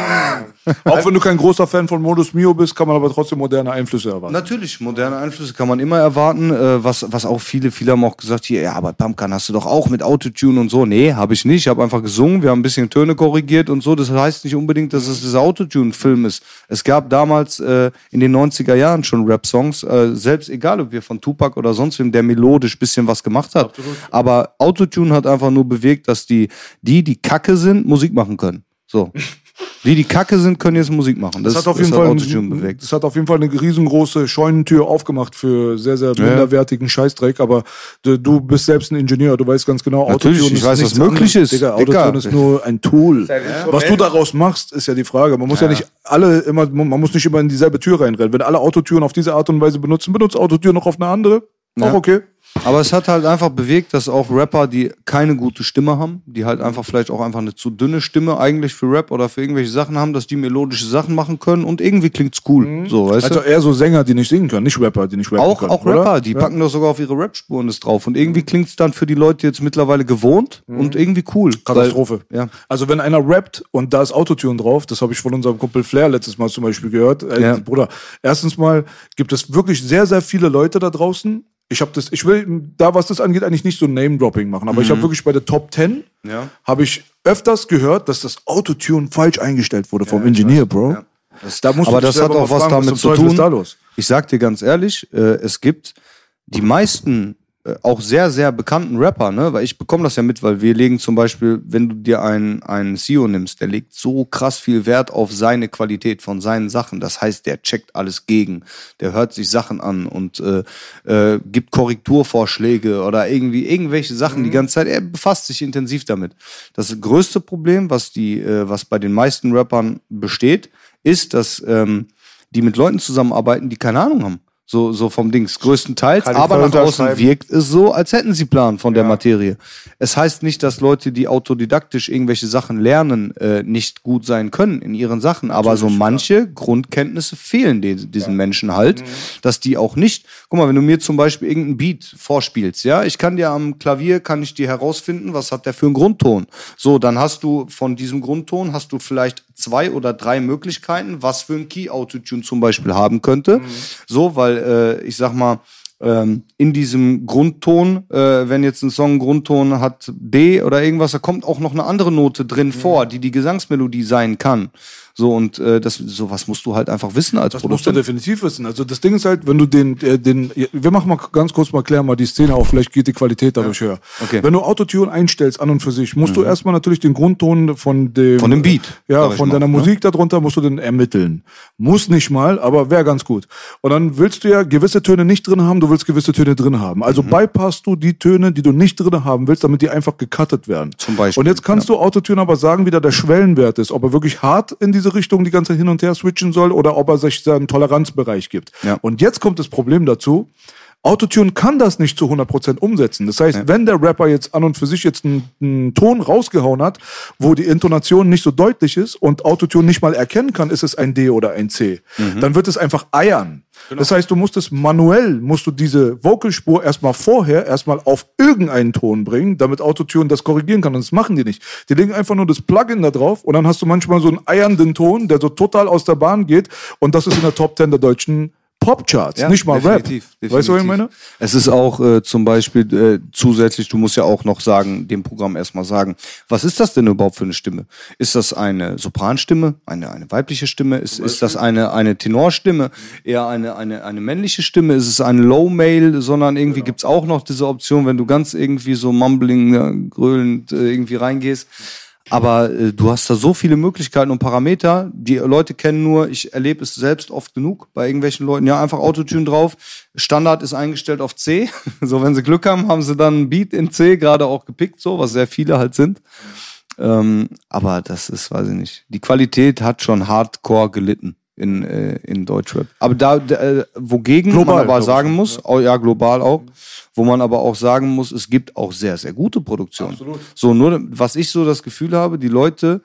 Speaker 3: Auch wenn du kein großer Fan von Modus Mio bist, kann man aber trotzdem moderne Einflüsse erwarten.
Speaker 2: Natürlich, moderne Einflüsse kann man immer erwarten. Äh, was, was auch viele, viele haben auch gesagt, hier, ja, aber Pumpkin hast du doch auch mit Autotune und so. Nee, habe ich nicht. Ich habe einfach gesungen, wir haben ein bisschen Töne korrigiert und so. Das heißt nicht unbedingt, dass es dieser Autotune-Film ist. Es gab damals äh, in den 90er Jahren schon Rap-Songs, äh, selbst egal, ob wir von Tupac oder sonst wem, der melodisch bisschen was gemacht hat. Aber Autotune hat einfach nur bewegt, dass die, die, die Kacke sind, Musik machen können. So. [LAUGHS] Die, die Kacke sind, können jetzt Musik machen. Das,
Speaker 3: Das, hat auf jeden Fall,
Speaker 2: Autotune
Speaker 3: ein,
Speaker 2: bewegt.
Speaker 3: das hat auf jeden Fall eine riesengroße Scheunentür aufgemacht für sehr, sehr minderwertigen Scheißdreck. Aber du, du bist selbst ein Ingenieur, du weißt ganz genau,
Speaker 2: Natürlich, ich weiß, was
Speaker 3: nichts
Speaker 2: möglich ist.
Speaker 3: Digga,
Speaker 2: Dicker.
Speaker 3: Autotune ist nur ein Tool. Was du daraus machst, ist ja die Frage. Man muss ja, nicht alle immer, man muss nicht immer in dieselbe Tür reinrennen. Wenn alle Autotüren auf diese Art und Weise benutzen, benutzt Autotür noch auf eine andere.
Speaker 2: Ja.
Speaker 3: Auch okay.
Speaker 2: Aber es hat halt einfach bewegt, dass auch Rapper, die keine gute Stimme haben, die halt einfach vielleicht auch einfach eine zu dünne Stimme eigentlich für Rap oder für irgendwelche Sachen haben, dass die melodische Sachen machen können und irgendwie klingt's cool. So, weißt
Speaker 3: Also
Speaker 2: du?
Speaker 3: eher so Sänger, die nicht singen können, nicht Rapper, die nicht rappen
Speaker 2: Auch,
Speaker 3: können.
Speaker 2: auch
Speaker 3: oder?
Speaker 2: Rapper, die packen doch sogar auf ihre Rap-Spuren das drauf. Und irgendwie klingt's dann für die Leute jetzt mittlerweile gewohnt und irgendwie cool.
Speaker 3: Katastrophe.
Speaker 2: Weil, ja.
Speaker 3: Also wenn einer rappt und da ist Autotune drauf, das habe ich von unserem Kumpel Flair letztes Mal zum Beispiel gehört. Äh,
Speaker 2: Ja.
Speaker 3: Bruder, erstens mal gibt es wirklich sehr, sehr viele Leute da draußen. Ich habe das, ich will da, was das angeht, eigentlich nicht so Name-Dropping machen, aber ich habe wirklich bei der Top 10
Speaker 2: Mhm. Ja.
Speaker 3: habe ich öfters gehört, dass das Autotune falsch eingestellt wurde vom Ingenieur, Bro.
Speaker 2: Ja.
Speaker 3: Da musst du
Speaker 2: Aber das hat auch was
Speaker 3: fragen,
Speaker 2: damit
Speaker 3: zum
Speaker 2: zu tun.
Speaker 3: ist da los?
Speaker 2: Ich sag dir ganz ehrlich, äh, es gibt die meisten auch sehr, sehr bekannten Rapper, ne? Weil ich bekomme das ja mit, weil wir legen zum Beispiel, wenn du dir einen, einen CEO nimmst, der legt so krass viel Wert auf seine Qualität von seinen Sachen. Das heißt, der checkt alles gegen, der hört sich Sachen an und äh, äh, gibt Korrekturvorschläge oder irgendwie irgendwelche Sachen die ganze Zeit. Er befasst sich intensiv damit. Das größte Problem, was die, äh, was bei den meisten Rappern besteht, ist, dass ähm, die mit Leuten zusammenarbeiten, die keine Ahnung haben. So, so vom Dings. Größtenteils. Aber nach außen wirkt es so, als hätten sie Plan von der Materie. Es heißt nicht, dass Leute, die autodidaktisch irgendwelche Sachen lernen, äh, nicht gut sein können in ihren Sachen. Aber so manche Grundkenntnisse fehlen die, diesen Menschen halt, dass die auch nicht. Guck mal, wenn du mir zum Beispiel irgendeinen Beat vorspielst, ja, ich kann dir am Klavier, kann ich dir herausfinden, was hat der für einen Grundton. So, dann hast du von diesem Grundton, hast du vielleicht zwei oder drei Möglichkeiten, was für ein Key Autotune zum Beispiel haben könnte. So, weil äh, ich sag mal, ähm, in diesem Grundton, äh, wenn jetzt ein Song Grundton hat B oder irgendwas, da kommt auch noch eine andere Note drin vor, die die Gesangsmelodie sein kann. So und äh, das sowas musst du halt einfach wissen als
Speaker 3: Das musst du
Speaker 2: Produzent.
Speaker 3: definitiv wissen. Also das Ding ist halt, wenn du den, äh, den, wir machen mal ganz kurz mal klären mal die Szene auf, vielleicht geht die Qualität dadurch höher.
Speaker 2: Okay. Mhm.
Speaker 3: Wenn du Autotune einstellst an und für sich, musst du erstmal natürlich den Grundton von dem,
Speaker 2: Von dem Beat,
Speaker 3: ja,
Speaker 2: sag ich
Speaker 3: von
Speaker 2: mal,
Speaker 3: deiner
Speaker 2: ne?
Speaker 3: Musik darunter musst du den ermitteln. Muss nicht mal, aber wäre ganz gut. Und dann willst du ja gewisse Töne nicht drin haben, du willst gewisse Töne drin haben. Also
Speaker 2: Mhm.
Speaker 3: bypassst du die Töne, die du nicht drin haben willst, damit die einfach gecuttet werden.
Speaker 2: Zum Beispiel,
Speaker 3: Und jetzt kannst du Autotune aber sagen, wie da der Schwellenwert ist, ob er wirklich hart in diese Richtung die ganze Zeit hin und her switchen soll oder ob er sich seinen Toleranzbereich gibt.
Speaker 2: Ja.
Speaker 3: Und jetzt kommt das Problem dazu. Autotune kann das nicht zu 100% umsetzen. Das heißt, wenn der Rapper jetzt an und für sich jetzt einen, einen Ton rausgehauen hat, wo die Intonation nicht so deutlich ist und Autotune nicht mal erkennen kann, ist es ein D oder ein C, dann wird es einfach eiern. Das heißt, du musst es manuell, musst du diese Vocalspur erstmal vorher erstmal auf irgendeinen Ton bringen, damit Autotune das korrigieren kann. Und das machen die nicht. Die legen einfach nur das Plugin da drauf und dann hast du manchmal so einen eiernden Ton, der so total aus der Bahn geht und das ist in der Top 10 der deutschen Popcharts, nicht mal
Speaker 2: definitiv,
Speaker 3: Rap. Weißt du, was ich
Speaker 2: definitiv.
Speaker 3: meine?
Speaker 2: Es ist auch äh, zum Beispiel äh, zusätzlich, du musst ja auch noch sagen, dem Programm erstmal sagen, was ist das denn überhaupt für eine Stimme? Ist das eine Sopranstimme, eine, eine weibliche Stimme? Ist, ist das eine, eine Tenorstimme, eher eine, eine, eine männliche Stimme? Ist es eine Low-Mail, sondern irgendwie gibt's auch noch diese Option, wenn du ganz irgendwie so mumbling, ja, gröhlend äh, irgendwie reingehst. Aber äh, du hast da so viele Möglichkeiten und Parameter. Die Leute kennen nur, ich erlebe es selbst oft genug bei irgendwelchen Leuten. Ja, einfach Autotune drauf. Standard ist eingestellt auf C. [LAUGHS] So, wenn sie Glück haben, haben sie dann einen Beat in C gerade auch gepickt, so, was sehr viele halt sind. Ähm, aber das ist, weiß ich nicht. Die Qualität hat schon hardcore gelitten in, äh, in Deutschrap. Aber da, äh, wogegen
Speaker 3: Global,
Speaker 2: man aber sagen muss, oh, ja, global auch, wo man aber auch sagen muss, es gibt auch sehr, sehr gute Produktionen. So, nur, was ich so das Gefühl habe, die Leute,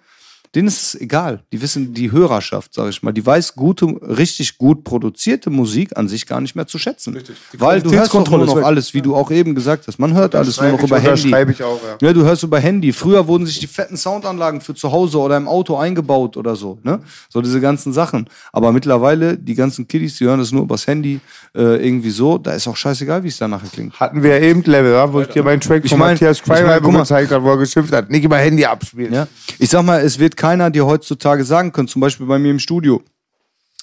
Speaker 2: denen ist es egal. Die wissen, die Hörerschaft, sag ich mal, die weiß gute, richtig gut produzierte Musik an sich gar nicht mehr zu schätzen.
Speaker 3: Die
Speaker 2: Weil du hörst doch nur noch alles, wie du auch eben gesagt hast. Man hört alles nur noch über Handy.
Speaker 1: auch, ja.
Speaker 2: Ja, du hörst über Handy. Früher wurden sich die fetten Soundanlagen für zu Hause oder im Auto eingebaut oder so. Ne? So diese ganzen Sachen. Aber mittlerweile, die ganzen Kiddies, die hören das nur übers Handy, äh, irgendwie so. Da ist auch scheißegal, wie es da nachher klingt.
Speaker 1: Hatten wir eben Level, ja, wo ich dir meinen Track
Speaker 2: Ich
Speaker 1: von
Speaker 2: mein-
Speaker 1: Matthias
Speaker 2: ich mein,
Speaker 1: gezeigt habe, wo er geschimpft hat. Nicht über Handy abspielen.
Speaker 2: Ja? Ich sag mal, es wird keiner dir heutzutage sagen können, zum Beispiel bei mir im Studio.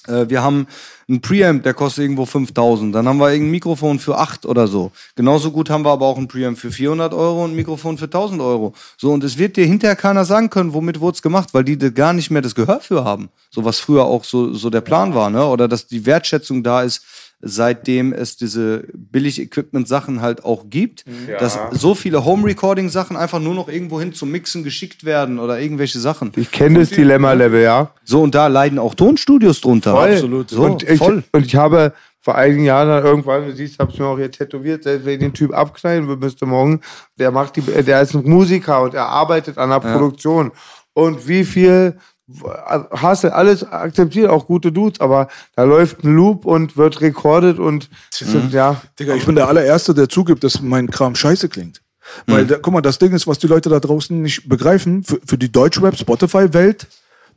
Speaker 2: Äh, wir haben einen Preamp, der kostet irgendwo 5000. Dann haben wir irgendein Mikrofon für 8 oder so. Genauso gut haben wir aber auch ein Preamp für 400 Euro und ein Mikrofon für 1000 Euro. So, und es wird dir hinterher keiner sagen können, womit wurde es gemacht, weil die gar nicht mehr das Gehör für haben. So was früher auch so, so der Plan war, ne? Oder dass die Wertschätzung da ist, seitdem es diese Billig-Equipment-Sachen halt auch gibt, dass so viele Home-Recording-Sachen einfach nur noch irgendwo hin zum Mixen geschickt werden oder irgendwelche Sachen.
Speaker 1: Ich kenne das Dilemma-Level, ja.
Speaker 2: So, und da leiden auch Tonstudios drunter.
Speaker 1: Voll.
Speaker 3: Absolut.
Speaker 2: So,
Speaker 1: und, ich,
Speaker 2: voll.
Speaker 1: und ich habe vor einigen Jahren dann irgendwann, du siehst, hab's mir auch hier tätowiert, selbst wenn ich den Typ abknallen würde, müsste morgen, der macht die, der ist ein Musiker und er arbeitet an der Produktion. Und wie viel hast du alles akzeptiert, auch gute Dudes, aber da läuft ein Loop und wird recorded und ja.
Speaker 3: Digga, ich bin der allererste, der zugibt, dass mein Kram scheiße klingt.
Speaker 2: Mhm.
Speaker 3: Weil, da, guck mal, das Ding ist, was die Leute da draußen nicht begreifen, für, für die Deutschrap-Spotify-Welt,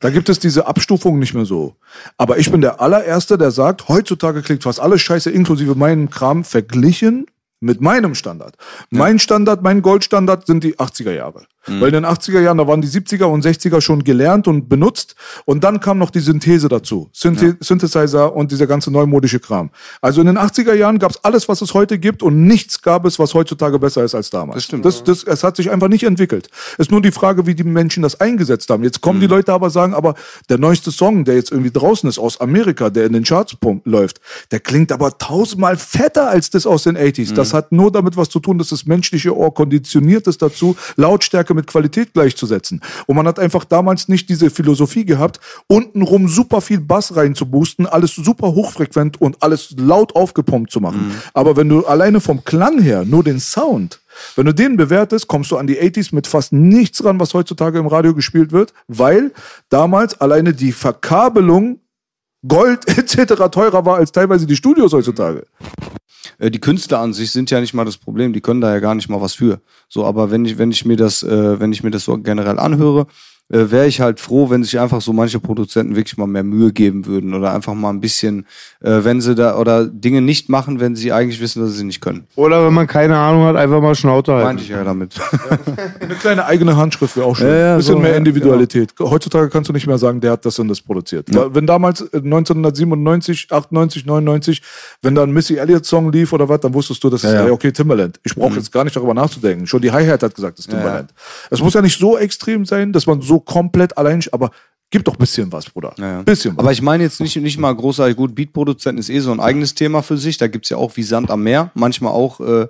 Speaker 3: da gibt es diese Abstufung nicht mehr so. Aber ich bin der allererste, der sagt, heutzutage klingt fast alles scheiße, inklusive meinem Kram, verglichen mit meinem Standard. Mein Standard, mein Goldstandard sind die 80er Jahre. Weil in den 80er Jahren, da waren die 70er und 60er schon gelernt und benutzt. Und dann kam noch die Synthese dazu. Synthe Synthesizer und dieser ganze neumodische Kram. Also in den 80er Jahren gab es alles, was es heute gibt und nichts gab es, was heutzutage besser ist als damals.
Speaker 2: Das stimmt.
Speaker 3: Das, das, es hat sich einfach nicht entwickelt. Ist nur die Frage, wie die Menschen das eingesetzt haben. Jetzt kommen die Leute aber sagen, aber der neueste Song, der jetzt irgendwie draußen ist aus Amerika, der in den Charts läuft, der klingt aber tausendmal fetter als das aus den 80s. Das hat nur damit was zu tun, dass das menschliche Ohr konditioniert ist dazu, Lautstärke mit Qualität gleichzusetzen. Und man hat einfach damals nicht diese Philosophie gehabt, untenrum super viel Bass reinzuboosten, alles super hochfrequent und alles laut aufgepumpt zu machen. Aber wenn du alleine vom Klang her nur den Sound wenn du den bewertest, kommst du an die 80s mit fast nichts ran, was heutzutage im Radio gespielt wird, weil damals alleine die Verkabelung Gold [LAUGHS] etc. teurer war als teilweise die Studios heutzutage.
Speaker 2: Äh, die Künstler an sich sind ja nicht mal das Problem, die können da ja gar nicht mal was für. So, aber wenn ich, wenn ich mir das, äh, wenn ich mir das so generell anhöre, äh, wäre ich halt froh, wenn sich einfach so manche Produzenten wirklich mal mehr Mühe geben würden oder einfach mal ein bisschen, äh, wenn sie da oder Dinge nicht machen, wenn sie eigentlich wissen, dass sie sie nicht können.
Speaker 1: Oder wenn man keine Ahnung hat, einfach mal Schnauze halten.
Speaker 2: Meinte ich ja damit. [LAUGHS]
Speaker 3: Eine kleine eigene Handschrift wäre auch schön.
Speaker 2: Ja, ja,
Speaker 3: bisschen
Speaker 2: so,
Speaker 3: mehr
Speaker 2: ja,
Speaker 3: Individualität. Heutzutage kannst du nicht mehr sagen, der hat das und das produziert. Wenn damals äh, 1997, 98, 99, wenn da ein Missy Elliott Song lief oder was, dann wusstest du, das ist
Speaker 2: Ja, ja.
Speaker 3: ja, okay, Timbaland. Ich brauche jetzt gar nicht darüber nachzudenken. Schon die Hi-Hat hat gesagt, das ist Timbaland. Es muss ja nicht so extrem sein, dass man so komplett allein, aber gibt doch ein bisschen was, Bruder.
Speaker 2: Ja, ja.
Speaker 3: Bisschen was.
Speaker 2: Aber ich meine jetzt nicht, nicht mal großartig gut, Beatproduzenten ist eh so ein eigenes Thema für sich. Da gibt's ja auch wie Sand am Meer. Manchmal auch, äh,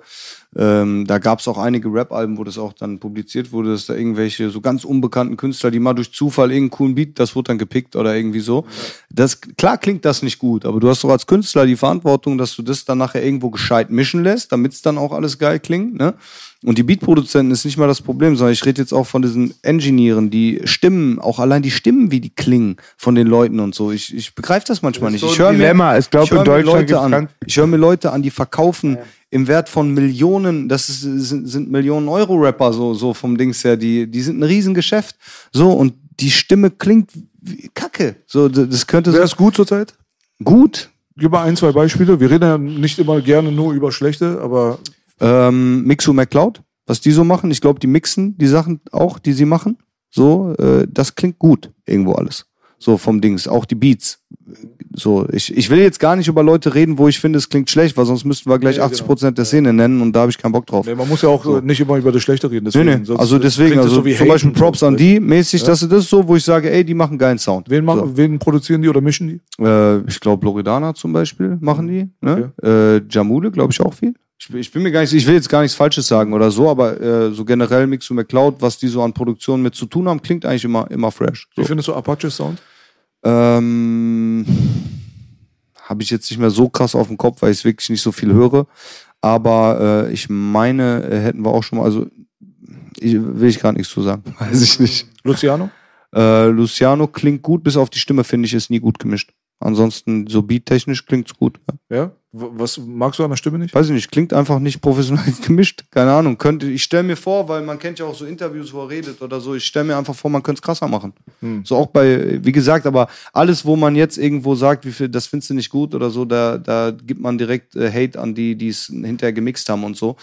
Speaker 2: ähm, da gab's auch einige Rap-Alben, wo das auch dann publiziert wurde, dass da irgendwelche so ganz unbekannten Künstler, die mal durch Zufall irgendeinen coolen Beat, das wurde dann gepickt oder irgendwie so. Das, klar klingt das nicht gut, aber du hast doch als Künstler die Verantwortung, dass du das dann nachher irgendwo gescheit mischen lässt, damit's dann auch alles geil klingt, ne? Und die Beatproduzenten ist nicht mal das Problem, sondern ich rede jetzt auch von diesen Engineeren, die Stimmen, auch allein die Stimmen, wie die klingen von den Leuten und so. Ich, ich begreife das manchmal
Speaker 1: Das
Speaker 2: nicht. Ich
Speaker 1: so ein
Speaker 2: höre mir.
Speaker 1: Ich glaub,
Speaker 2: ich hör
Speaker 1: in
Speaker 2: mir Leute an. Ich höre mir Leute an, die verkaufen im Wert von Millionen, das ist, sind, sind Millionen Euro Rapper so, so vom Dings her, die, die sind ein Riesengeschäft. So, und die Stimme klingt wie Kacke. So, das könnte
Speaker 3: Wer
Speaker 2: so
Speaker 3: ist gut zurzeit?
Speaker 2: gut.
Speaker 3: Gib mal ein, zwei Beispiele. Wir reden ja nicht immer gerne nur über schlechte, aber
Speaker 2: Ähm, Mixu McCloud, was die so machen, ich glaube, die mixen die Sachen auch, die sie machen. So, äh, das klingt gut, irgendwo alles. So vom Dings, auch die Beats. So, ich, ich will jetzt gar nicht über Leute reden, wo ich finde, es klingt schlecht, weil sonst müssten wir gleich
Speaker 3: Ja,
Speaker 2: 80 Prozent der Szene nennen und da habe ich keinen Bock drauf.
Speaker 3: nee, man muss ja auch äh, nicht immer über das Schlechte reden.
Speaker 2: Nee,
Speaker 3: Deswegen,
Speaker 2: nee.
Speaker 3: sonst
Speaker 2: Also deswegen, also
Speaker 3: so wie
Speaker 2: zum Beispiel Props
Speaker 3: so,
Speaker 2: an die mäßig, das, das ist so, wo ich sage, ey, die machen geilen Sound.
Speaker 3: Wen, machen, wen produzieren die oder mischen die?
Speaker 2: Äh, ich glaube, Loredana zum Beispiel machen die. Ne? Äh, Jamule, glaube ich, auch viel. Ich, ich bin mir gar nicht, ich will jetzt gar nichts Falsches sagen oder so, aber äh, so generell Mix und McCloud, was die so an Produktionen mit zu tun haben, klingt eigentlich immer, immer fresh. So.
Speaker 3: Wie findest du Apache Sound?
Speaker 2: Ähm, Habe ich jetzt nicht mehr so krass auf dem Kopf, weil ich wirklich nicht so viel höre. Aber äh, ich meine, äh, hätten wir auch schon mal, also ich, will ich gerade nichts zu sagen. [LAUGHS] Weiß ich nicht.
Speaker 3: Luciano?
Speaker 2: Äh, Luciano klingt gut, bis auf die Stimme finde ich ist nie gut gemischt. Ansonsten so beattechnisch klingt's gut. Ja.
Speaker 3: Ja? Was magst du an der Stimme nicht?
Speaker 2: Weiß ich nicht, klingt einfach nicht professionell [LAUGHS] gemischt. Keine Ahnung. Könnte, ich stelle mir vor, weil man kennt ja auch so Interviews, wo er redet oder so. Ich stelle mir einfach vor, man könnte es krasser machen. So auch bei, wie gesagt, aber alles, wo man jetzt irgendwo sagt, wie viel, das findest du nicht gut oder so, da, da gibt man direkt äh, Hate an die, die es hinterher gemixt haben und so.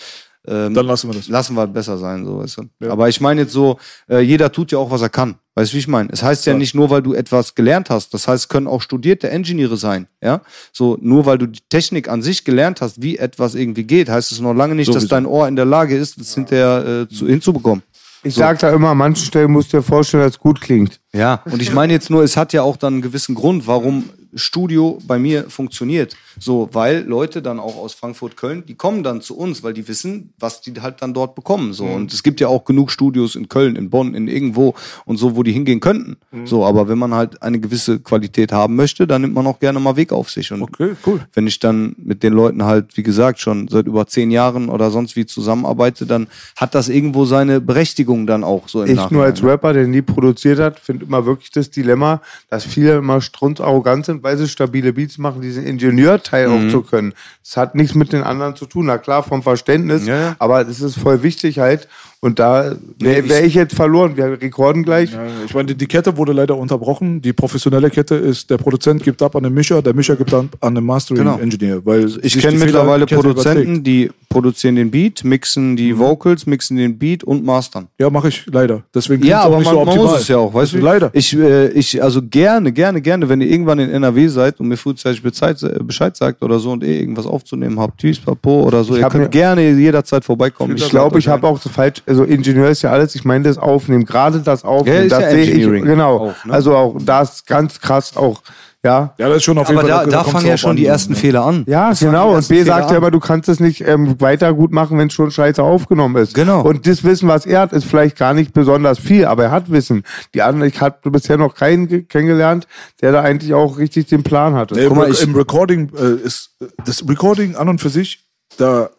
Speaker 2: Ähm,
Speaker 3: Dann lassen wir das.
Speaker 2: lassen wir besser sein, so weißt du. Aber ich meine jetzt so, äh, jeder tut ja auch, was er kann. Weißt du, wie ich meine? Es heißt ja,
Speaker 3: Ja.
Speaker 2: nicht nur, weil du etwas gelernt hast. Das heißt, es können auch studierte Ingenieure sein, ja. So, nur weil du die Technik an sich gelernt hast, wie etwas irgendwie geht, heißt es noch lange nicht, dass
Speaker 3: Sowieso.
Speaker 2: dein Ohr in der Lage ist, das hinterher äh, zu, hinzubekommen.
Speaker 1: Ich sag da immer, an manchen Stellen musst du dir vorstellen, dass es gut klingt.
Speaker 2: Ja, und ich meine jetzt nur, es hat ja auch dann einen gewissen Grund, warum Studio bei mir funktioniert. So, weil Leute dann auch aus Frankfurt, Köln, die kommen dann zu uns, weil die wissen, was die halt dann dort bekommen. So, und es gibt ja auch genug Studios in Köln, in Bonn, in irgendwo und so, wo die hingehen könnten. So, aber wenn man halt eine gewisse Qualität haben möchte, dann nimmt man auch gerne mal Weg auf sich. Und
Speaker 3: Okay, cool.
Speaker 2: wenn ich dann mit den Leuten halt, wie gesagt, schon seit über zehn Jahren oder sonst wie zusammenarbeite, dann hat das irgendwo seine Berechtigung dann auch so im
Speaker 1: Ich
Speaker 2: Nachhinein,
Speaker 1: nur als
Speaker 2: ne?
Speaker 1: Rapper, der nie produziert hat, finde immer wirklich das Dilemma, dass viele immer strunzarrogant sind, weil sie stabile Beats machen, diesen Ingenieurteil
Speaker 2: Mhm.
Speaker 1: auch zu können. Das hat nichts mit den anderen zu tun. Na klar, vom Verständnis,
Speaker 2: Ja,
Speaker 1: aber es ist voll wichtig halt. Und da wäre
Speaker 2: ich-
Speaker 1: jetzt verloren. Wir rekorden gleich.
Speaker 3: Ja, ich meine, die- Kette wurde leider unterbrochen. Die professionelle Kette ist, der Produzent gibt ab an den Mischer, der Mischer gibt dann an den Mastering
Speaker 2: Genau.
Speaker 3: Engineer. Weil
Speaker 2: Ich kenne mittlerweile Produzenten,
Speaker 3: überträgt.
Speaker 2: die produzieren den Beat, mixen
Speaker 3: Mhm.
Speaker 2: die Vocals, mixen den Beat und mastern.
Speaker 3: Ja, mache ich leider. Deswegen
Speaker 2: Ja, aber man,
Speaker 3: so
Speaker 2: man muss es ja auch, weißt du?
Speaker 3: Leider.
Speaker 2: Ich, äh, ich, also gerne, gerne, gerne, wenn ihr irgendwann in NRW seid und mir frühzeitig Bescheid, äh, Bescheid sagt oder so und ihr irgendwas aufzunehmen habt, Tschüss, Papo oder so,
Speaker 1: Ich
Speaker 2: ihr könnt gerne jederzeit vorbeikommen.
Speaker 1: Ich glaube, ich habe auch das falsch, also Ingenieur ist ja alles, ich meine das Aufnehmen, gerade das Aufnehmen,
Speaker 2: Ja,
Speaker 1: das
Speaker 2: ja
Speaker 1: sehe ich, genau,
Speaker 2: auch, ne?
Speaker 1: also auch, da ist ganz krass auch, ja.
Speaker 3: Ja, das ist schon auf jeden
Speaker 2: aber
Speaker 3: Fall.
Speaker 2: da, da
Speaker 3: kommt's
Speaker 2: fangen ja schon
Speaker 3: an,
Speaker 2: die ersten
Speaker 3: ne?
Speaker 2: Fehler an.
Speaker 1: Ja,
Speaker 2: Das
Speaker 1: genau. Und B
Speaker 2: Fehler
Speaker 1: sagt ja immer, du kannst es nicht ähm, weiter gut machen, wenn es schon scheiße aufgenommen ist.
Speaker 2: Genau.
Speaker 1: Und das Wissen, was er hat, ist vielleicht gar nicht besonders viel, aber er hat Wissen. Die anderen, ich habe bisher noch keinen ge- kennengelernt, der da eigentlich auch richtig den Plan hatte.
Speaker 3: Nee,
Speaker 2: Guck mal,
Speaker 3: Im Recording äh, ist das Recording an und für sich, da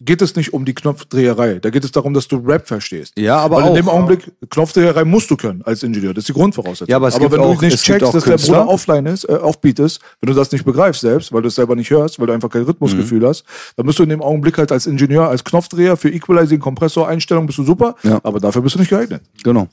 Speaker 3: geht es nicht um die Knopfdreherei. Da geht es darum, dass du Rap verstehst.
Speaker 2: Ja, aber
Speaker 3: Weil in
Speaker 2: auch-
Speaker 3: dem Augenblick, Knopfdreherei musst du können als Ingenieur. Das ist die Grundvoraussetzung.
Speaker 2: Ja, aber es gibt
Speaker 3: wenn
Speaker 2: auch-
Speaker 3: du nicht checkst, dass der
Speaker 2: Künstler-
Speaker 3: Bruder offline ist, äh, offbeat ist, wenn du das nicht begreifst selbst, weil du es selber nicht hörst, weil du einfach kein Rhythmusgefühl
Speaker 2: Mhm.
Speaker 3: hast, dann bist du in dem Augenblick halt als Ingenieur, als Knopfdreher für Equalizing, Kompressor, Einstellung bist du super,
Speaker 2: Ja.
Speaker 3: aber dafür bist du nicht geeignet.
Speaker 2: Genau.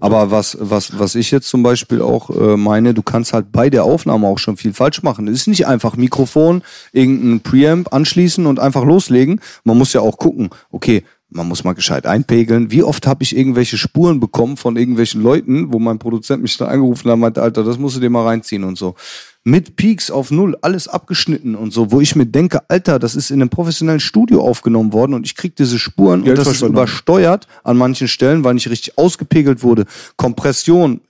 Speaker 2: Aber was, was, was ich jetzt zum Beispiel auch äh, meine, du kannst halt bei der Aufnahme auch schon viel falsch machen. Es ist nicht einfach Mikrofon, irgendein Preamp anschließen und einfach loslegen. Man muss ja auch gucken, okay, man muss mal gescheit einpegeln. Wie oft habe ich irgendwelche Spuren bekommen von irgendwelchen Leuten, wo mein Produzent mich dann angerufen hat und meinte, Alter, das musst du dir mal reinziehen und so. Mit Peaks auf Null, alles abgeschnitten und so, wo ich mir denke, Alter, das ist in einem professionellen Studio aufgenommen worden und ich krieg diese Spuren und das ist übersteuert an manchen Stellen, weil nicht richtig ausgepegelt wurde. Kompression,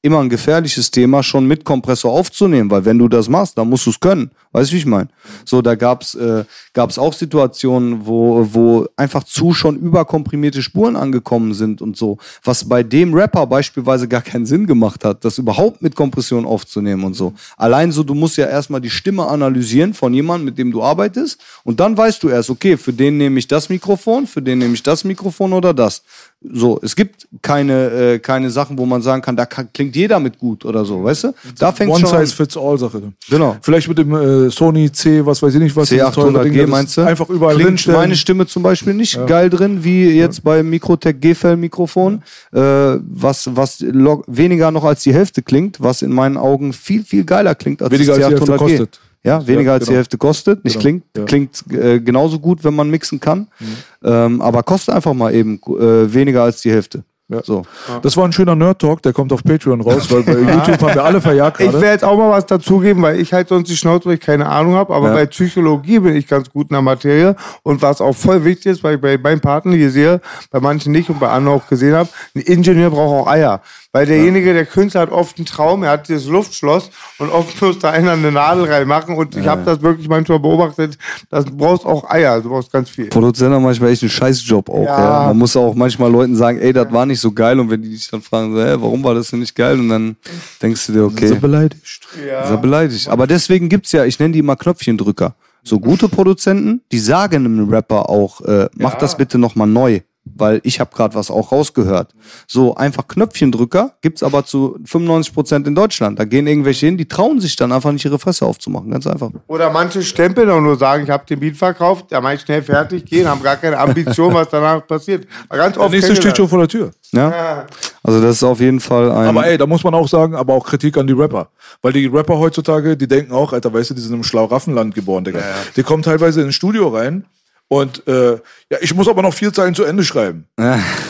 Speaker 2: immer ein gefährliches Thema, schon mit Kompressor aufzunehmen, weil wenn du das machst, dann musst du es können. Weißt du, wie ich meine? So, da gab's äh, auch Situationen, wo, wo einfach zu schon überkomprimierte Spuren angekommen sind und so, was bei dem Rapper beispielsweise gar keinen Sinn gemacht hat, das überhaupt mit Kompression aufzunehmen und so. Allein so, du musst ja erstmal die Stimme analysieren von jemandem, mit dem du arbeitest und dann weißt du erst, okay, für den nehme ich das Mikrofon, für den nehme ich das Mikrofon oder das. So, es gibt keine, äh, keine Sachen, wo man sagen kann, da kann, klingt jeder mit gut oder so, weißt du? Da fängt
Speaker 3: One
Speaker 2: schon an.
Speaker 3: size fits all Sache.
Speaker 2: Genau.
Speaker 3: Vielleicht mit dem äh, Sony C, was weiß ich nicht, was dieses teure Ding,
Speaker 2: C800G
Speaker 3: das
Speaker 2: meinst du?
Speaker 3: Einfach überall
Speaker 2: Klingt
Speaker 3: hinstellen.
Speaker 2: meine Stimme zum Beispiel nicht geil drin, wie jetzt beim Mikrotech G-Fell Mikrofon, äh, was, was weniger noch als die Hälfte klingt, was in meinen Augen viel, viel geiler klingt als
Speaker 3: Weniger
Speaker 2: das
Speaker 3: als die Hälfte
Speaker 2: C800G.
Speaker 3: kostet.
Speaker 2: Ja, weniger
Speaker 3: Ja,
Speaker 2: als die
Speaker 3: genau.
Speaker 2: Hälfte kostet. Nicht
Speaker 3: Genau,
Speaker 2: klingt,
Speaker 3: ja.
Speaker 2: klingt äh, genauso gut, wenn man mixen kann.
Speaker 3: Mhm.
Speaker 2: Ähm, aber kostet einfach mal eben äh, weniger als die Hälfte.
Speaker 3: Ja.
Speaker 2: So.
Speaker 3: Das war ein schöner Nerd-Talk, der kommt auf Patreon raus, weil bei YouTube haben wir alle verjagt
Speaker 1: Ich
Speaker 3: gerade.
Speaker 1: werde jetzt auch mal was dazugeben, weil ich halt sonst die Schnauze, weil ich keine Ahnung habe, aber
Speaker 2: Ja.
Speaker 1: bei Psychologie bin ich ganz gut in der Materie und was auch voll wichtig ist, weil ich bei meinem Partner hier sehe, bei manchen nicht und bei anderen auch gesehen habe, ein Ingenieur braucht auch Eier. Weil derjenige, der Künstler hat oft einen Traum, er hat dieses Luftschloss und oft muss da einer eine Nadel reinmachen und ich habe das wirklich manchmal beobachtet, das du brauchst auch Eier, also du brauchst ganz viel.
Speaker 2: Produzent haben manchmal echt einen Scheißjob auch. Ja.
Speaker 1: Ja.
Speaker 2: Man muss auch manchmal Leuten sagen, ey, das war nicht so geil. Und wenn die dich dann fragen, so, hä, warum war das denn nicht geil? Und dann denkst du dir, okay,
Speaker 3: Sind beleidigt.
Speaker 2: ist er beleidigt. Aber deswegen gibt's ja, ich nenne die immer Knöpfchendrücker. So gute Produzenten, die sagen einem Rapper auch, äh, mach das bitte nochmal neu. Weil ich habe gerade was auch rausgehört. So einfach Knöpfchendrücker gibt's aber zu 95 Prozent in Deutschland. Da gehen irgendwelche hin, die trauen sich dann einfach nicht ihre Fresse aufzumachen, ganz einfach.
Speaker 1: Oder manche stempeln auch nur sagen, ich habe den Beat verkauft, da mache ich schnell fertig gehen, haben gar keine Ambition, was danach passiert. Aber ganz
Speaker 3: Der
Speaker 1: oft
Speaker 3: nächste
Speaker 1: kennt ihr
Speaker 3: steht schon vor der Tür.
Speaker 2: Ja? Also das ist auf jeden Fall ein.
Speaker 3: Aber ey, da muss man auch sagen, aber auch Kritik an die Rapper. Weil die Rapper heutzutage, die denken auch, Alter, weißt du, die sind im Schlauraffenland geboren, Digga. Die kommen teilweise ins Studio rein und äh, ja, ich muss aber noch vier Zeilen zu Ende schreiben. [LAUGHS]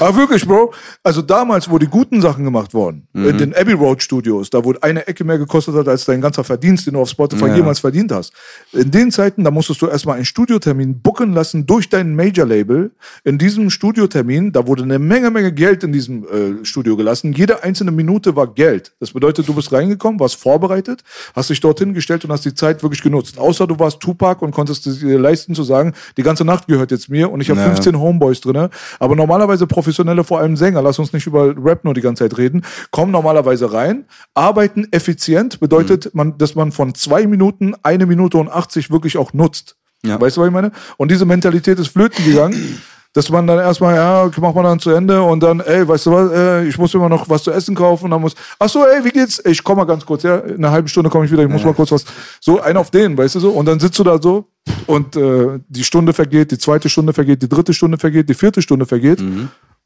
Speaker 3: Aber wirklich, Bro. Also damals, wo die guten Sachen gemacht wurden,
Speaker 2: Mhm.
Speaker 3: in den Abbey Road Studios, da wo eine Ecke mehr gekostet hat, als dein ganzer Verdienst, den du auf Spotify
Speaker 2: Ja.
Speaker 3: jemals verdient hast. In den Zeiten, da musstest du erstmal einen Studiotermin booken lassen durch dein Major-Label. In diesem Studiotermin, da wurde eine Menge, Menge Geld in diesem äh, Studio gelassen. Jede einzelne Minute war Geld. Das bedeutet, du bist reingekommen, warst vorbereitet, hast dich dorthin gestellt und hast die Zeit wirklich genutzt. Außer du warst Tupac und konntest es dir leisten zu sagen, die ganze Nacht gehört jetzt mir und ich habe
Speaker 2: Ja.
Speaker 3: 15 Homeboys drinne. Aber normalerweise professionelle, vor allem Sänger, lass uns nicht über Rap nur die ganze Zeit reden, kommen normalerweise rein, arbeiten effizient, bedeutet,
Speaker 2: Mhm.
Speaker 3: man, dass man von zwei Minuten eine Minute und 80 wirklich auch nutzt.
Speaker 2: Ja.
Speaker 3: Weißt du, was ich meine? Und diese Mentalität ist flöten gegangen. [CLEARS THROAT] Dass man dann erstmal, ja, okay, macht man dann zu Ende und dann, ey, weißt du was, äh, ich muss immer noch was zu essen kaufen und dann muss, ach so, ey, wie geht's? Ich komm mal ganz kurz, ja, in einer halben Stunde komme ich wieder, ich muss mal kurz was, so, ein auf den, weißt du so, und dann sitzt du da so und äh, die Stunde vergeht, die zweite Stunde vergeht, die dritte Stunde vergeht, die vierte Stunde vergeht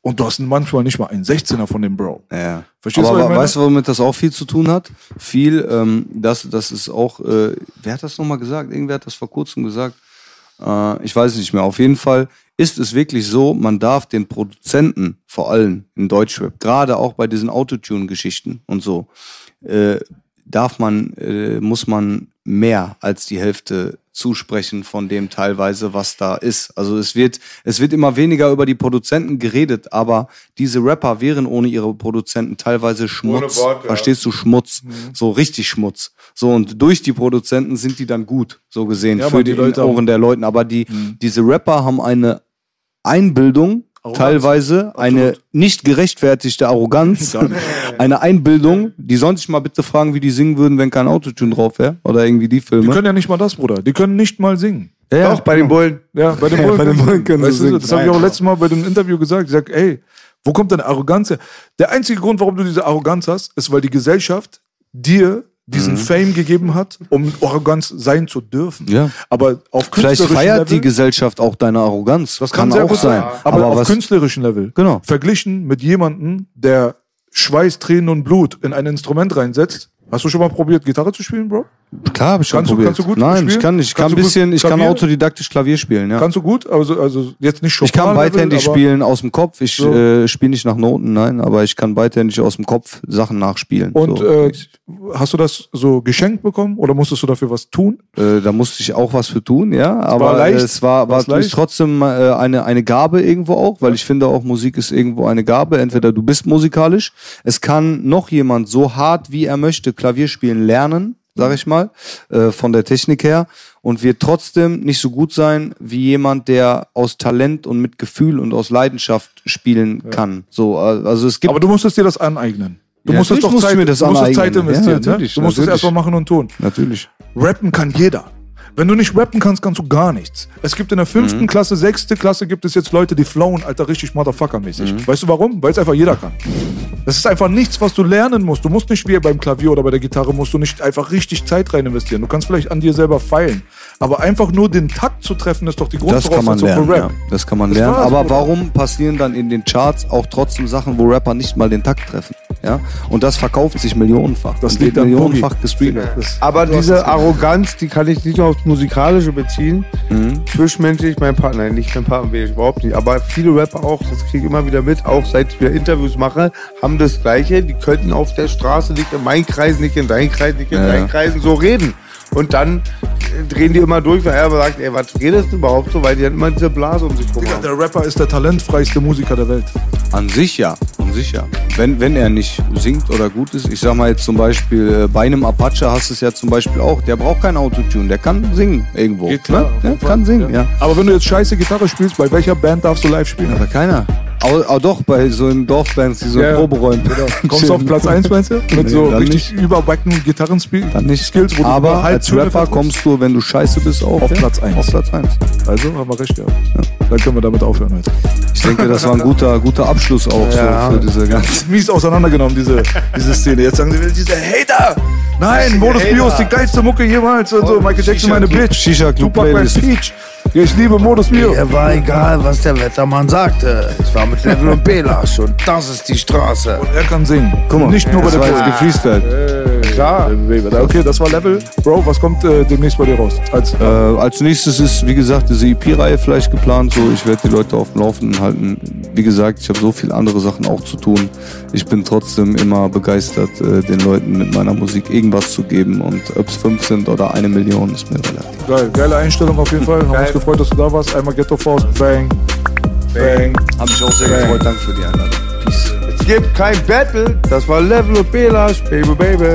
Speaker 3: und du hast manchmal nicht mal einen 16er von dem Bro.
Speaker 2: Ja.
Speaker 3: Verstehst du,
Speaker 2: Aber
Speaker 3: was ich meine?
Speaker 2: weißt du, womit das auch viel zu tun hat? Viel, ähm, das, das ist auch, äh, wer hat das nochmal gesagt? Irgendwer hat das vor kurzem gesagt. Äh, ich weiß es nicht mehr. Auf jeden Fall ist es wirklich so, man darf den Produzenten, vor allem in Deutschrap, gerade auch bei diesen Autotune-Geschichten und so, äh, darf man, äh, muss man mehr als die Hälfte zusprechen von dem teilweise, was da ist. Also es wird, es wird immer weniger über die Produzenten geredet, aber diese Rapper wären ohne ihre Produzenten teilweise Schmutz.
Speaker 1: Ohne Wort, ja.
Speaker 2: Verstehst du? Schmutz. So richtig Schmutz. So und durch die Produzenten sind die dann gut, so gesehen,
Speaker 3: Ja,
Speaker 2: für die,
Speaker 3: die Leute
Speaker 2: Ohren der Leuten. Aber die, diese Rapper haben eine Einbildung, teilweise eine nicht gerechtfertigte Arroganz, [LAUGHS] eine Einbildung. Die sollen sich mal bitte fragen, wie die singen würden, wenn kein Autotune drauf wäre. Oder irgendwie die
Speaker 3: Die
Speaker 2: Filme.
Speaker 3: können ja nicht mal das, Bruder. Die können nicht mal singen.
Speaker 2: ja, ja.
Speaker 1: Doch, bei den Bullen.
Speaker 3: Ja, bei den
Speaker 2: Ja,
Speaker 3: Bullen, [LAUGHS]
Speaker 2: bei den
Speaker 3: können
Speaker 2: Bullen
Speaker 3: sie-
Speaker 2: können sie
Speaker 3: weißt du,
Speaker 2: singen.
Speaker 3: Das habe ich auch letztes Mal bei dem Interview gesagt. Ich sag, ey, wo kommt deine Arroganz her? Der einzige Grund, warum du diese Arroganz hast, ist, weil die Gesellschaft dir diesen Fame gegeben hat, um arrogant sein zu dürfen.
Speaker 2: Mhm. Ja.
Speaker 3: Aber auf
Speaker 2: Vielleicht feiert
Speaker 3: Level,
Speaker 2: die Gesellschaft auch deine Arroganz.
Speaker 3: das kann, sehr
Speaker 2: auch sein.
Speaker 3: Aber, auf
Speaker 2: was,
Speaker 3: künstlerischem Level.
Speaker 2: Genau.
Speaker 3: Verglichen mit jemandem, der Schweiß, Tränen und Blut in ein Instrument reinsetzt. Hast du schon mal probiert, Gitarre zu spielen, Bro?
Speaker 2: Klar, hab ich schon
Speaker 3: Kannst du-
Speaker 2: probiert.
Speaker 3: kannst du gut
Speaker 2: Nein,
Speaker 3: spielen?
Speaker 2: ich kann nicht. Ich kann ein
Speaker 3: du
Speaker 2: bisschen, ich kann autodidaktisch Klavier spielen, ja.
Speaker 3: Kannst du gut? Also, also jetzt nicht
Speaker 2: Ich kann beidhändig
Speaker 3: aber-
Speaker 2: spielen aus dem Kopf. Ich
Speaker 3: So.
Speaker 2: äh, spiele nicht nach Noten, nein, aber ich kann beidhändig aus dem Kopf Sachen nachspielen.
Speaker 3: Und
Speaker 2: so.
Speaker 3: äh, hast du das so geschenkt bekommen oder musstest du dafür was tun?
Speaker 2: Äh, da musste ich auch was für tun, ja. Aber
Speaker 3: war leicht?
Speaker 2: es war, war trotzdem äh, eine, eine Gabe irgendwo auch, weil ich finde auch, Musik ist irgendwo eine Gabe. Entweder du bist musikalisch, es kann noch jemand so hart wie er möchte Klavier spielen lernen, sag ich mal, äh, von der Technik her, und wird trotzdem nicht so gut sein wie jemand, der aus Talent und mit Gefühl und aus Leidenschaft spielen kann. So, äh, also es gibt
Speaker 3: Aber du musstest dir das aneignen. Du
Speaker 2: Ja,
Speaker 3: doch
Speaker 2: musst du
Speaker 3: Zeit,
Speaker 2: mir das
Speaker 3: du
Speaker 2: aneignen.
Speaker 3: Zeit investieren.
Speaker 2: Ja,
Speaker 3: ne? Du musst es erstmal machen und tun.
Speaker 2: natürlich.
Speaker 3: Rappen kann jeder. Wenn du nicht rappen kannst, kannst du gar nichts. Es gibt in der fünften
Speaker 2: Mhm.
Speaker 3: Klasse, sechste Klasse gibt es jetzt Leute, die flowen, Alter, richtig Motherfucker-mäßig.
Speaker 2: Mhm.
Speaker 3: Weißt du warum? Weil es einfach jeder kann. Das ist einfach nichts, was du lernen musst. Du musst nicht wie beim Klavier oder bei der Gitarre, musst du nicht einfach richtig Zeit rein investieren. Du kannst vielleicht an dir selber feilen. Aber einfach nur den Takt zu treffen, ist doch die
Speaker 2: Das kann man
Speaker 3: Grundvoraussetzung
Speaker 2: lernen.
Speaker 3: für
Speaker 2: Ja.
Speaker 3: Rap.
Speaker 2: Das kann man
Speaker 3: Das
Speaker 2: lernen. Aber warum passieren dann in den Charts auch trotzdem Sachen, wo Rapper nicht mal den Takt treffen? Ja? Und das verkauft sich millionenfach.
Speaker 3: Das liegt
Speaker 2: wird millionenfach gestreamt.
Speaker 3: Das-
Speaker 1: Aber diese. Arroganz, die kann ich nicht nur aufs Musikalische beziehen. Zwischenmenschlich, mein Partner, nein, nicht mein Partner, will ich überhaupt nicht. Aber viele Rapper auch, das kriege ich immer wieder mit, auch seit ich wieder Interviews mache, haben das Gleiche. Die könnten auf der Straße, nicht in meinem Kreis, nicht in deinem Kreis, nicht in
Speaker 2: Ja.
Speaker 1: deinen Kreisen so reden. Und dann drehen die immer durch, weil er aber sagt, ey, was redest du überhaupt so? Weil die dann immer diese Blase um sich rum
Speaker 3: Digga,
Speaker 1: haben.
Speaker 3: der Rapper ist der talentfreiste Musiker der Welt.
Speaker 2: An sich ja. An sich ja. Wenn, wenn er nicht singt oder gut ist. Ich sag mal jetzt zum Beispiel, äh, bei einem Apache hast du es ja zum Beispiel auch. Der braucht kein Autotune. Der kann singen irgendwo.
Speaker 3: Geht klar,
Speaker 2: Ne? Der kann singen, ja.
Speaker 3: Aber wenn du jetzt scheiße Gitarre spielst, bei welcher Band darfst du live spielen?
Speaker 2: Aber keiner. Aber, aber doch, bei so in Dorfbands, die so
Speaker 3: Ja, ja.
Speaker 2: Proberäumen. [LAUGHS]
Speaker 3: Kommst du auf Platz 1, meinst du? Mit
Speaker 2: Nee,
Speaker 3: so richtig überbackenen Gitarrenskills,
Speaker 2: Dann nicht.
Speaker 3: Skills, wo du
Speaker 2: Aber
Speaker 3: halb
Speaker 2: als Rapper kommst du, wenn du scheiße bist, auch
Speaker 3: Auf
Speaker 2: ja?
Speaker 3: Platz eins.
Speaker 2: Auf Platz 1.
Speaker 3: Also haben wir recht, ja. dann können wir damit aufhören heute.
Speaker 2: Ich denke, das war ein guter, guter Abschluss auch
Speaker 1: Ja.
Speaker 2: so für diese ganze. [LAUGHS]
Speaker 3: Mies auseinandergenommen, diese, diese Szene. Jetzt sagen sie, diese Hater! Nein, Modus Bio ist die geilste Mucke jemals und so. Michael Jackson, meine Bitch.
Speaker 2: Shisha Club
Speaker 3: Tupac, mein. Peach. Ja, ich liebe Modus Bio.
Speaker 4: Mir war egal, was der Wettermann sagte. Ich war mit Level und Belasch und das ist die Straße.
Speaker 3: Er kann singen.
Speaker 2: Guck mal,
Speaker 3: Nicht nur bei der
Speaker 2: war jetzt
Speaker 3: Pro.
Speaker 2: gefreestylt.
Speaker 3: Klar. Okay, das war Level. Bro, was kommt äh, demnächst bei dir raus? Als,
Speaker 2: Äh, als nächstes ist, wie gesagt, diese EP-Reihe vielleicht geplant. So, ich werde die Leute auf dem Laufenden halten. Wie gesagt, ich habe so viele andere Sachen auch zu tun. Ich bin trotzdem immer begeistert, äh, den Leuten mit meiner Musik irgendwas zu geben. Und ob es fünf sind oder eine Million, ist mir relativ.
Speaker 3: geil. Geile Einstellung auf jeden Fall. Uns gefreut, dass du da warst. Einmal Ghetto Force. Bang. Bang.
Speaker 2: Hab mich auch sehr gefreut. Danke für die Einladung. Peace.
Speaker 1: Es gibt kein Battle. Das war Level und Belasch, Baby, Baby.